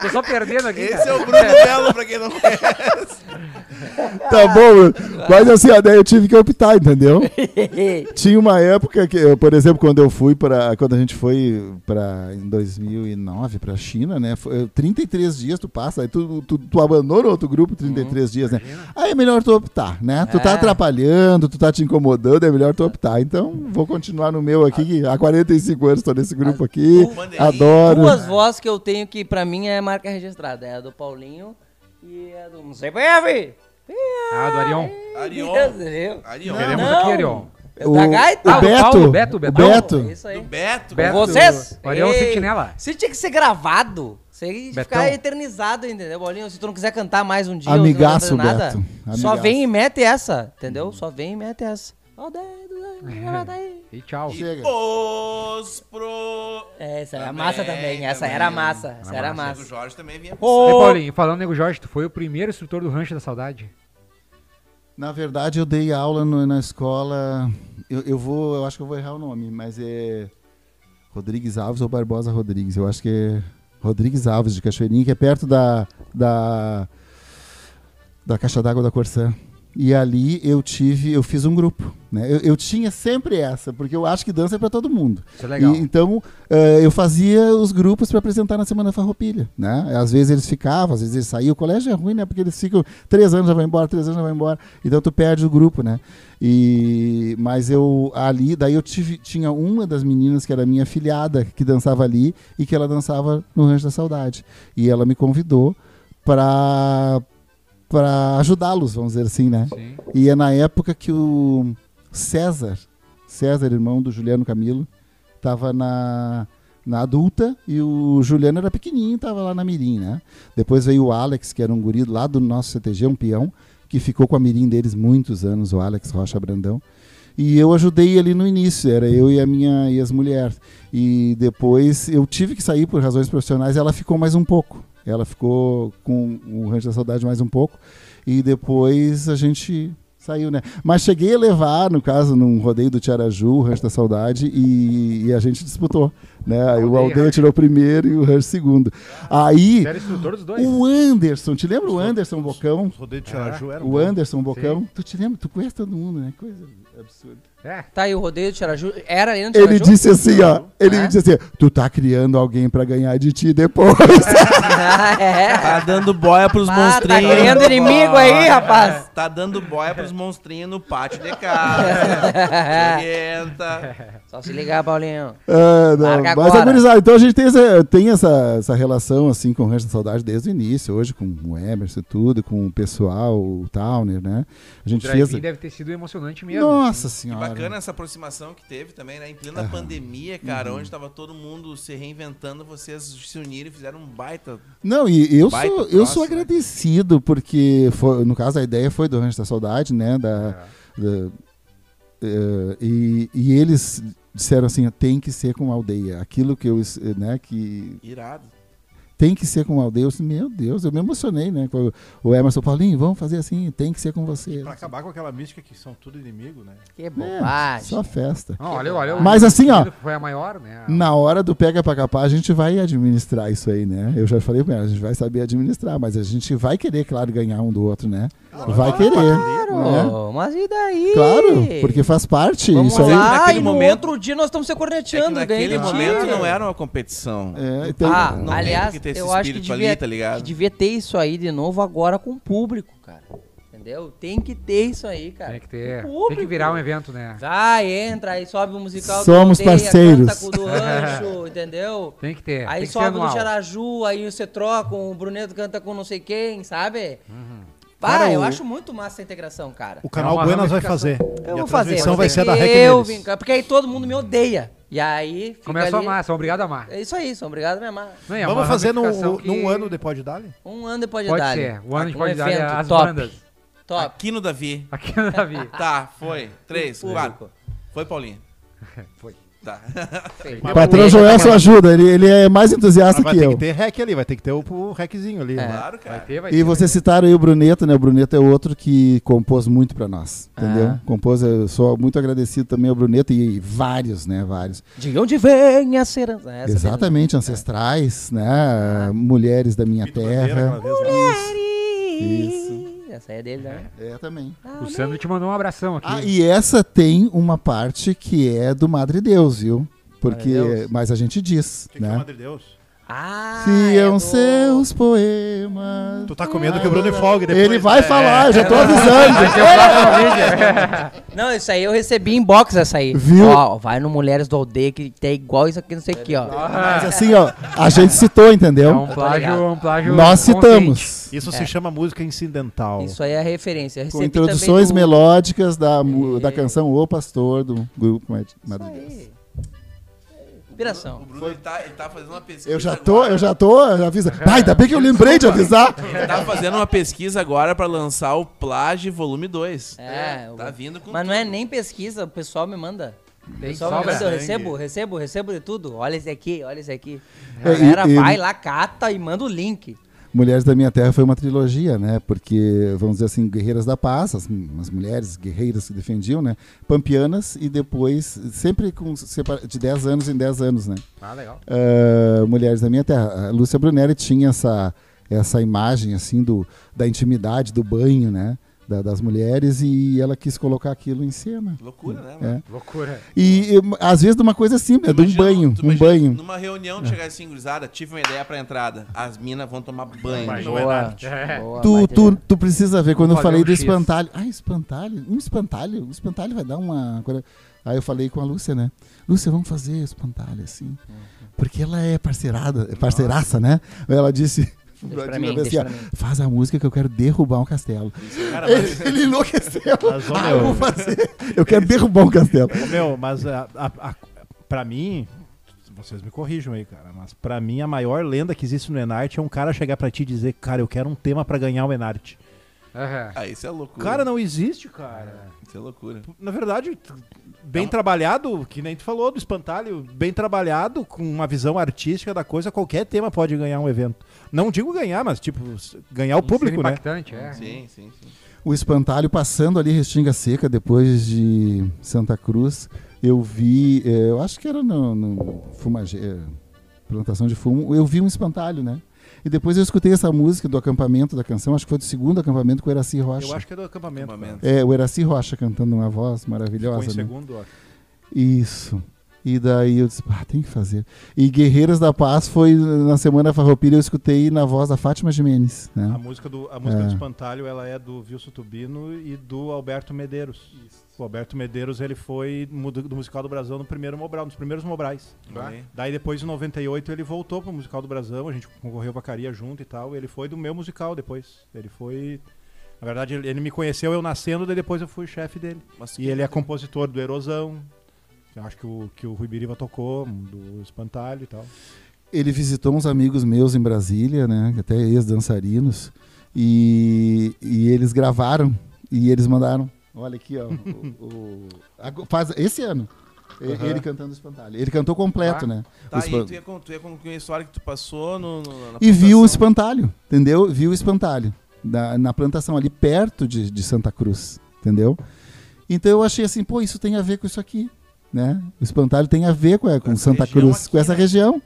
Tô só perdendo aqui. Esse cara. é o Bruno Belo, pra quem não conhece. Tá bom, mas assim, ó, daí eu tive que optar, entendeu? Tinha uma época que, eu, por exemplo, quando eu fui para quando a gente foi para em 2009 para China, né? Foi, 33 dias tu passa, aí tu, tu, tu abandona outro grupo 33 dias, né? Aí é melhor tu optar, né? Tu tá É. atrapalhando, tu tá te incomodando, é melhor tu optar. Então, vou continuar no meu aqui, que há 45 anos tô nesse grupo aqui. o. Adoro. Duas vozes que eu tenho que pra mim é marca registrada. É a do Paulinho e a do CPF. Ah, do Arion. Arion. Arion. Queremos Não. aqui, Arion. É da gaita. o Ah, Beto, Paulo, Beto, o Betão. Beto. É isso aí. Do Beto. Beto. Vocês? O Ariel Sentinela. Se tinha que ser gravado, Betão. ficar eternizado, entendeu, Paulinho? Se tu não quiser cantar mais um dia, Amigaço, não nada, Beto. só Amigaço. vem e mete essa, entendeu? Só vem e mete essa. Ó o. E tchau. Chega. Os pro... É, essa era Também, massa também. Essa também. era massa. Essa era O massa. Jorge também vinha Ô, Ei, Paulinho, falando Nego Jorge, tu foi o primeiro instrutor do Rancho da Saudade. Na verdade, eu dei aula no- na escola. Eu, eu vou, eu acho que eu vou errar o nome, mas é Rodrigues Alves ou Barbosa Rodrigues. Eu acho que é Rodrigues Alves de Cachoeirinha, que é perto da, da, da Caixa d'Água da Corsã. E ali eu tive, eu fiz um grupo. Né? Eu, eu tinha sempre essa, porque eu acho que dança é para todo mundo. Isso é legal. E, então, eh, eu fazia os grupos para apresentar na Semana Farroupilha, né? Às vezes eles ficavam, às vezes eles saíam. O colégio é ruim, né? Porque eles ficam três anos já vai embora, três anos já vai embora. Então tu perde o grupo, né? E mas eu ali, daí eu tive, tinha uma das meninas que era minha filhada que dançava ali e que ela dançava no Rancho da Saudade. E ela me convidou para para ajudá-los, vamos dizer assim, né? Sim. E é na época que o César, César, irmão do Juliano Camilo, estava na, na adulta e o Juliano era pequenininho, estava lá na Mirim, né? Depois veio o Alex, que era um guri lá do nosso CTG, um peão, que ficou com a Mirim deles muitos anos, o Alex Rocha Brandão. E eu ajudei ali no início, era eu e a minha e as mulheres. E depois eu tive que sair por razões profissionais, ela ficou mais um pouco. Ela ficou com o Rancho da Saudade mais um pouco. E depois a gente saiu, né? Mas cheguei a levar, no caso, num rodeio do Tiaraju, o Rancho da Saudade, e, e a gente disputou. Né? Aí o Rodeio, Aldeia tirou o primeiro e o Rancho segundo. Aí era o Anderson, te lembra o Anderson Bocão? Os rodeios de Tiaraju eram O. Anderson Bocão, tu te lembra? Tu conhece todo mundo, né? Coisa absurda. É. Tá aí o rodeio de Tiraju. Era no Ele Tiraju? disse assim, ó. Ele É? me disse assim: Tu tá criando alguém pra ganhar de ti depois. Ah, é. Tá dando boia pros Ah, tá monstrinhos. criando inimigo aí, rapaz. Tá dando boia pros monstrinhos no pátio de casa. Orienta. Só se ligar, Paulinho. Ah, não. Larga Mas agora. é gurizada, então a gente tem, essa, tem essa, essa relação assim com o Rancho da Saudade desde o início, hoje com o Emerson e tudo, com o pessoal, o Towner, né? A gente Drive-in fez. deve ter sido emocionante mesmo. Nossa E senhora. Bacana essa aproximação que teve também, né? Em plena pandemia, cara, onde tava todo mundo se reinventando, vocês se uniram e fizeram um baita. Não, e eu Baita sou, eu sou né? agradecido, porque foi- no caso a ideia foi do Rancho da Saudade, né? Da, É. da- eh, e, e eles disseram assim, tem que ser com a aldeia. Aquilo que eu, né, que Irado. Tem que ser com a aldeia. Eu disse, meu Deus, eu me emocionei, né? O Emerson Paulinho, vamos fazer assim, tem que ser com você. Pra acabar com aquela mística que são tudo inimigo, né? Que É, bobagem. só festa. Não, olha, olha, Mas assim, ó, Foi a maior, né? Na hora do pega pra capar, a gente vai administrar isso aí, né? Eu já falei pra ela, a gente vai saber administrar, mas a gente vai querer, claro, ganhar um do outro, né? Vai querer. né? Claro, mas e daí? Claro, porque faz parte Vamos isso aí. lá, Naquele e no momento- outro dia nós estamos se É que corneteando. naquele ganhando momento não era uma competição. É, então- Ah, Não tem aliás, porque ter esse eu acho que espírito devia, ali, tá ligado? que devia ter isso aí de novo agora com o público, cara. Entendeu? Tem que ter isso aí, cara. Tem que ter. Tem que virar um evento, né? Vai, entra, aí sobe o musical. Somos do parceiros. Canta com o do rancho, entendeu? Tem que ter. Aí que sobe o do anual. Charaju, aí você troca, o Bruneto canta com não sei quem, sabe? Uhum. Cara, eu o- acho muito massa essa integração, cara. O canal uma Buenas vai fazer. Eu e vou a fazer. transmissão vai ser é da Rec eu vim Porque aí todo mundo me odeia. E aí fica Começa a ali... amar, são obrigados a amar. É isso aí, são obrigado a me amar. Não, é Vamos fazer num, que- num ano de Pode Dali? Um ano depois de Pode Dali. ser. O ano de Um pode dar evento as top. bandas. Top. Aqui no Davi. Aqui no Davi. Tá, foi. Três, quatro. Foi, Paulinho? Foi. Tá. O patrão Joelson ajuda, ele, ele é mais entusiasta Ah, vai que ter eu. que ter rec ali, vai ter que ter o, o reczinho ali. É. né? Claro, Vai cara. ter, vai E ter. vocês citaram aí o Bruneto, né? O Bruneto é outro que compôs muito pra nós, entendeu? Ah. Compôs, eu sou muito agradecido também ao Bruneto e vários, né? Vários. De onde vem a? Essa Exatamente, ancestrais, né? Mulheres da minha Bandeira, terra. aquela vez, né? mesmo. Essa aí é dele, né? É, também. O Sandro te mandou um abração aqui. Ah, e essa tem uma parte que é do Madre Deus, viu? Porque, Madre Deus? mas a gente diz, O que, que é o né? Madre Deus? Ah, Fiam é do- seus poemas. Tu tá com medo que o Bruno folgue depois. Ele vai né? falar, eu já tô avisando. Não, isso aí eu recebi em box essa aí. Viu? Ó, vai no Mulheres do Aldeia que tem igual isso aqui, não sei o que, ó. Mas assim, ó, a gente citou, É entendeu? um plágio, um plágio Nós consciente. citamos. Isso se chama música incidental. Isso aí é a referência. Com introduções do- melódicas da, da canção O Pastor, do grupo. Aí. Inspiração. O Bruno ele tá, ele tá fazendo uma pesquisa. Eu já tô, agora. eu já tô, avisa. Ah, ainda bem que eu lembrei de avisar. Ele tá fazendo uma pesquisa agora pra lançar o Plágio Volume 2. É, Tá o- vindo com. Mas não é nem pesquisa, o pessoal me manda. Tem pessoal sobra. eu recebo, recebo, recebo de tudo. Olha esse aqui, olha esse aqui. A É, e- galera e- vai lá, cata e manda o link. Mulheres da Minha Terra foi uma trilogia, né? Porque, vamos dizer assim, Guerreiras da Paz, as, as mulheres guerreiras que defendiam, né? Pampianas e depois, sempre com, de 10 anos em 10 anos, né? Ah, legal. Ah, Mulheres da Minha Terra. A Lúcia Brunelli tinha essa, essa imagem, assim, do, da intimidade, do banho, né? Da- das mulheres e ela quis colocar aquilo em cena. Loucura, né? É. mano? Loucura. E, e, às vezes de uma coisa simples, é de um Imagina- banho, um imagina banho. Numa reunião, chegar assim, gurizada, tive uma ideia pra entrada. As minas vão tomar banho. Boa. É. Boa, Tu, tu, tu precisa ver, quando eu falei fazer do um X. espantalho. Ah, espantalho? Um espantalho? Um espantalho vai dar uma. coisa- Aí eu falei com a Lúcia, né? Lúcia, vamos fazer espantalho assim. Porque ela é parceirada, é parceiraça, né? Ela disse. Assim, mim, ó, mim. Faz a música que eu quero derrubar um castelo. Cara, mas, Ele, ele enlouqueceu. Mas, ah, eu meu. vou fazer. Eu quero derrubar um castelo. meu, mas a, a, a- pra mim, vocês me corrijam aí, cara, mas pra mim a maior lenda que existe no Enarte é um cara chegar pra ti e dizer, cara, eu quero um tema pra ganhar o Enarte. Aham. Ah, isso é loucura. Cara, não existe, cara. Isso é loucura. Na verdade, bem É trabalhado, que nem tu falou do espantalho, bem trabalhado, com uma visão artística da coisa, qualquer tema pode ganhar um evento. Não digo ganhar, mas tipo, ganhar o Ser público, né? impactante, é. Sim, sim, sim. O espantalho passando ali Restinga Seca, depois de Santa Cruz, eu vi, eh, eu acho que era no, no fumage, eh, plantação de fumo, eu vi um espantalho, né? E depois eu escutei essa música do acampamento da canção, acho que foi do segundo acampamento com o Eraci Rocha. Eu acho que é do acampamento. Acampamento. cara. É, o Eraci Rocha cantando uma voz Ficou em maravilhosa, né? segundo, ó. Isso. E daí eu disse, ah, tem que fazer. E Guerreiras da Paz foi na Semana Farroupilha, eu escutei na voz da Fátima Jimenez, A né? música do, a música É. do Espantalho, ela é do Wilson Tubino e do Alberto Medeiros. O Alberto Medeiros, ele foi do musical do Brasão no primeiro Mobral, nos primeiros Mobrais. Vai. Daí depois, em 98, ele voltou pro musical do Brasão, a gente concorreu vacaria junto e tal, e ele foi do meu musical depois. Ele foi... Na verdade, ele, ele me conheceu eu nascendo, daí depois eu fui chefe dele. Mas E ele é compositor do Erosão, que eu acho que o, que o Rui Biriva tocou, do Espantalho e tal. Ele visitou uns amigos meus em Brasília, né? Até ex-dançarinos. E, e eles gravaram e eles mandaram. Olha aqui, ó. o- o- faz, esse ano. Aham. Ele cantando o espantalho. Ele cantou completo, Ah, né? Tá, O espan- tu ia, tu ia concluir a história que tu passou no, no- na E viu o plantação. espantalho, entendeu? Viu o espantalho da- na plantação ali perto de, de Santa Cruz, entendeu? Então eu achei assim, pô, isso tem a ver com isso aqui, né? O espantalho tem a ver com, a- com essa Santa Cruz, aqui, com essa né? região.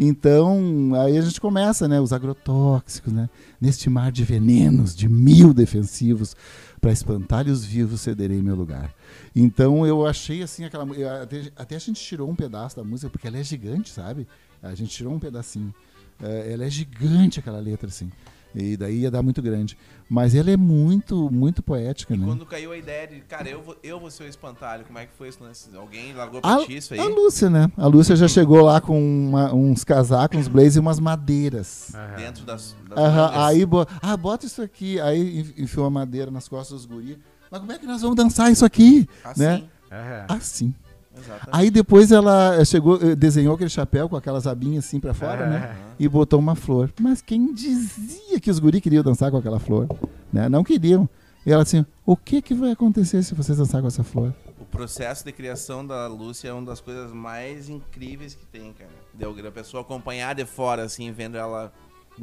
Então, aí a gente começa, né? Os agrotóxicos, né? Neste mar de venenos, de mil defensivos, para espantalhos vivos cederei meu lugar. Então eu achei assim aquela. Até, até a gente tirou um pedaço da música, porque ela é gigante, sabe? A gente tirou um pedacinho. É, ela é gigante aquela letra, assim. E daí ia dar muito grande. Mas ela é muito, muito poética, E né? quando caiu a ideia de, cara, eu vou, eu vou ser o espantalho, como é que foi lance? Alguém largou pra A, ti isso aí? a Lúcia, né? A Lúcia já chegou lá com uma- uns casacos, uns blazers e umas madeiras. Aham. Dentro das. das Aham, aí, bo- ah, bota isso aqui. Aí enf- enfiou a madeira nas costas dos guri. Mas como é que nós vamos dançar isso aqui? Assim, né? Aham. Assim. Exatamente. Aí depois ela chegou, eh, desenhou aquele chapéu com aquelas abinhas assim pra fora, né? Aham. E botou uma flor. Mas quem dizia que os guri queriam dançar com aquela flor? Né? Não queriam. E ela assim, o que que vai acontecer se vocês dançar com essa flor? O processo de criação da Lúcia é uma das coisas mais incríveis que tem, cara. Deu a pessoa acompanhar de fora, assim, vendo ela.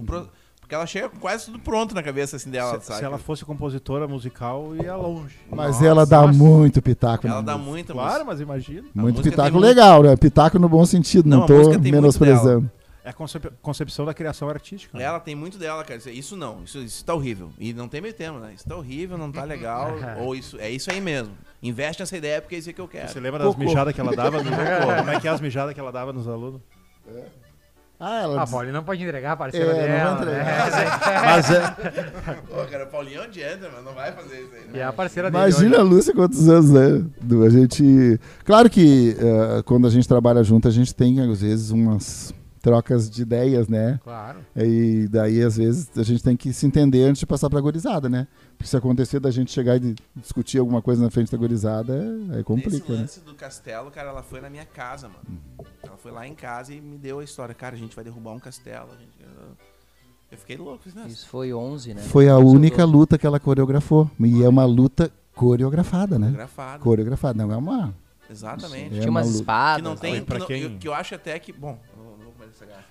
pro- Porque ela chega com quase tudo pronto na cabeça, assim, dela, se, sabe? se ela fosse compositora musical, ia longe. Mas Nossa, ela dá nossa. muito pitaco. Ela dá música. muita Claro, mas imagina. Muito pitaco tem muito- legal, né? Pitaco no bom sentido, não, Não, tô muito menosprezando. É a concep- concepção da criação artística. né? Ela tem muito dela, cara. Isso- Isso não, isso, isso tá horrível. E não tem meio termo, né? Isso tá horrível, não tá legal. ou isso é isso aí mesmo. Investe nessa ideia porque é isso que eu quero. Você lembra das Cocô. mijadas que ela dava? No... Como é que é as mijadas que ela dava nos alunos? Ah, ela A diz- Pauli não pode entregar a parceira É, não dela. vai né? Mas é, Pô, cara, o Paulinho é onde entra, mas não vai fazer isso aí. E Né? é a parceira dele. Imagina a. Lúcia quantos anos, né? Do- A gente. Claro que eh, quando a gente trabalha junto, a gente tem, às vezes, umas trocas de ideias, né? Claro. E daí, às vezes, a gente tem que se entender antes de passar pra gorizada, né? Porque se acontecer da gente chegar e discutir alguma coisa na frente da gorizada, é- aí complica, Nesse né? lance do castelo, cara, ela foi na minha casa, mano. Ela foi lá em casa e me deu a história. Cara, a gente vai derrubar um castelo. a gente- Eu fiquei louco. "Nossa, Isso foi 11, né? Foi a 11 ou única 12. luta que ela coreografou. E é uma luta coreografada, né? Fotografado. Não é uma. Exatamente. É Tinha umas uma luta. espadas. Que não tem. Pra que, não- eu- que eu acho até que. Bom,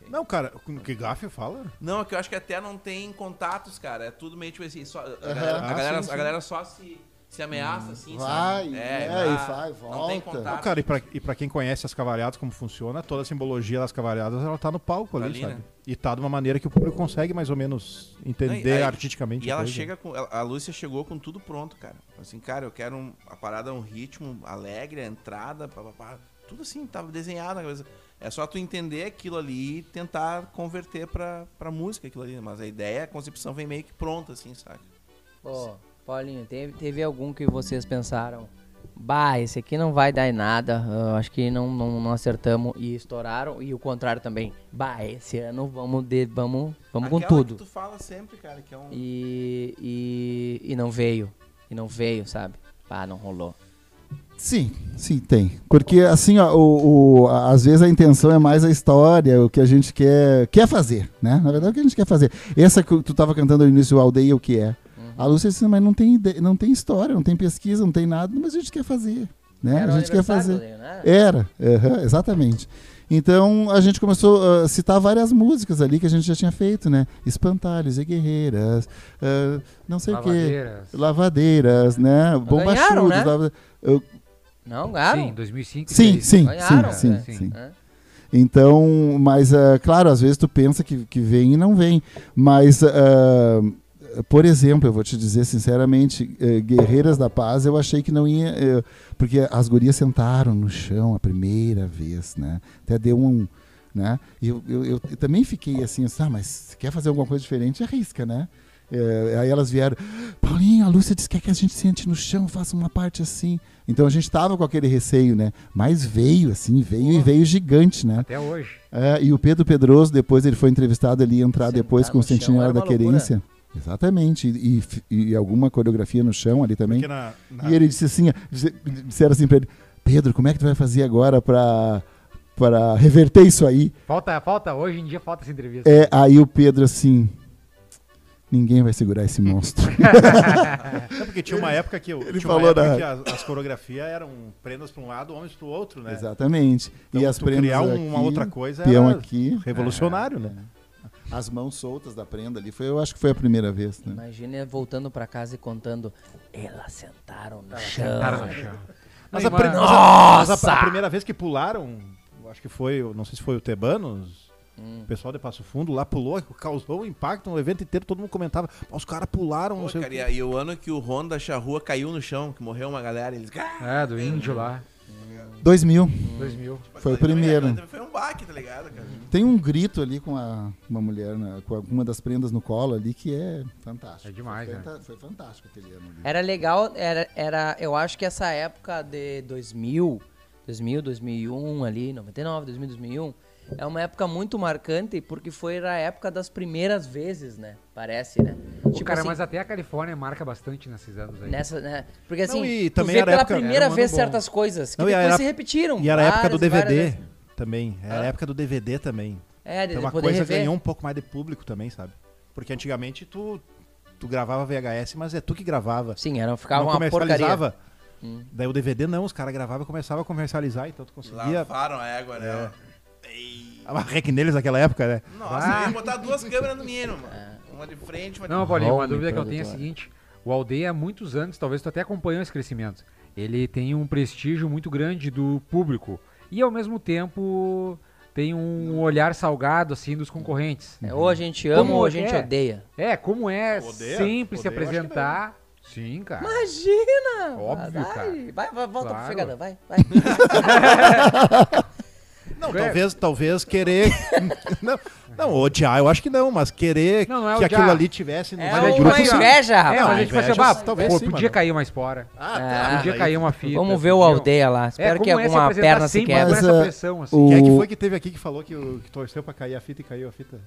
não cara, com que gafe fala? Não, é que eu acho que até não tem contatos, cara. É tudo meio tipo assim. Só, a, galera, a, Ah, galera, sim, a sim. galera só se, se ameaça, assim, Vai, sabe? é, vai, e vai, Não tem volta. contato. Não, cara, e pra, e pra quem conhece as cavalhadas, como funciona, toda a simbologia das cavalhadas, ela tá no palco ali, Ali, sabe? né? E tá de uma maneira que o público consegue mais ou menos entender Não, e aí- artisticamente. E a ela coisa. chega com. ela- A Lúcia chegou com tudo pronto, cara. Assim, cara, eu quero um, a parada, um ritmo alegre, a entrada, pá, pá, pá, tudo assim, tava desenhado na cabeça. É só tu entender aquilo ali e tentar converter pra, pra música aquilo ali. Mas a ideia, a concepção vem meio que pronta, assim, sabe? Pô, Paulinho, teve, teve algum que vocês pensaram, bah, esse aqui não vai dar em nada, eu acho que não, não, não acertamos e estouraram, e o contrário também, bah, esse ano vamos, de, vamos, vamos com tudo. que tu fala sempre, cara, que é um. E, e, e não veio, e não veio, sabe? Bah, não rolou. Sim, sim, tem. Porque assim, ó, o, o- às vezes a intenção é mais a história, o que a gente quer, quer fazer, né? Na verdade, o que a gente quer fazer. Essa que tu tava cantando no início, o Aldeia, o que é? A Lúcia disse, mas não tem, ide- não tem história, não tem pesquisa, não tem nada, mas a gente quer fazer, né? Era a gente quer fazer. né? Era, aham, exatamente. Então a gente começou a citar várias músicas ali que a gente já tinha feito, né? Espantalhos e Guerreiras, ah, não sei o quê. Lavadeiras. Lavadeiras, né? Bombachudos. né? lava- Não, ganharam. Sim, 2005. Sim, sim, Ganharam, sim, né? sim, Sim. sim. É. Então, mas, ah, claro, às vezes tu pensa que, que vem e não vem. Mas, ah, por exemplo, eu vou te dizer sinceramente, eh, Guerreiras da Paz, eu achei que não ia. porque as gurias sentaram no chão a primeira vez, né? Até deu um. Né? E eu, eu, eu também fiquei assim, ah, mas se quer fazer alguma coisa diferente, arrisca, né? Eh, aí elas vieram, Paulinho, a Lúcia disse que quer que a gente sente no chão, faça uma parte assim. Então a gente tava com aquele receio, né? Mas veio, assim, veio e veio gigante, né? Até hoje. É, e o Pedro Pedroso, depois ele foi entrevistado, ia entrar Sentar depois com o Sentinela da uma loucura. Querência. Exatamente. E, e- e alguma coreografia no chão ali também. Na, na- E ele disse assim, disse- disseram assim pra ele, Pedro, como é que tu vai fazer agora pra, pra reverter isso aí? Falta, falta, hoje em dia falta essa entrevista. É, aí o Pedro assim, ninguém vai segurar esse monstro. É porque tinha uma época que, eu- ele tinha uma falou época da- que as, as coreografias eram prendas para um lado, homens para o outro, né? Exatamente. Então, e as prendas criar aqui, uma outra coisa peão era aqui. revolucionário, né? As mãos soltas da prenda ali, foi, eu acho que foi a primeira vez, né? Imagina voltando pra casa e contando, elas sentaram no chão. Sentaram no chão. Mas, a, mas- a- mas a- Nossa! a primeira vez que pularam, eu acho que foi, não sei se foi o Tebanos, Hum. o pessoal de Passo Fundo lá pulou, causou um impacto no evento inteiro, todo mundo comentava, "Pô, os caras pularam, não Pô, sei cara, o e, quê. e o ano que o Honda Charrua caiu no chão, que morreu uma galera, eles. É, do índio lá. 2000. 2000. Foi o também- primeiro. Foi um baque, tá ligado, cara? Tem um grito ali com a, uma mulher, né, com uma das prendas no colo ali, que é fantástico. É demais, foi, né? foi fantástico aquele ano ali. Era legal, era, era, eu acho que essa época de 2000, 2000, 2001 ali, 99, 2000, 2001, é uma época muito marcante porque foi a época das primeiras vezes, né? Parece, né? Tipo cara, assim, mas até a Califórnia marca bastante nesses anos aí. nessa, né? Porque assim, Não, e tu também vê era pela época- primeira era vez bom. certas coisas que Não, e depois era- se repetiram. E era a época do várias DVD também, era a Hã? época do DVD também. É, Então uma coisa rever. ganhou um pouco mais de público também, sabe? Porque antigamente tu, tu gravava VHS, mas é tu que gravava. Sim, era, ficava não uma porcaria. comercializava. Hum. Daí o DVD não, os caras gravavam e começavam a comercializar, então tu conseguia Lavaram a égua, né? A rec neles naquela época, né? Nossa, Ah. eu ia botar duas câmeras no mínimo, mano. É. Uma de frente, uma de Não, Paulinho, uma dúvida que eu tenho é a seguinte: o Aldeia há muitos anos, talvez tu até acompanhou esse crescimento. Ele tem um prestígio muito grande do público e ao mesmo tempo tem um olhar salgado assim dos concorrentes. É, ou a gente ama Como ou a gente é? odeia. É, como é Odeia? sempre se Odeia, que apresentar. Sim, cara. Imagina! Óbvio, vai, cara. Vai, vai, volta Claro. pro Fegadão, vai, vai. Não, É. talvez, talvez querer. não, não, odiar, eu acho que não, mas querer Não, não é que odiar. aquilo ali tivesse no É é uma assim, inveja, É, rapaz. mas a gente vai inveja, bah, talvez pô, sim, podia mano. cair uma espora. Ah, É. podia daí- cair uma fita. Vamos ver o aldeia lá. Espero que é se alguma perna se sempre quebre. Mas, essa pressão, assim. o- Quem é que foi que teve aqui que falou que, o- que torceu pra cair a fita e caiu a fita?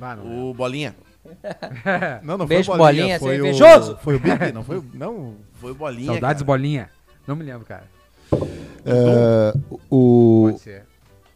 Ah. O Bolinha. Não, não Beijo, foi o Bolinha, Bolinha, foi é o... invejoso. Foi o Big, não foi o... Não, Foi o Bolinha. Saudades cara. bolinha. Não me lembro, cara. É, o, Pode ser.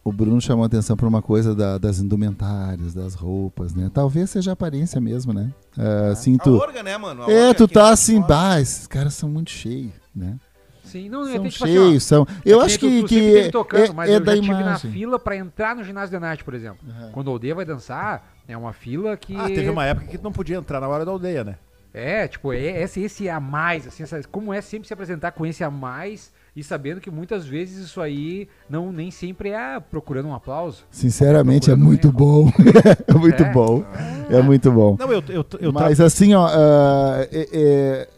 O Bruno chamou a atenção para uma coisa da- das indumentárias, das roupas, né? Talvez seja a aparência mesmo, né? É, assim, A tu, orga, né, mano? A é, orga tu aqui tá assim, bah, esses caras são muito cheios, né? Sim, não, eu São tenho, tipo assim, cheios, são. Eu É acho que, que teve é, tocando, mas é eu da já tive na imagem. fila pra entrar no ginásio de Night, por exemplo. Quando a aldeia vai dançar, é uma fila que. Ah, teve uma época que tu não podia entrar na hora da aldeia, né? É, tipo, é, esse, esse a mais, assim, essa- como é sempre se apresentar com esse a mais e sabendo que muitas vezes isso aí não nem sempre é procurando um aplauso. Sinceramente, é muito bom. é muito É. é. É muito bom. Não, eu, eu, eu, tra- Mas assim, ó, ah, é, é-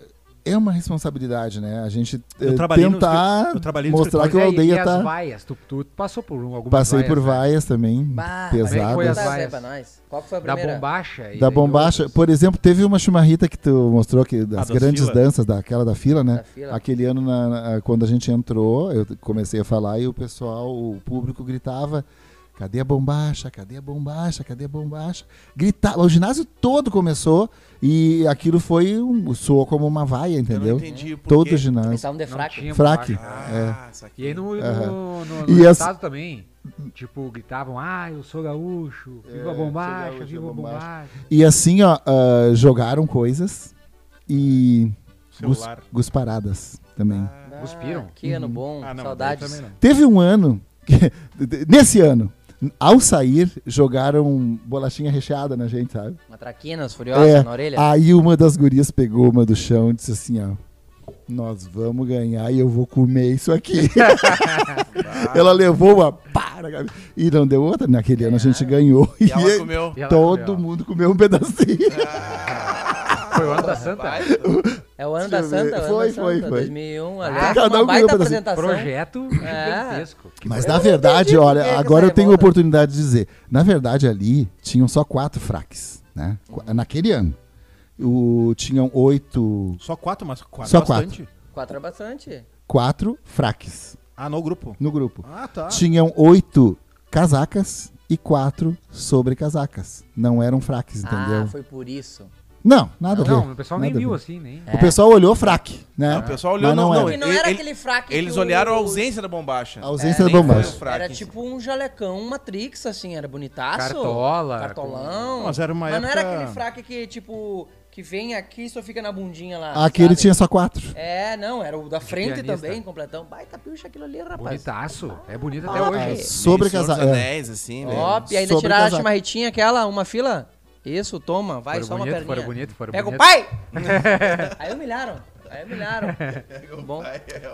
é uma responsabilidade, né? A gente Eu eh, trabalhei no tentar escri- eu trabalhei no mostrar que a aldeia e as tá. vaias, tu, tu passou por um, algumas Passei vaias, por né? vaias também, Bah, pesadas. vaias? pra nós. Qual foi a Da primeira? bombacha. e Da bombacha, outros. por exemplo, teve uma chimarrita que tu mostrou que das das grandes fila. danças, daquela da fila, né? Da fila. Aquele ano, na- na- quando a gente entrou, eu comecei a falar e o pessoal, o público gritava: cadê a bombacha? Cadê a bombacha? Cadê a bombacha? Gritava, o ginásio todo começou e aquilo foi um, soou como uma vaia, Eu entendeu? não entendi por Todo o ginásio. Eles estavam de Não fraque. Fraque. bombacha. Ah, isso aqui. E aí no, no, Aham. no, no essa- estado também, tipo, gritavam, ah, eu sou gaúcho, viva a É, bombacha, gaúcho, viva a bombacha." bombacha. E assim, ó, ah, jogaram coisas e gus, gusparadas também. Ah, Cuspiram? Que ano bom. Ah, não, Saudades. Teve um ano, nesse ano, ao sair, jogaram bolachinha recheada na gente, sabe? Uma traquinas furiosa É, na orelha. Aí uma das gurias pegou uma do chão e disse assim, ó. Nós vamos ganhar e eu vou comer isso aqui. Ela levou uma cabeça. E não deu outra. Naquele ano a gente ganhou. E E, ela comeu. E ela todo comeu. mundo comeu um pedacinho. Foi o ano da Santa? É o ano Deixa da. Santa, o ano Foi, da foi, Santa, foi. 2001. Ah, Aliás, um uma baita apresentação. Projeto É. gigantesco. Que Mas na verdade, olha, agora eu tenho a oportunidade de dizer. Na verdade, ali tinham só quatro fraques, né? Qu- Naquele ano. O, tinham oito. Só quatro, mas quatro Só bastante. Quatro é bastante. Quatro fraques Ah, no grupo. no grupo. Ah, tá. Tinham oito casacas e quatro sobre casacas. Não eram fraques, entendeu? Ah, foi por isso. Não, nada a ver. Não, o pessoal nem viu assim, nem. É. O pessoal olhou fraque, né? Não, o pessoal olhou, Mas não, não não, não era ele- aquele fraque Eles olharam a ausência da bombacha. A ausência É, da bombacha. Era tipo um jalecão, um Matrix, assim, era bonitaço. Cartola, Cartolão. Mas era uma Mas não época- era aquele fraque que, tipo, que vem aqui e só fica na bundinha lá. Aquele sabe? tinha só quatro. É, não, era o da frente pianista. também, completão. Baita pilcha aquilo ali, rapaz. Bonitaço. É bonito até Ah, hoje. é. Sobre casaca. É. Anéis, assim, velho. Ó, e ainda tiraram a casaca. chimarretinha aquela, uma fila. Isso, toma, vai, Foram só uma bonito, perninha. foram bonito, foram Pega o bonito. pai! aí humilharam, aí humilharam. Bom,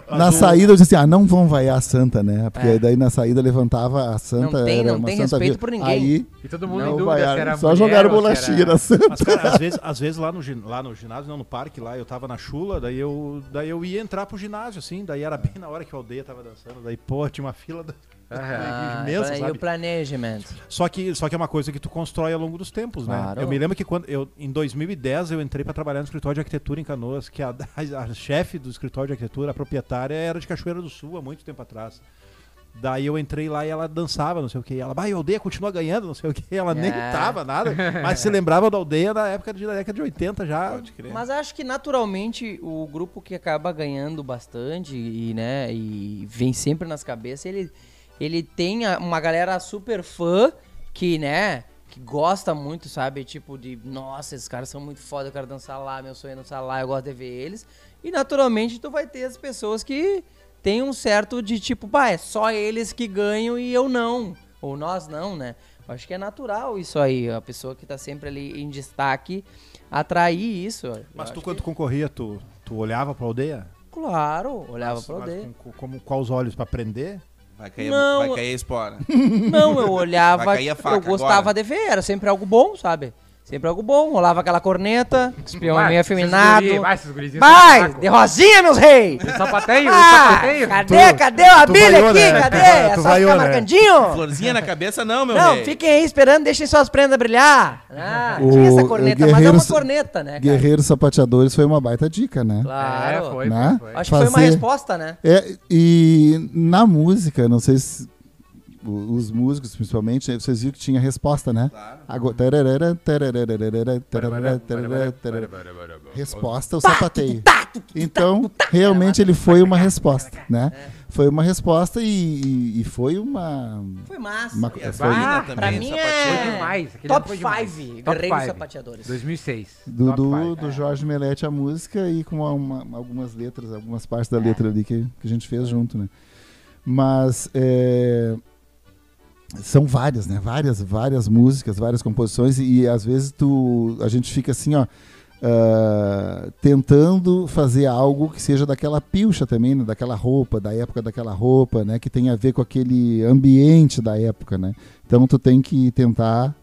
Na saída eu disse assim, ah, não vão vaiar a santa, né? Porque É. daí na saída levantava a santa. Não tem- era não uma tem santa respeito por ninguém. Aí E todo mundo em não dúvida se vaiaram, era só jogaram se bolachinha era- na santa. Mas, cara, às vezes, às vezes lá, no, gin- lá no ginásio, não, no parque lá, eu tava na chula, daí eu, daí eu ia entrar pro ginásio, assim, daí era bem na hora que a aldeia tava dançando, daí, pô, tinha uma fila da... ah, imensa, e sabe? o planejamento. Só que, só que é uma coisa que tu constrói ao longo dos tempos, Claro. né? Eu me lembro que quando eu, em 2010 eu entrei pra trabalhar no escritório de arquitetura em Canoas, que a, a, a chefe do escritório de arquitetura, a proprietária, era de Cachoeira do Sul há muito tempo atrás. Daí eu entrei lá e ela dançava, não sei o que. Ela, vai, a aldeia continua ganhando, não sei o que. Ela nem É. tava nada, mas se lembrava da aldeia da época de, da década de 80 já. Pode crer. Mas acho que naturalmente o grupo que acaba ganhando bastante e, né, e vem sempre nas cabeças, ele, ele tem uma galera super fã que, né, que gosta muito, sabe? Tipo de, nossa, esses caras são muito foda, eu quero dançar lá, meu sonho é dançar lá, eu gosto de ver eles. E naturalmente tu vai ter as pessoas que tem um certo de tipo, pá, é só eles que ganham e eu não. Ou nós não, né? Acho que é natural isso aí, a pessoa que tá sempre ali em destaque atrair isso. Mas tu, que- quando concorria, tu, tu olhava pra aldeia? Claro, olhava Mas- pra mas aldeia. com, com, como, quais olhos? Pra aprender? Vai cair, Não, vai cair a espora. Não, eu olhava, eu gostava de ver, era sempre algo bom, sabe? Sempre algo bom, rolava aquela corneta, espião Vai, meio afeminado. guri- Vai, esses gurizinhos Vai, de rosinha, meus reis! Tem sapateio, Ah, sapateio. cadê, cadê a tu bilha vaiou, aqui? né? Cadê? Tu É só vaiou, ficar né? marcandinho? Florzinha na cabeça não, meu Não, rei. fiquem aí esperando, deixem suas prendas brilhar. Ah, O- tinha essa corneta, mas é uma corneta, né, cara? Guerreiros Sapateadores foi uma baita dica, né? Claro. É, foi, Né? foi, foi. Acho que foi uma resposta, né? É, e na música, não sei se os músicos, principalmente, né, vocês viram que tinha resposta, né? Claro. Tararara, tararara, tararara. Resposta o sapateio. Então, realmente ele foi uma resposta, né? Foi uma resposta e, e- e foi uma. Foi massa. uma E foi Ah, também, pra mim é- Foi demais. Top foi demais. 5 Top Guerreiros five. Sapateadores. 2006. do, do, do Jorge Melete a música e com uma- algumas letras, algumas partes da letra ali que, que a gente fez junto, né? Mas é, são várias, né? Várias, várias músicas, várias composições e, às vezes tu, a gente fica assim, ó, ah, tentando fazer algo que seja daquela pilcha também, né? daquela roupa, da época daquela roupa, né? Que tenha a ver com aquele ambiente da época, né? Então tu tem que tentar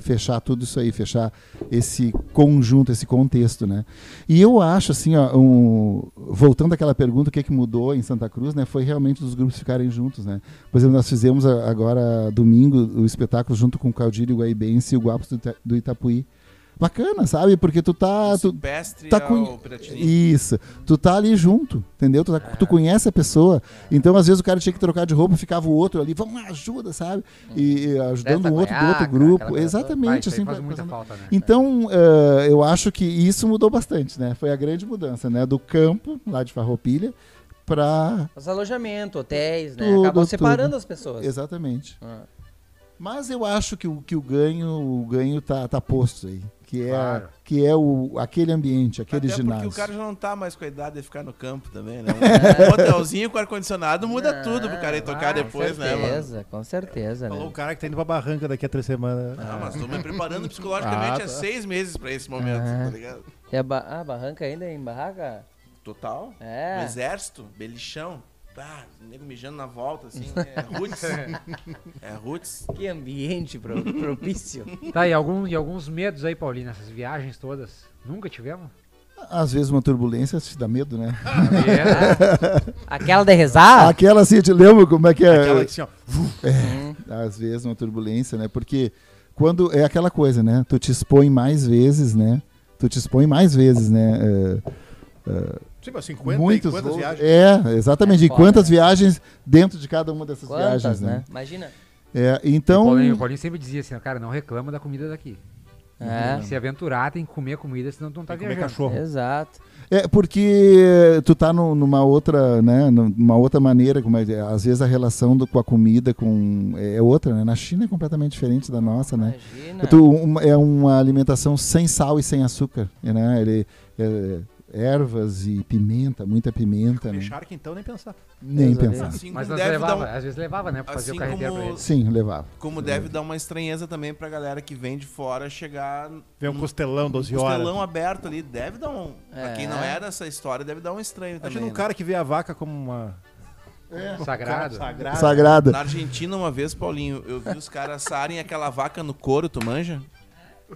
fechar tudo isso aí, fechar esse conjunto, esse contexto, né? E eu acho assim, ó, um- voltando àquela pergunta, o que, que mudou em Santa Cruz, né? Foi realmente os grupos ficarem juntos, né? Por exemplo, nós fizemos agora domingo o espetáculo junto com o Caldírio Guaibense e o Guapos do, do Itapuí. Bacana, sabe? Porque tu tá, tu, Silvestre tá com- isso. Tu tá ali junto, entendeu? Tu, tá- tu conhece a pessoa. Então, às vezes, o cara tinha que trocar de roupa, ficava o outro ali, vamos lá, ajuda, sabe? E, e ajudando um outro do outro grupo. Exatamente, aí assim. faz muita falta, né? Então, eh, eu acho que isso mudou bastante, né? Foi a grande mudança, né? Do campo, lá de Farroupilha, pra... Os alojamentos, hotéis, né? Tudo, Acabam separando tudo. as pessoas. Exatamente. Ah. Mas eu acho que o, que o ganho, o ganho tá, tá posto aí. Que é, Claro. que é o, aquele ambiente, aquele Até ginásio. porque o cara já não tá mais com a idade de ficar no campo também, né? Um hotelzinho com ar-condicionado muda tudo pro cara ir tocar Ah, depois, com né, mano? certeza, com certeza, Falou o né? cara que tá indo pra barranca daqui a três semanas. Não, mas tô me preparando psicologicamente Ah, há tá. seis meses pra esse momento, Ah. tá ligado? E a, ba ah, barranca ainda é em barraca? Total. É. No exército, belichão. Pá, nego mijando na volta, assim. É roots. é roots. Que ambiente pro- propício. Tá, e, algum, e alguns medos aí, Paulinho, nessas viagens todas? Nunca tivemos? Às vezes uma turbulência te dá medo, né? É, Aquela de rezar? Aquela assim, eu te lembro como é que é? Aquela que assim, ó. Hum. Às vezes uma turbulência, né? Porque quando é aquela coisa, né? Tu te expõe mais vezes, né? Tu te expõe mais vezes, né? É, Sim, mas 50 muitos e quantas voos- viagens? É, exatamente. É e quantas viagens dentro de cada uma dessas Quantas, viagens, né? né? Imagina. É, o, então, Paulinho, o Paulinho sempre dizia assim, cara, não reclama da comida daqui. É. Tem que se aventurar, tem que comer a comida, senão tu não tá Tem comer viajando. cachorro. Exato. é porque tu tá no- numa outra, né? Numa outra maneira, como é, às vezes a relação do- com a comida com é, é outra, né? Na China é completamente diferente da nossa, né? Imagina. Tu- uma- é uma alimentação sem sal e sem açúcar, né? Ele, é, ervas e pimenta, muita pimenta, Comer né? charque, então, nem pensar. Nem pensar. Assim Mas levava, um- às vezes levava, né, pra fazer Assim o carreteiro como- pra eles. Sim, levava. Como deve dar uma estranheza também pra galera que vem de fora chegar. Vem um costelão, 12 um horas. costelão aberto ali. Deve dar um. Pra É. quem não é dessa história, deve dar um estranho também. Imagina um né? cara que vê a vaca como uma. Sagrado. Sagrado. Sagrada. Na Argentina, uma vez, Paulinho, eu vi os caras assarem aquela vaca no couro, tu manja?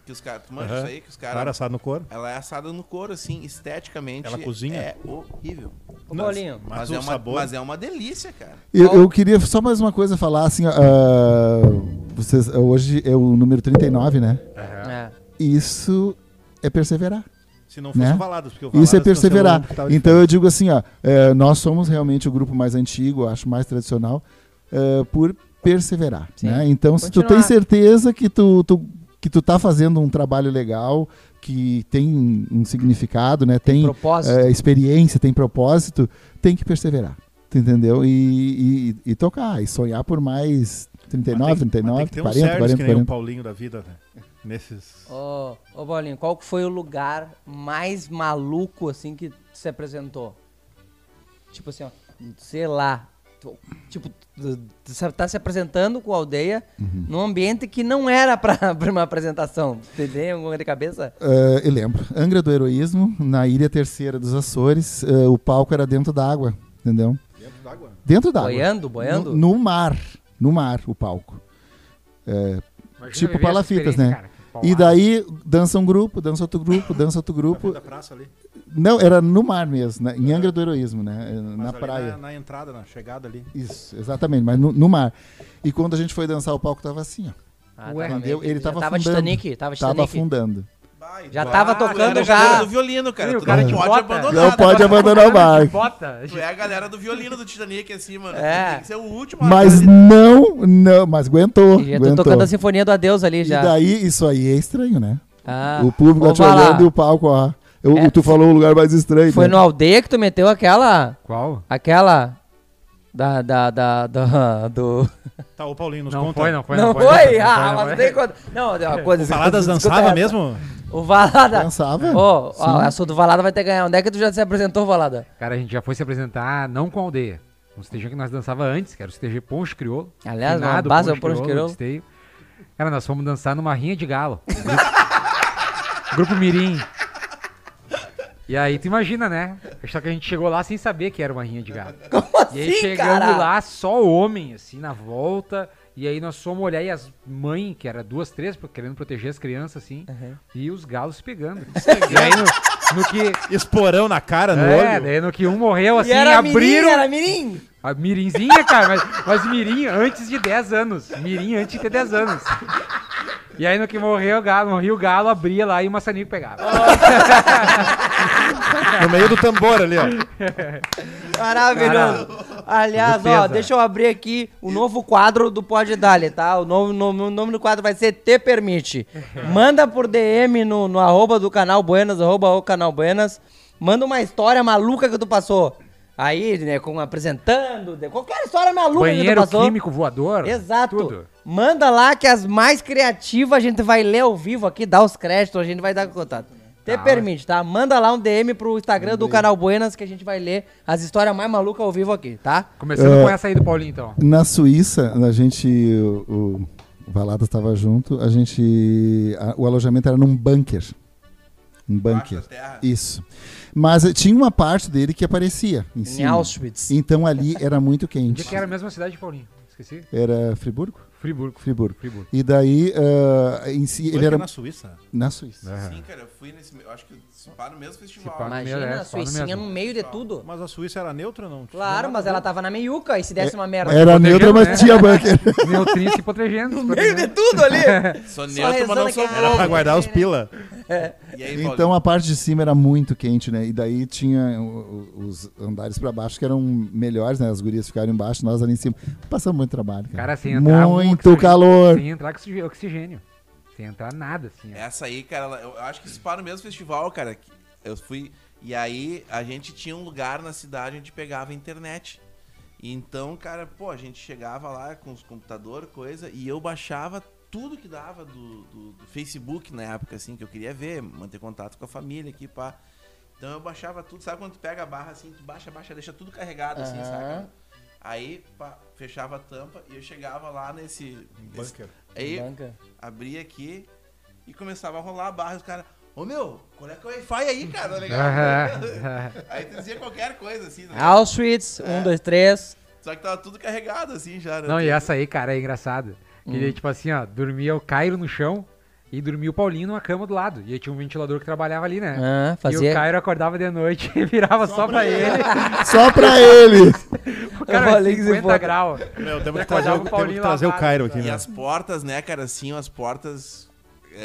Que os caras. Tu manja Aham. isso aí? Que os Cara caras. assado no couro. Ela é assada no couro, assim, esteticamente. Ela cozinha? É horrível. Ô, Paulinho. Mas, Mas, o é uma, sabor. mas é uma delícia, cara. Eu, eu queria só mais uma coisa falar, assim, ó, ah, vocês, hoje é o número 39, né? Aham. É. Isso é perseverar. Se não fosse né? Valadas, porque o Isso é Valadas perseverar. Então eu digo assim, ó, é, nós somos realmente o grupo mais antigo, acho mais tradicional, é, por perseverar. Né? Então, se tu Continuar. tem certeza que tu, tu- que tu tá fazendo um trabalho legal, que tem um significado, né? Tem, Propósito. é, experiência, tem propósito, tem que perseverar. Tu entendeu? E, e- e tocar, e sonhar por mais 39, Mas tem- mas 39, tem que ter um 40, Sérgio 40, que nem o 40. Paulinho da vida, né? Nesses. Ô, ô Paulinho, qual que foi o lugar mais maluco, assim, que se apresentou? Tipo assim, ó, sei lá. Tu- tipo, tá se apresentando com a aldeia Uhum. num ambiente que não era pra, pra uma apresentação. Você tem alguma de cabeça? É, eu lembro. Angra do Heroísmo, na Ilha Terceira dos Açores, é, o palco era dentro d'água, entendeu? Dentro d'água. Dentro d'água. Boiando, boiando? No, no mar. No mar, o palco. É, Imagina Tipo palafitas, né? cara, e daí dança um grupo, dança outro grupo, dança outro grupo. Da praça ali. Não, era no mar mesmo, né? em Angra do Heroísmo, né? É, Mas Na ali praia. Na, na entrada, na chegada ali. Isso, exatamente, mas no, no mar. E quando a gente foi dançar, o palco tava assim, ó. Ah, Ué, tava entendeu? Ele tava tava afundando. Titanic, tava Tava Titanic. afundando. Bah, e Já tava Ah, tocando já. galera do violino, cara. Sim, o tu cara não de pode bota. abandonar. Não né? pode abandonar o barco. Bota. Tu é a galera do violino do Titanic, assim, mano. É. Tem que ser o último. a Mas não, não, mas aguentou. E já tô aguentou. tocando a Sinfonia do Adeus ali E já. daí, isso aí é estranho, né? Ah, o público tá te olhando e o palco, ó. Eu, É, tu falou o lugar mais estranho. Foi né? no aldeia que tu meteu aquela. Qual? Aquela. Da. Da. Da. da- do. Tá, o Paulinho nos Não conta. foi, não foi. Não, foi, foi? não Ah, não mas tem quando. Não, deu uma coisa. O Valadas dançava mesmo? O Valada. Dançava? Ô, ó, Sim. o assunto do Valada vai ter que ganhar. Onde é que tu já se apresentou, Valada? Cara, a gente já foi se apresentar não com a aldeia. Um CTG que nós dançava antes, que era o CTG Poncho Crioulo. Aliás, Finado base é o Poncho Crioulo. esteio. Cara, nós fomos dançar numa rinha de galo. Grupo, Grupo Mirim. E aí tu imagina, né? Só que a gente chegou lá sem saber que era uma rinha de galo. Como E aí assim, chegamos cara? lá, só homem, assim, na volta. E aí nós fomos olhar e as mães, que era duas, três, querendo proteger as crianças, assim. E os galos se pegando. e aí no, no que. Esporão na cara, no É, olho. daí no que um morreu, assim, e era abriram. mirim, era mirim. A mirinzinha, cara, mas, mas mirim antes de 10 anos. Mirim antes de ter 10 anos. E aí no que morreu o galo, morreu o galo, abria lá e o maçanico pegava. No meio do tambor ali, ó. Maravilhoso. Aliás, ó, deixa eu abrir aqui o novo quadro do Pode Dali, tá? O novo, nome- o nome do quadro vai ser Te Permite. Manda por DM no, no arroba do canal Buenas, arroba o canal Buenas. Manda uma história maluca que tu passou. Aí, né, com apresentando, qualquer história maluca que tu Banheiro passou. químico voador. Exato. Tudo. Manda lá que as mais criativas a gente vai ler ao vivo aqui, dar os créditos, a gente vai dar contato. Te Tá, permite, tá? Manda lá um DM pro Instagram do canal Buenas que a gente vai ler as histórias mais malucas ao vivo aqui, tá? Começando É. com essa aí do Paulinho, então. Na Suíça, a gente. O, o Valadas estava junto, a gente. a- o alojamento era num bunker. Um bunker. da terra. Isso. Mas eh, tinha uma parte dele que aparecia em Em cima. Auschwitz. Então ali era muito Onde quente. que era a mesma cidade, Paulinho? Esqueci. Era Friburgo? Friburgo. Friburgo. Friburgo. E daí, ah, em si, ele Ele era na Suíça. na Suíça. É. Sim, cara, eu fui nesse. Eu acho que se pá no mesmo festival. Pá no Imagina é, a no Suícinha mesmo. no meio de tudo. Mas a Suíça era neutra, não? Claro, mas ela tava na meiuca e se desse uma merda. Era neutra, mas né? tinha bunker. Neutrinho se protegendo. No meio de tudo ali. Sou Só neutro, mas não sou Era pra guardar os pila. E aí, Então Paulinho? a parte de cima era muito quente, né? E daí tinha os andares pra baixo que eram melhores, né? As gurias ficaram embaixo, nós ali em cima. Passamos muito trabalho, cara. Cara, sem entrar um muito oxigênio- calor. Sem entrar oxi- oxigênio. Sem entrar nada, assim. ó. Essa aí, cara, eu acho que se pá no mesmo festival, cara. Eu fui. E aí a gente tinha um lugar na cidade onde pegava internet. E Então, cara, pô, a gente chegava lá com os computadores, coisa, e eu baixava tudo que dava do, do- do Facebook na época, assim, que eu queria ver, manter contato com a família aqui, pá. Então eu baixava tudo, sabe quando tu pega a barra assim, tu baixa, baixa, deixa tudo carregado, assim, Aham. saca? Aí, pá, fechava a tampa e eu chegava lá nesse. nesse- Bunker. aí Banca. abria aqui e começava a rolar a barra e os caras, ô meu, qual é que é o Wi-Fi aí, cara? Tá? Aham. aí tu dizia qualquer coisa, assim, né? Auschwitz, um, dois, três. Só que tava tudo carregado, assim, já. né? Não, e essa aí, cara, é engraçado. Que ele, tipo assim, ó, dormia o Cairo no chão e dormia o Paulinho numa cama do lado. E aí tinha um ventilador que trabalhava ali, né? Ah, E o fazia. Cairo acordava de noite e virava só, pra ele. Só pra ele. Cara, falei que se 50 foda. graus. Meu, temos que trazer, o, temos Paulinho que trazer o Cairo aqui, E né? as portas, né, cara, assim, as portas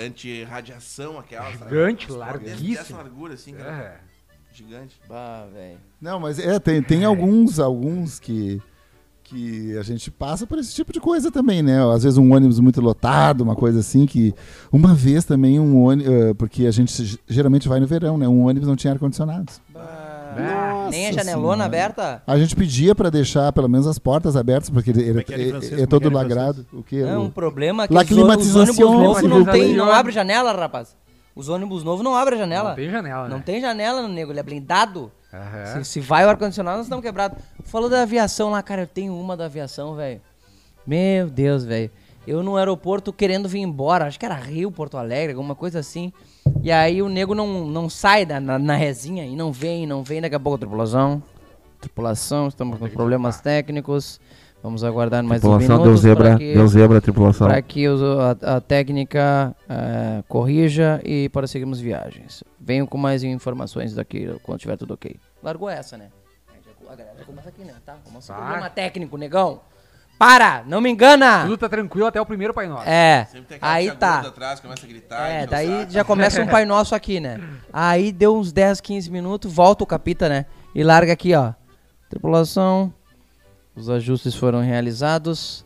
anti-radiação, aquelas. Gigante, larguíssimo. Dessa largura, assim, cara. É. Gigante. Bah, velho. Não, mas é, tem, tem alguns, alguns que, que a gente passa por esse tipo de coisa também, né? Às vezes um ônibus muito lotado, uma coisa assim que... Uma vez também um ônibus... porque a gente geralmente vai no verão, né? Um ônibus não tinha ar-condicionado. Bah. Nem a janelona Senhora. aberta? A gente pedia pra deixar pelo menos as portas abertas, porque ele, ele- é que é em francês? é, é todo que lagrado. O quê? É um problema que La os, ônibus- os ônibus novos não, tem, não abre janela, rapaz. Os ônibus novos não abrem janela. Não tem janela, né? Não tem janela, nego. Ele é blindado. Aham. Se, se vai o ar-condicionado, nós estamos quebrados. Falou da aviação lá, cara. Eu tenho uma da aviação, velho. Meu Deus, velho. Eu no aeroporto querendo vir embora. Acho que era Rio, Porto Alegre, alguma coisa assim. E aí o nego não, não sai da, na, na resinha e não vem, não vem. Daqui a pouco, tripulação. Tripulação, estamos com problemas técnicos. Vamos aguardar mais uns minutos para que, zebra, tripulação. para que a, a técnica eh, corrija e para seguirmos viagens. Venham com mais informações daqui quando tiver tudo ok. Largou essa, né? A galera já começa aqui, né? Tá? Começa Tá. problema técnico, negão. Para! Não me engana! Tudo tá tranquilo até o primeiro Pai Nosso. É, Sempre tem aquela aí tá. atrás, começa a gritar. É, daí saco. já começa um Pai Nosso aqui, né? Aí deu uns 10, 15 minutos, volta o capita, né? E larga aqui, ó. Tripulação, os ajustes foram realizados.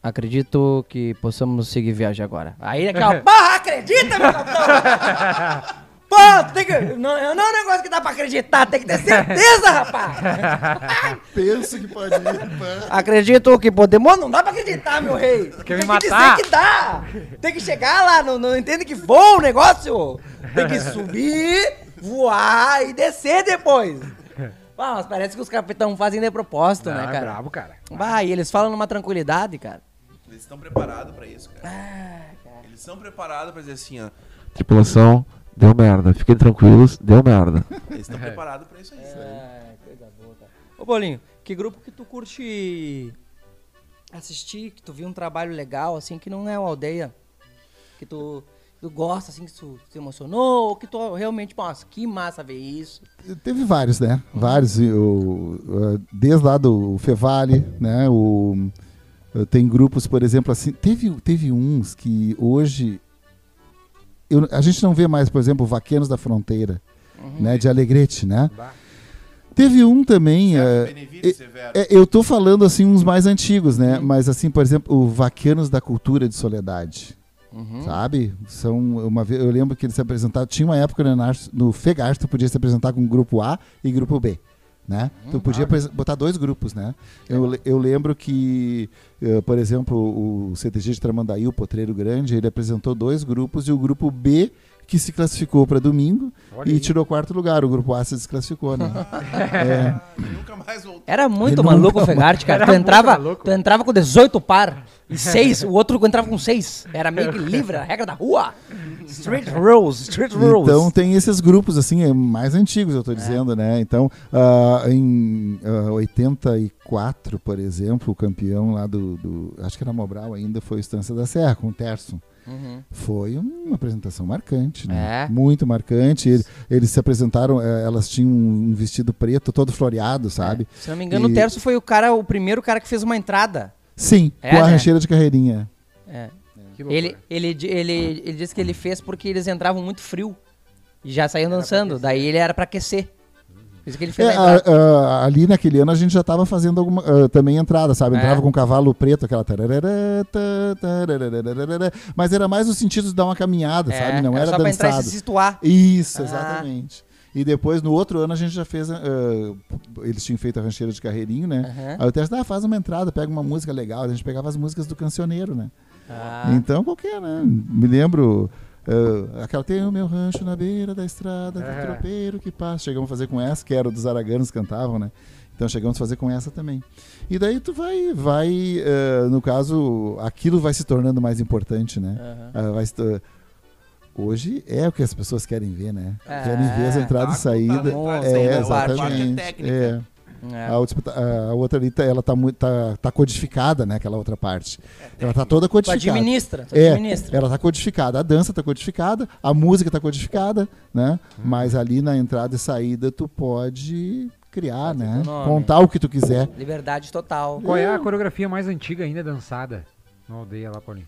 Acredito que possamos seguir viagem agora. Aí aqui, ó. Porra, acredita, meu capitão! Pô, tem que. Não, não é um negócio que dá pra acreditar, tem que ter certeza, rapaz! Penso que pode ir. Acredito que podemos. Não dá pra acreditar, meu rei. quer me Tem matar? que dizer que dá. Tem que chegar lá, não, não entende que voa o negócio. Tem que subir, voar e descer depois. Ah, mas parece que os capitão fazem de propósito, Não, né, é cara? brabo, cara. E eles falam numa tranquilidade, cara. Eles estão preparados pra isso, cara. Ah, Eles são preparados pra dizer assim, ó. Tripulação, deu merda. Fiquem tranquilos, deu merda. Eles estão preparados pra isso aí. É, coisa boa, cara. Ô, Bolinho, que grupo que tu curte assistir, que tu viu um trabalho legal, assim, que não é uma aldeia, que tu, tu gosta, assim, que tu se emocionou, ou que tu realmente, nossa, que massa ver isso. Teve vários, né? Vários. e o- desde lá do Fevale, né? O, tem grupos, por exemplo, assim. Teve, teve uns que hoje. Eu- a gente não vê mais, por exemplo, Vaqueiros da Fronteira, né? De Alegrete, né? Bah. Teve um também. eh, Benevides, Severo. é, eu tô falando assim uns mais antigos, né? Mas assim, por exemplo, o Vaqueiros da Cultura de Soledade. Sabe? São uma vez, eu lembro que eles se apresentavam, tinha uma época no, no Fegar, tu podia se apresentar com grupo A e grupo B, né? tu podia apres- botar dois grupos, né? Eu, eu lembro que, eh, por exemplo, o CTG de Tramandaí, o Potreiro Grande, ele apresentou dois grupos e o grupo B que se classificou para domingo Olha e aí. tirou quarto lugar. O grupo A se desclassificou, né? é. Nunca mais voltou. Era muito Ele maluco o Fegart, cara. Tu entrava, tu entrava com 18 par e 6, o outro entrava com 6. Era meio que livre, a regra da rua. Street rules, street rules. Então tem esses grupos assim é, mais antigos, eu tô dizendo, né? Então ah, em ah, 84, por exemplo, o campeão lá do, do- acho que era Mobral ainda foi o Estância da Serra com o Terço. Uhum. Foi uma apresentação marcante, né? É. Muito marcante. Ele- eles se apresentaram, eh, elas tinham um vestido preto todo floreado, sabe? Se não me engano, E- o Terço foi o cara, o primeiro cara que fez uma entrada. Sim, É, com a né? rancheira de carreirinha. É. Loucura. Ele, ele, ele, ele disse que ele fez porque eles entravam muito frio e já saíam dançando. Daí ele era pra aquecer. É, a a- ali naquele ano a gente já estava fazendo alguma, ah, também entrada, sabe? Entrava É. com o cavalo preto, aquela. tararara, tá, tararara, mas era mais o sentido de dar uma caminhada, É, sabe? Não era, só pra entrar e dançado. se situar. Isso, Ah. exatamente. E depois, no outro ano, a gente já fez. ah, eles tinham feito a rancheira de carreirinho, né? Aham. Aí o teste, ah, faz uma entrada, pega uma música legal. A gente pegava as músicas do cancioneiro, né? Ah. Então, qualquer, né? Me lembro. Ah, aquela tem o meu rancho na beira da estrada, É. que tropeiro que passa. Chegamos a fazer com essa, que era o dos araganos que cantavam, né? Então chegamos a fazer com essa também. E daí tu vai, vai ah, no caso, aquilo vai se tornando mais importante, né? Aham. Ah, vai se Hoje é o que as pessoas querem ver, né? É. Querem ver as entradas e Tá, saídas. tá, Nossa, É, parte exatamente. técnica. É. É. A, outra, a outra ali, tá- ela tá, muito, tá, tá codificada, né? Aquela outra parte. ela tá toda Tu codificada. administra, tu É, administra. ela tá codificada, a dança tá codificada, a música tá codificada, né? Uhum. Mas ali na entrada e saída tu pode criar, né? Contar o que tu quiser. Liberdade total. Qual é a coreografia mais antiga ainda dançada na aldeia lá, Paulinho?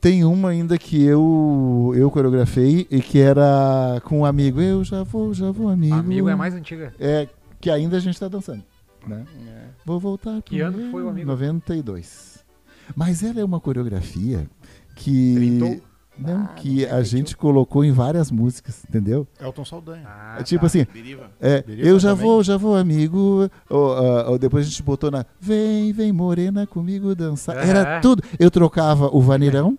Tem uma ainda que eu eu coreografei e que era com um amigo. Eu já vou, já vou, amigo. Amigo é a mais antiga. É, que ainda a gente tá dançando, né? É. Vou voltar. Que ano foi o amigo? 92. Mas ela é uma coreografia que Trintou? não, Ah, que não a gente colocou em várias músicas, entendeu? Elton Saldanha. Ah, É tipo tá. assim, Biriva. é, eu já também. vou, já vou, amigo. Ou, ah, ou depois a gente botou na Vem, vem, morena comigo dançar. É. Era tudo. Eu trocava o vaneirão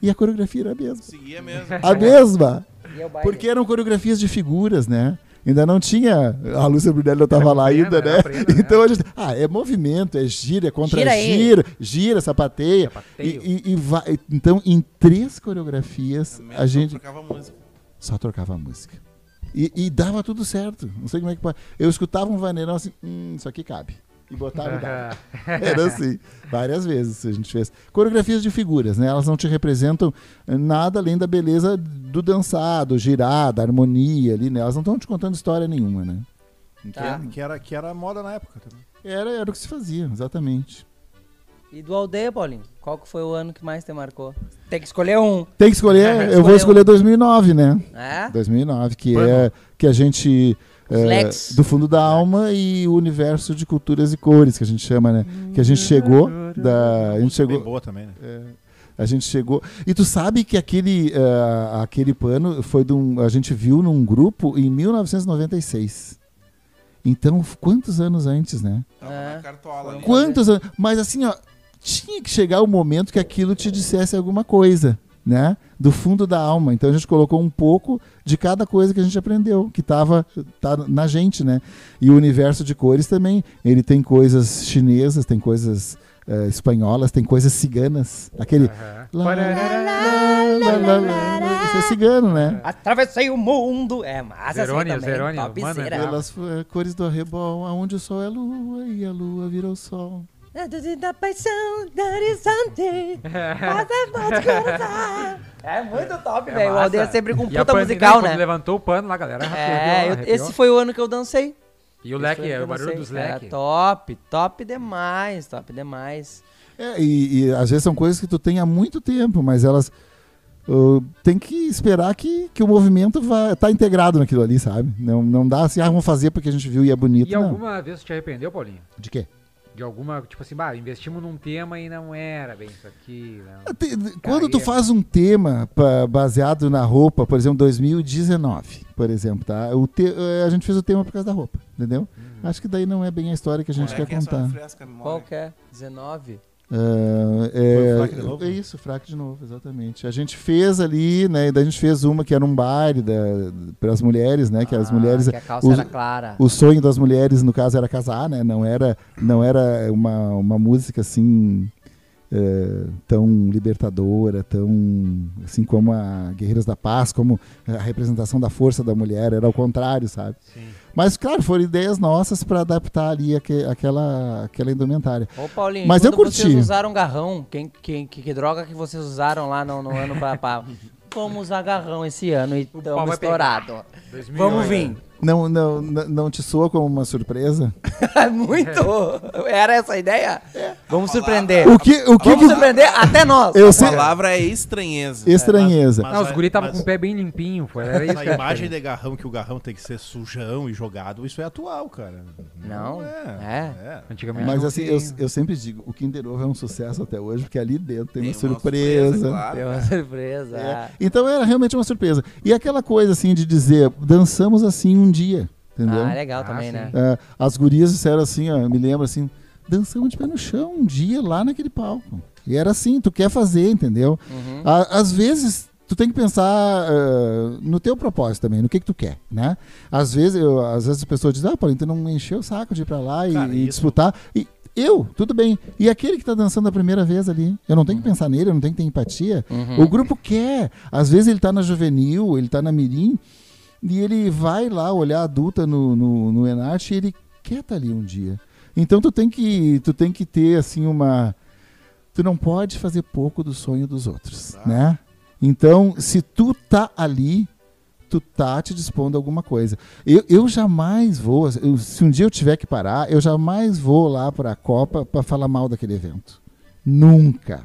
e a coreografia era a mesma. Seguia mesmo. A mesma. É. Porque eram coreografias de figuras, né? Ainda não tinha. A Lúcia Brunelli não estava lá ainda, né? né? então a gente. Ah, é movimento, é gira, é contra Gira gira, gira, sapateia. Sapateio. E, e- e vai- então, em três coreografias, a só gente trocava música. só trocava a música. E, e dava tudo certo. Não sei como é que pode. Eu escutava um vaneirão assim, hum, isso aqui cabe. E botava e dava. Era assim, várias vezes a gente fez. Coreografias de figuras, né? Elas não te representam nada além da beleza do dançar, do girar, da harmonia ali, né? Elas não estão te contando história nenhuma, né? Tá. Que, era, que era moda na época também. Era, era o que se fazia, exatamente. E do Aldeia, Paulinho? Qual que foi o ano que mais te marcou? Tem que escolher um. Tem que escolher, eu vou escolher 2009, né? É? 2009, que é que a gente é, do fundo da alma e o universo de culturas e cores que a gente chama, né? Que a gente chegou da a gente Bem chegou boa também, né? a gente chegou e tu sabe que aquele eh, aquele pano foi de um, a gente viu num grupo em 1996. Então, quantos anos antes, né? É. cartola. Quantos anos? Mas assim, ó, tinha que chegar o momento que aquilo te dissesse alguma coisa, né? Do fundo da alma. Então a gente colocou um pouco de cada coisa que a gente aprendeu, que tava tá na gente, né? E o universo de cores também, ele tem coisas chinesas, tem coisas eh, espanholas, tem coisas ciganas. Aquele Aham. lá, lá, lá, lá, lá, isso é cigano, né? Atravessei o mundo. É massa Zerônio, assim manda. Pelas eh, cores do arrebol, aonde o sol é lua e a lua virou sol. Da paixão horizonte. Cruzar. É muito top, velho. o. Aldeia sempre com E a puta musical, né? levantou o pano lá, galera. É, arrepiou, eu- arrepiou. esse foi o ano que eu dancei. E o Esse leque, é, o barulho dos leques. É, top, top demais, top demais. É, e, e às vezes são coisas que tu tem há muito tempo, mas elas uh, tem que esperar que, que o movimento vai tá integrado naquilo ali, sabe? Não, não dá assim, ah, vamos fazer porque a gente viu e é bonito. E não. alguma vez tu te arrependeu, Paulinho? De quê? De alguma, tipo assim, bah, investimos num tema e não era bem isso aqui. né? Ah, Quando tu é- faz um tema pa- baseado na roupa, por exemplo, 2019, por exemplo, tá? O te- eh, a gente fez o tema por causa da roupa, entendeu? Uhum. Acho que daí não é bem a história que a gente É, quer quem sabe contar. memória. Qual que é? 19? Foi é, o fraque de novo? é isso, fraque de novo, exatamente. A gente fez ali, né? e daí a gente fez uma que era um baile para as mulheres, né? Que as Ah, mulheres. Que a calça os- era clara. O sonho das mulheres, no caso, era casar, né? Não era, não era uma, uma música assim eh, tão libertadora, tão assim como a Guerreiras da Paz, como a representação da força da mulher, era ao contrário, sabe? Sim. Mas claro, foram ideias nossas para adaptar ali aque- aquela, aquela indumentária. Ô, Paulinho, Mas eu quando vocês curti. usaram garrão, quem, quem, que, que droga que vocês usaram lá no, no ano pra, pra... Vamos usar garrão esse ano e estamos. 2008. Vamos vir. Não, não, não, não te soa como uma surpresa? Muito! Era essa a ideia? Vamos surpreender. O que, o que, Vamos que surpreender até nós. eu A sei, palavra é estranheza. estranheza. Mas- Não, os mas- guri estavam mas- com o pé bem limpinho, foi. Era isso eu imagem de garrão, que o garrão tem que ser sujão e jogado, isso é atual, cara. Não, é. é. Antigamente Mas não assim, eu, eu sempre digo, o Kinder Ovo é um sucesso até hoje, porque ali dentro tem, Tem uma surpresa. claro, Deu uma surpresa. É. Então era realmente uma surpresa. E aquela coisa assim de dizer, dançamos assim um dia, entendeu? Ah, legal Ah, também, sim. né? É, as gurias disseram assim, ó, eu me lembro assim, dançamos de pé no chão um dia lá naquele palco. E era assim, tu quer fazer, entendeu? Uhum. A- Às vezes, tu tem que pensar ah, no teu propósito também, no que que tu quer, né? Às vezes, eu, às vezes as pessoas dizem, ah, Paulinho, tu não encheu o saco de ir pra lá e, Cara, e isso- disputar. E eu, tudo bem. E aquele que tá dançando a primeira vez ali, eu não tenho que pensar nele, eu não tenho que ter empatia. Uhum. O grupo quer. Às vezes ele tá na juvenil, ele tá na mirim, e ele vai lá olhar a adulta no, no, no Enarte e ele quer estar ali um dia. Então tu tem que, tu tem que ter assim uma tu não pode fazer pouco do sonho dos outros, né? Então, se tu tá ali, tu tá te dispondo a alguma coisa. Eu, eu jamais vou, eu- se um dia eu tiver que parar, eu jamais vou lá para a Copa para falar mal daquele evento. Nunca.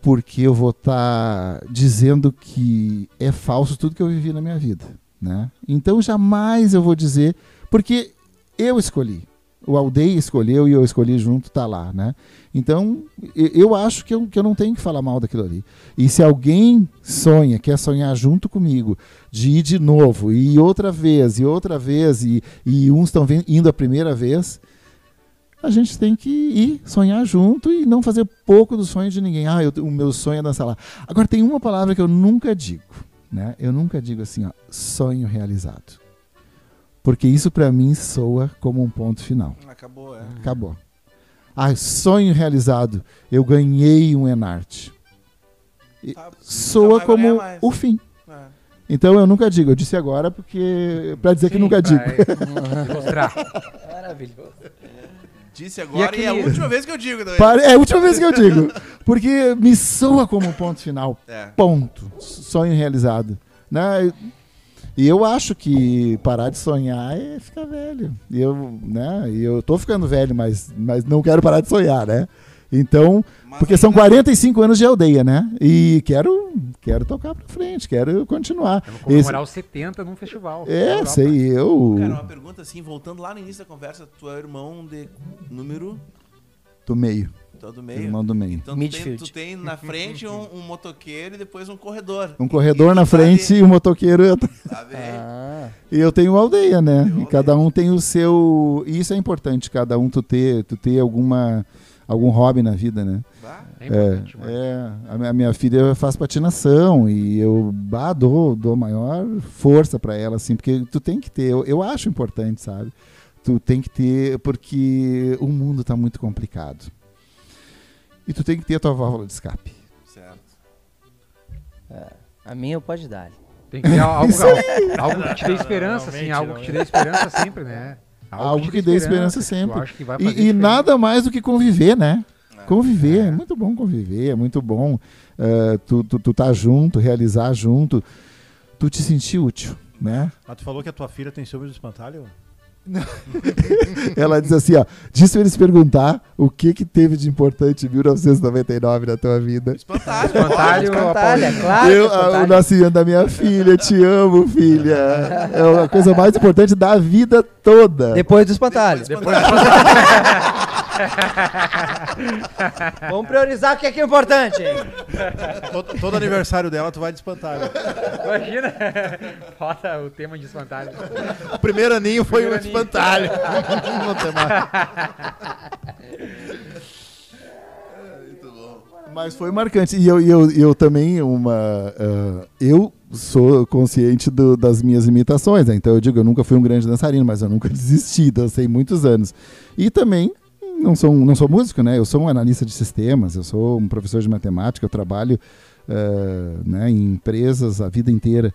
Porque eu vou estar dizendo que é falso tudo que eu vivi na minha vida, né? Então jamais eu vou dizer, porque eu escolhi. O Aldeia escolheu e eu escolhi junto, tá lá, né? Então, eu acho que eu, que eu não tenho que falar mal daquilo ali. E se alguém sonha, quer sonhar junto comigo, de ir de novo, e outra vez, e outra vez, e, e uns estão indo a primeira vez, a gente tem que ir sonhar junto e não fazer pouco do sonho de ninguém. Ah, eu- o meu sonho é dançar lá. Agora, tem uma palavra que eu nunca digo, né? Eu nunca digo assim, ó, sonho realizado. Porque isso para mim soa como um ponto final. Acabou, é. Acabou. Ah, sonho realizado. Eu ganhei um Enarte. E Tá, Soa vai como o fim. É. Então eu nunca digo. Eu disse agora porque para dizer que Sim, nunca digo. ilustrar. Maravilhoso. Disse agora e, é a aquele- última vez que eu digo. também. É a última vez que eu digo. Porque me soa como ponto final. É. Ponto. Sonho realizado. Né? E eu acho que parar de sonhar é ficar velho. E eu, né? E eu tô ficando velho, mas, mas não quero parar de sonhar, né? Então, Mas porque são ainda- 45 anos de aldeia, né? E quero, quero tocar pra frente, quero continuar. Vamos Esse- comemorar os 70 num festival. é, sei, eu Cara, uma pergunta assim, voltando lá no início da conversa, tu é irmão de número. do meio, é do meio. irmão do meio. Então tu tem, Midfield. tu tem na frente um, um motoqueiro e depois um corredor. Um corredor E na frente e um motoqueiro. Tá vendo? Ah, E eu tenho uma aldeia, né? Tem E cada um tem o seu. E isso é importante, cada um tu ter, tu ter alguma, algum hobby na vida, né? Bah, É importante, mano. É, a minha, a minha filha faz patinação e eu bah, dou, dou maior força pra ela, assim, porque tu tem que ter, eu, eu acho importante, sabe? Tu tem que ter, porque o mundo tá muito complicado. E tu tem que ter a tua válvula de escape. certo. a minha pode dar. Tem que ter algo, algo que te dê esperança, assim, realmente, algo que te dê esperança sempre, né? Algo que dê esperança tu sempre. que E, e nada mais do que conviver, né? É. Conviver, é. É. muito bom conviver, é muito bom eh, tu, tu, tu tá junto, realizar junto, tu te sentir útil, né? Mas tu falou que a tua filha tem ciúmes do espantalho? Ela diz assim, ó, disse pra eles perguntar o que que teve de importante em 1999 na tua vida. Espantalho. Espantalho, Espantalha, Paulinho. claro. Eu, ah, o espantalho. nascimento da minha filha, te amo, filha. É a coisa mais importante da vida toda. Depois do espantalho. Depois- Vamos priorizar o que é, que é importante. Todo, todo aniversário dela tu vai de espantalho. Imagina. Bota o tema de espantalho. O primeiro aninho foi um Primeiro aninho. espantalho. Não tem mais. Mas foi marcante. E eu, eu, eu também, uma. ah, eu sou consciente do- das minhas limitações, né? Então eu digo, eu nunca fui um grande dançarino, mas eu nunca desisti, dancei muitos anos. E também não sou, não sou músico, né? Eu sou um analista de sistemas, eu sou um professor de matemática, eu trabalho ah, né, em empresas a vida inteira.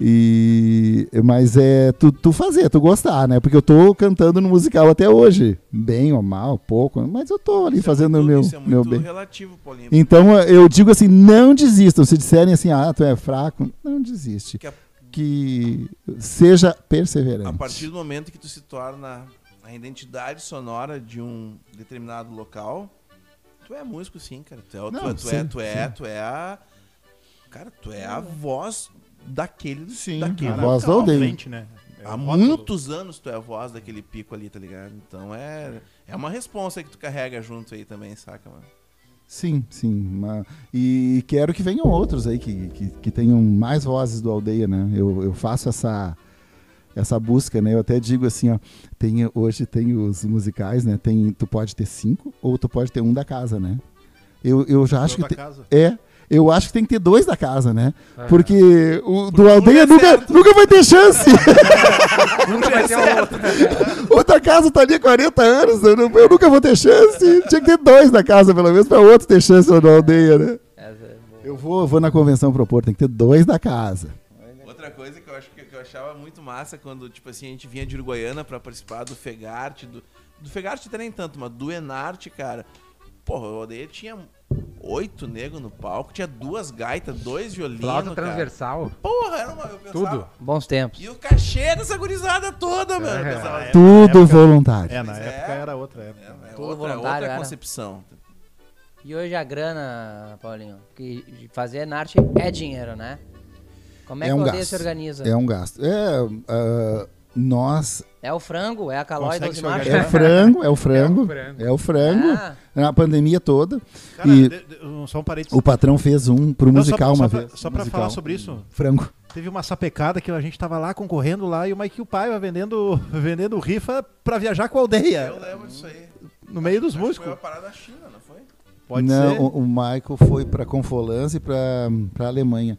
E, mas é tu, tu fazer, tu gostar, né? Porque eu tô cantando no musical até hoje. Bem ou mal, pouco, mas eu tô ali Isso é fazendo o muito- meu, Isso é meu muito bem. relativo, Paulinho. Então eu digo assim, não desistam. Se disserem assim, ah, tu é fraco, não desiste. Que a- Que seja perseverante. A partir do momento que tu se torna a identidade sonora de um determinado local, tu é músico sim, cara. Tu é, o- tu Não, é, tu sim, é, tu é, sim. tu é a. Cara, tu é a voz daquele. Sim, daquele a voz local. da aldeia. Frente, né? É Há muitos anos tu é a voz daquele pico ali, tá ligado? Então é, é uma responsa que tu carrega junto aí também, saca, mano? Sim, sim. ma- E quero que venham outros aí, que, que, que tenham mais vozes do aldeia, né? Eu, eu faço essa, essa busca, né? Eu até digo assim, ó, tem, hoje tem os musicais, né? Tem, tu pode ter cinco ou tu pode ter um da casa, né? Eu, eu já acho que casa. É, eu acho que tem que ter dois da casa, né? Aham. Porque o do um aldeia é nunca, certo. nunca vai ter chance. Nunca vai ter um outro. o da casa tá ali há 40 anos, eu, não- eu nunca vou ter chance. Tinha que ter dois da casa, pelo menos, pra outro ter chance no aldeia, né? É. Eu vou, eu vou na convenção propor, tem que ter dois da casa. Outra coisa que eu acho que eu achava muito massa quando, tipo assim, a gente vinha de Uruguaiana pra participar do Fegarte, do, do Fegarte até nem tanto, mas do Enarte, cara. Porra, o aldeia tinha oito negros no palco, tinha duas gaitas, dois violinos, Flauta transversal. Porra, era uma, eu pensava, Tudo. Bons tempos. E o cachê dessa gurizada toda, mano. É. Eu pensava, É, Tudo na época- voluntário. É, na Pois é. época era outra época. é, é Tudo outra, voluntário, outra era. concepção. E hoje a grana, Paulinho, que fazer arte é dinheiro, né? Como é, É que um o aldeia se organiza? É um gasto. É, ah, nós. É o frango? É a calói Consegue dos machos? É frango, é o frango. É o frango. É o frango. Ah, Na pandemia toda. Cara, E- de- de- um- só um parênteses. O patrão fez um pro Não, musical só, uma só vez. Pra, só pra musical. falar sobre isso, Frango. teve uma sapecada que a gente tava lá concorrendo lá e o Mike e o Paiva vendendo, vendendo rifa pra viajar com a aldeia. Eu lembro disso aí. No meio dos Acho músicos. Foi uma parada da China, não foi? Pode Não, ser. O, o Michael foi pra Confolans e pra, pra Alemanha.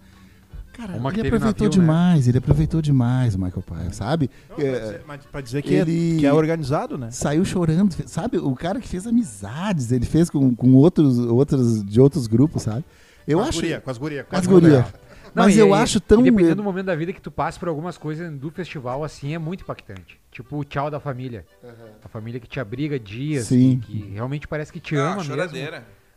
Cara, Uma ele aproveitou navio, né? demais, ele aproveitou demais o Michael Paiva, sabe? Não, pra É, dizer, mas pra dizer que, ele- é, que é organizado, né? saiu chorando, sabe? O cara que fez amizades, ele fez com, com outros, outros de outros grupos, sabe? Eu com as acho. guria, com as guria. Com as guria. Não, Mas e- eu e- acho tão. Dependendo do momento da vida que tu passa por algumas coisas do festival, assim, é muito impactante. Tipo o tchau da família. A família que te abriga dias, Sim. que realmente parece que te Ah, ama mesmo.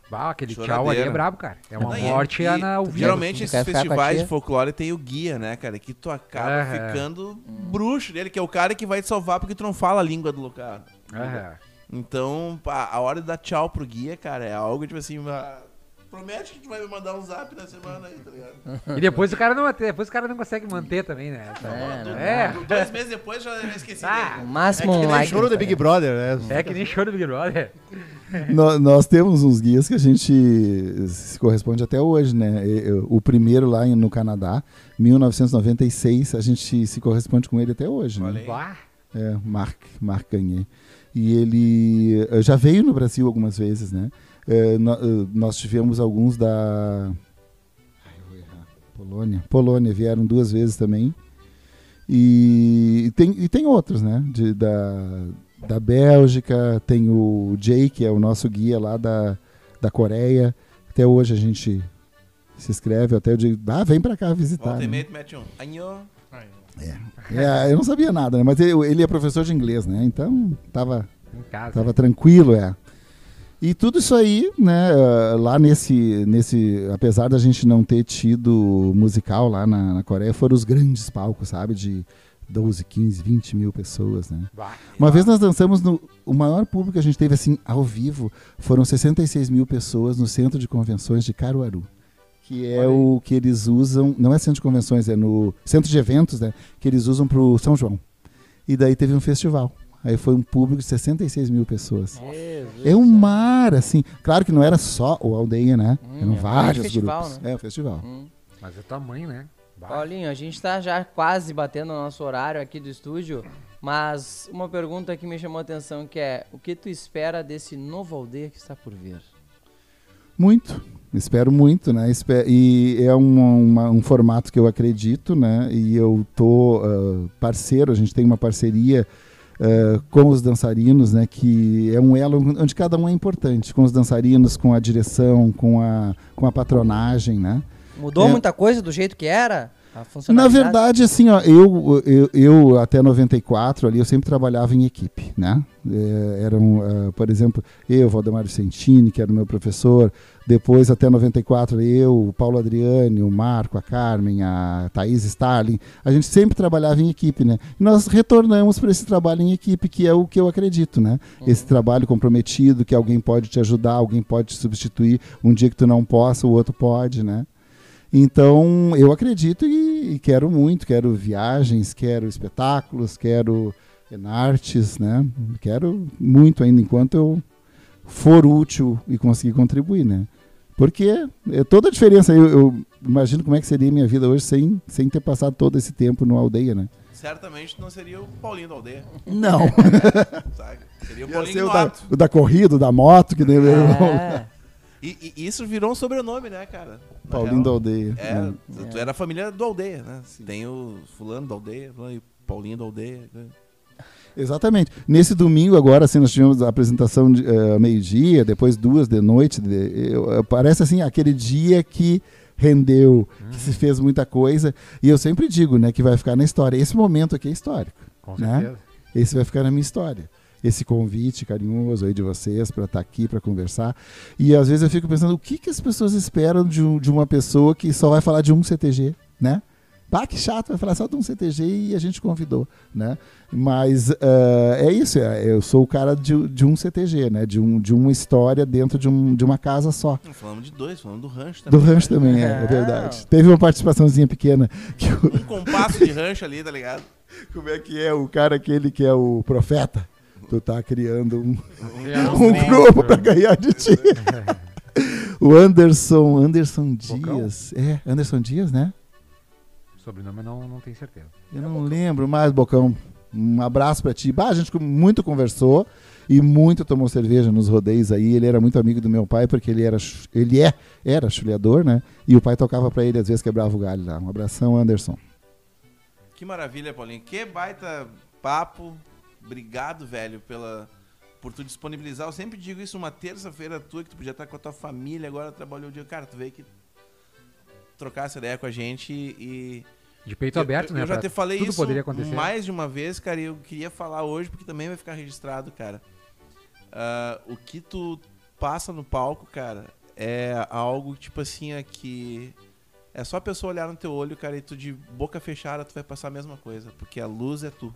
Bah, aquele tchau Choradeira. ali é brabo, cara. É uma Não, e- morte e a na, ao vivo. Geralmente esses festivais de folclore tem o guia, né, cara? Que tu acaba É, é. ficando bruxo dele, que é o cara que vai te salvar porque tu não fala a língua do lugar. É. Então, a hora de dar tchau pro guia, cara, é algo tipo assim. uma- Promete que tu vai me mandar um zap na semana aí, tá ligado? E depois o cara não, depois o cara não consegue manter também, né? É, não É. Dois meses depois já já esqueci Ah, O dele. máximo É que um nem like. choro do Big Brother, né? É que nem show do Big Brother. Nó- nós temos uns guias que a gente se corresponde até hoje, né? O primeiro lá no Canadá, 1996, a gente se corresponde com ele até hoje, Olha né? É, Marc, Marc Gagné. E ele já veio no Brasil algumas vezes, né? Nó- eh, nós tivemos alguns da Ai, eu vou errar. Polônia. Polônia vieram duas vezes também. E tem, e tem outros, né? De, da, da Bélgica, tem o Jay, que é o nosso guia lá da, da Coreia. Até hoje a gente se inscreve, até eu digo, ah, vem pra cá visitar. Volta e né? meia, tu mete um. Anhô. É, eu não sabia nada, né? Mas ele, ele é professor de inglês, né? Então tava, Em casa. tava tranquilo, é. E tudo isso aí, né? eh, Lá nesse, nesse, apesar da gente não ter tido musical lá na, na Coreia, foram os grandes palcos, sabe? De 12, 15, 20 mil pessoas, né? Bah. Uma vez nós dançamos no. O maior público que a gente teve assim ao vivo foram 66 mil pessoas no centro de convenções de Caruaru. Que é Olha o que eles usam. Não é centro de convenções, é no centro de eventos, né? Que eles usam pro São João. E daí teve um festival. Aí foi um público de 66 mil pessoas. Jesus É um mar, assim. Claro que não era só o aldeia, né? Hum, Eram é um vários festival, grupos. né? É, o festival. Hum. Mas é tamanho, né? Paulinho, a gente tá já quase batendo o nosso horário aqui do estúdio, mas uma pergunta que me chamou a atenção que é, o que tu espera desse novo aldeia que está por vir? Muito. Espero muito, né? E é um, uma- um formato que eu acredito, né? E eu tô ah, parceiro, a gente tem uma parceria ah, com os dançarinos, né? Que é um elo onde cada um é importante. Com os dançarinos, com a direção, com a, com a patronagem, né? Mudou É. muita coisa do jeito que era? A Na verdade, assim, ó, eu, eu, eu até 94 ali, eu sempre trabalhava em equipe, né? É, eram, ah, por exemplo, eu, Valdemar Vicentini, que era o meu professor, depois até 94 eu, o Paulo Adriane, o Marco, a Carmen, a Thaís Starling, a gente sempre trabalhava em equipe, né? E nós retornamos para esse trabalho em equipe, que é o que eu acredito, né? Esse trabalho comprometido, que alguém pode te ajudar, alguém pode te substituir, um dia que tu não possa, o outro pode, né? Então, eu acredito e, e quero muito, quero viagens, quero espetáculos, quero enartes, né? Quero muito ainda enquanto eu for útil e conseguir contribuir, né? Porque é toda a diferença, eu, eu imagino como é que seria a minha vida hoje sem, sem ter passado todo esse tempo no aldeia, né? Certamente não seria o Paulinho da aldeia, Não. sabe? Seria o Paulinho ser do o da, o da corrida, o da moto, que nem meu irmão. E, e isso virou um sobrenome, né, cara? Na Paulinho real. da aldeia. É, né? tu- era a família do aldeia, né? Tem o fulano da aldeia, fulano e o Paulinho da aldeia. né? Exatamente. Nesse domingo agora, assim, nós tivemos a apresentação de eh, meio-dia, depois duas de noite. de- eu- eu- parece assim, aquele dia que rendeu, que se fez muita coisa. E eu sempre digo, né, que vai ficar na história. Esse momento aqui é histórico. Com né? certeza. Esse vai ficar na minha história. Esse convite carinhoso aí de vocês para estar aqui, para conversar. E às vezes eu fico pensando, o que, que as pessoas esperam de, um- de uma pessoa que só vai falar de um CTG, né? Pá, que chato, vai falar só de um CTG e a gente convidou, né? Mas eh, é isso, é, eu sou o cara de, de um CTG, né? De, um, de uma história dentro de, um, de uma casa só. Não falamos de dois, falamos do rancho Do também. rancho também, é, é Não. verdade. Teve uma participaçãozinha pequena. Que Um compasso de rancho ali, tá ligado? como é que é o cara aquele que é o profeta? Tu tá criando um, É, um grupo pra ganhar de ti. o Anderson, Anderson Bocão? Dias. É, Anderson Dias, né? Sobrenome eu não, não tenho certeza. Eu não lembro mais, Bocão. Um abraço pra ti. Bah, a gente muito conversou e muito tomou cerveja nos rodeios aí. Ele era muito amigo do meu pai, porque ele era, ele é, era chuleador, né? E o pai tocava pra ele, às vezes quebrava o galho lá. Um abração, Anderson. Que maravilha, Paulinho. Que baita papo. Obrigado, velho, pela por tu disponibilizar. Eu sempre digo isso uma terça-feira tua que tu podia estar com a tua família, agora trabalhou o dia. Cara, tu veio aqui trocar essa ideia com a gente e De peito eu, aberto, eu, né? Eu já te falei tudo isso poderia acontecer. mais de uma vez, cara, e eu queria falar hoje porque também vai ficar registrado, cara. Ah, o que tu passa no palco, cara, é algo tipo assim, é que é só a pessoa olhar no teu olho, cara, e tu de boca fechada tu vai passar a mesma coisa, porque a luz é tu.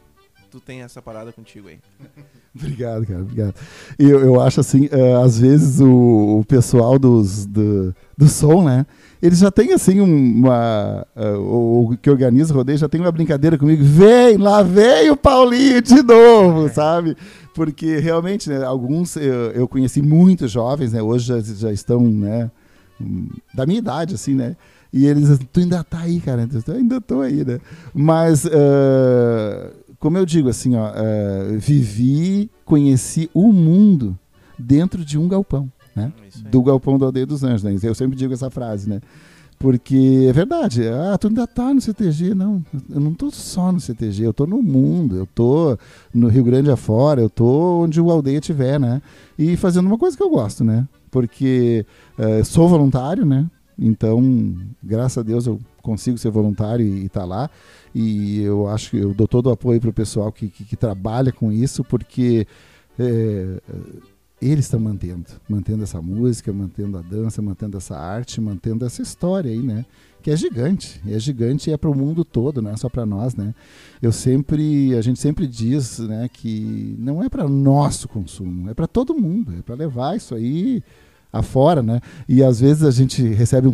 Tu tem essa parada contigo aí. Obrigado, cara, obrigado. E eu, eu acho assim, eh, às vezes o, o pessoal dos, do, do som, né? Eles já tem assim uma. eh, o, que organiza o rodeio já tem uma brincadeira comigo. Vem, lá vem o Paulinho de novo, sabe? Porque realmente, né, alguns eu, eu conheci muitos jovens, né? Hoje já, já estão, né? Da minha idade, assim, né? E eles, tu ainda tá aí, cara. Eu ainda tô aí, né? Mas, eh, como eu digo, assim, ó, eh, vivi, conheci o mundo dentro de um galpão, né? É. Do galpão da Aldeia dos Anjos, né? Eu sempre digo essa frase, né? Porque é verdade, ah, tu ainda tá no CTG, não, eu não tô só no CTG, eu tô no mundo, eu tô no Rio Grande afora, eu tô onde o aldeia tiver, né? E fazendo uma coisa que eu gosto, né? Porque sou voluntário, né? Então, graças a Deus eu consigo ser voluntário e estar lá. E eu acho que eu dou todo o apoio para o pessoal que, que, que trabalha com isso, porque é, eles estão mantendo, mantendo essa música, mantendo a dança, mantendo essa arte, mantendo essa história aí, né? Que é gigante, é gigante e é para o mundo todo, não é só para nós, né? Eu sempre, a gente sempre diz, né, que não é para nosso consumo, é para todo mundo, é para levar isso aí afora, né? E às vezes a gente recebe um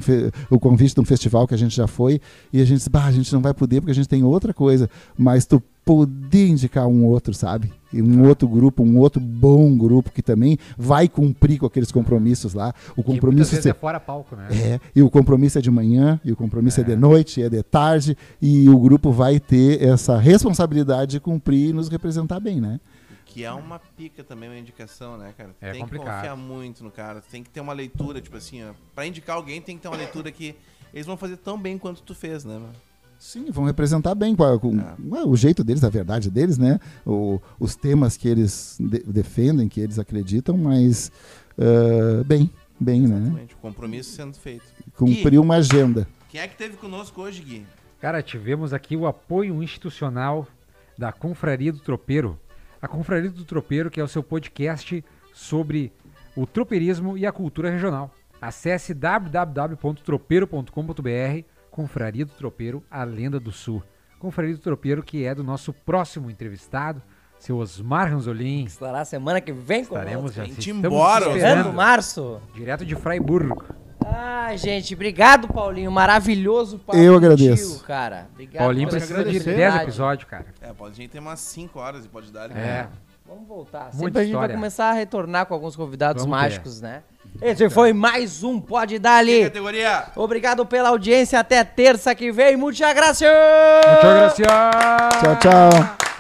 o convite de um festival que a gente já foi e a gente diz, bah, a gente não vai poder porque a gente tem outra coisa, mas tu poder indicar um outro, sabe? E um outro grupo, um outro bom grupo que também vai cumprir com aqueles compromissos lá. O compromisso é fora palco, né? é, e o compromisso é de manhã, e o compromisso é, É. de noite, é de tarde, e o grupo vai ter essa responsabilidade de cumprir e nos representar bem, né? Que é uma pica também, uma indicação, né, cara? É tem complicado. que confiar muito no cara. Tem que ter uma leitura, tipo assim, ó. Pra indicar alguém, tem que ter uma leitura que eles vão fazer tão bem quanto tu fez, né, mano? Sim, vão representar bem com, com- É. o jeito deles, a verdade deles, né? O- os temas que eles de- defendem, que eles acreditam, mas ah, bem, bem, né? Exatamente. O compromisso sendo feito. Cumprir uma agenda. Quem é que teve conosco hoje, Gui? Cara, tivemos aqui o apoio institucional da Confraria do Tropeiro. A Confraria do Tropeiro, que é o seu podcast sobre o tropeirismo e a cultura regional. Acesse www.tropeiro.com.br Confraria do Tropeiro, a lenda do sul. Confraria do Tropeiro, que é do nosso próximo entrevistado, seu Osmar Ranzolin. Estará semana que vem com Estaremos já Gente, estamos embora, esperando, março. direto de Freiburg. Ai, gente, obrigado, Paulinho. Maravilhoso papo Eu agradeço. contigo, cara. Obrigado Paulinho precisa de agradecer. 10 episódios, cara. É, pode, a gente tem umas 5 horas e pode dar. É. né? Vamos voltar. Muita Sempre a gente vai começar a retornar com alguns convidados Vamos mágicos, né? Esse foi mais um Pode Dali. Categoria! Obrigado pela audiência. Até terça que vem. Muchas gracias. Muchas gracias! Tchau, tchau.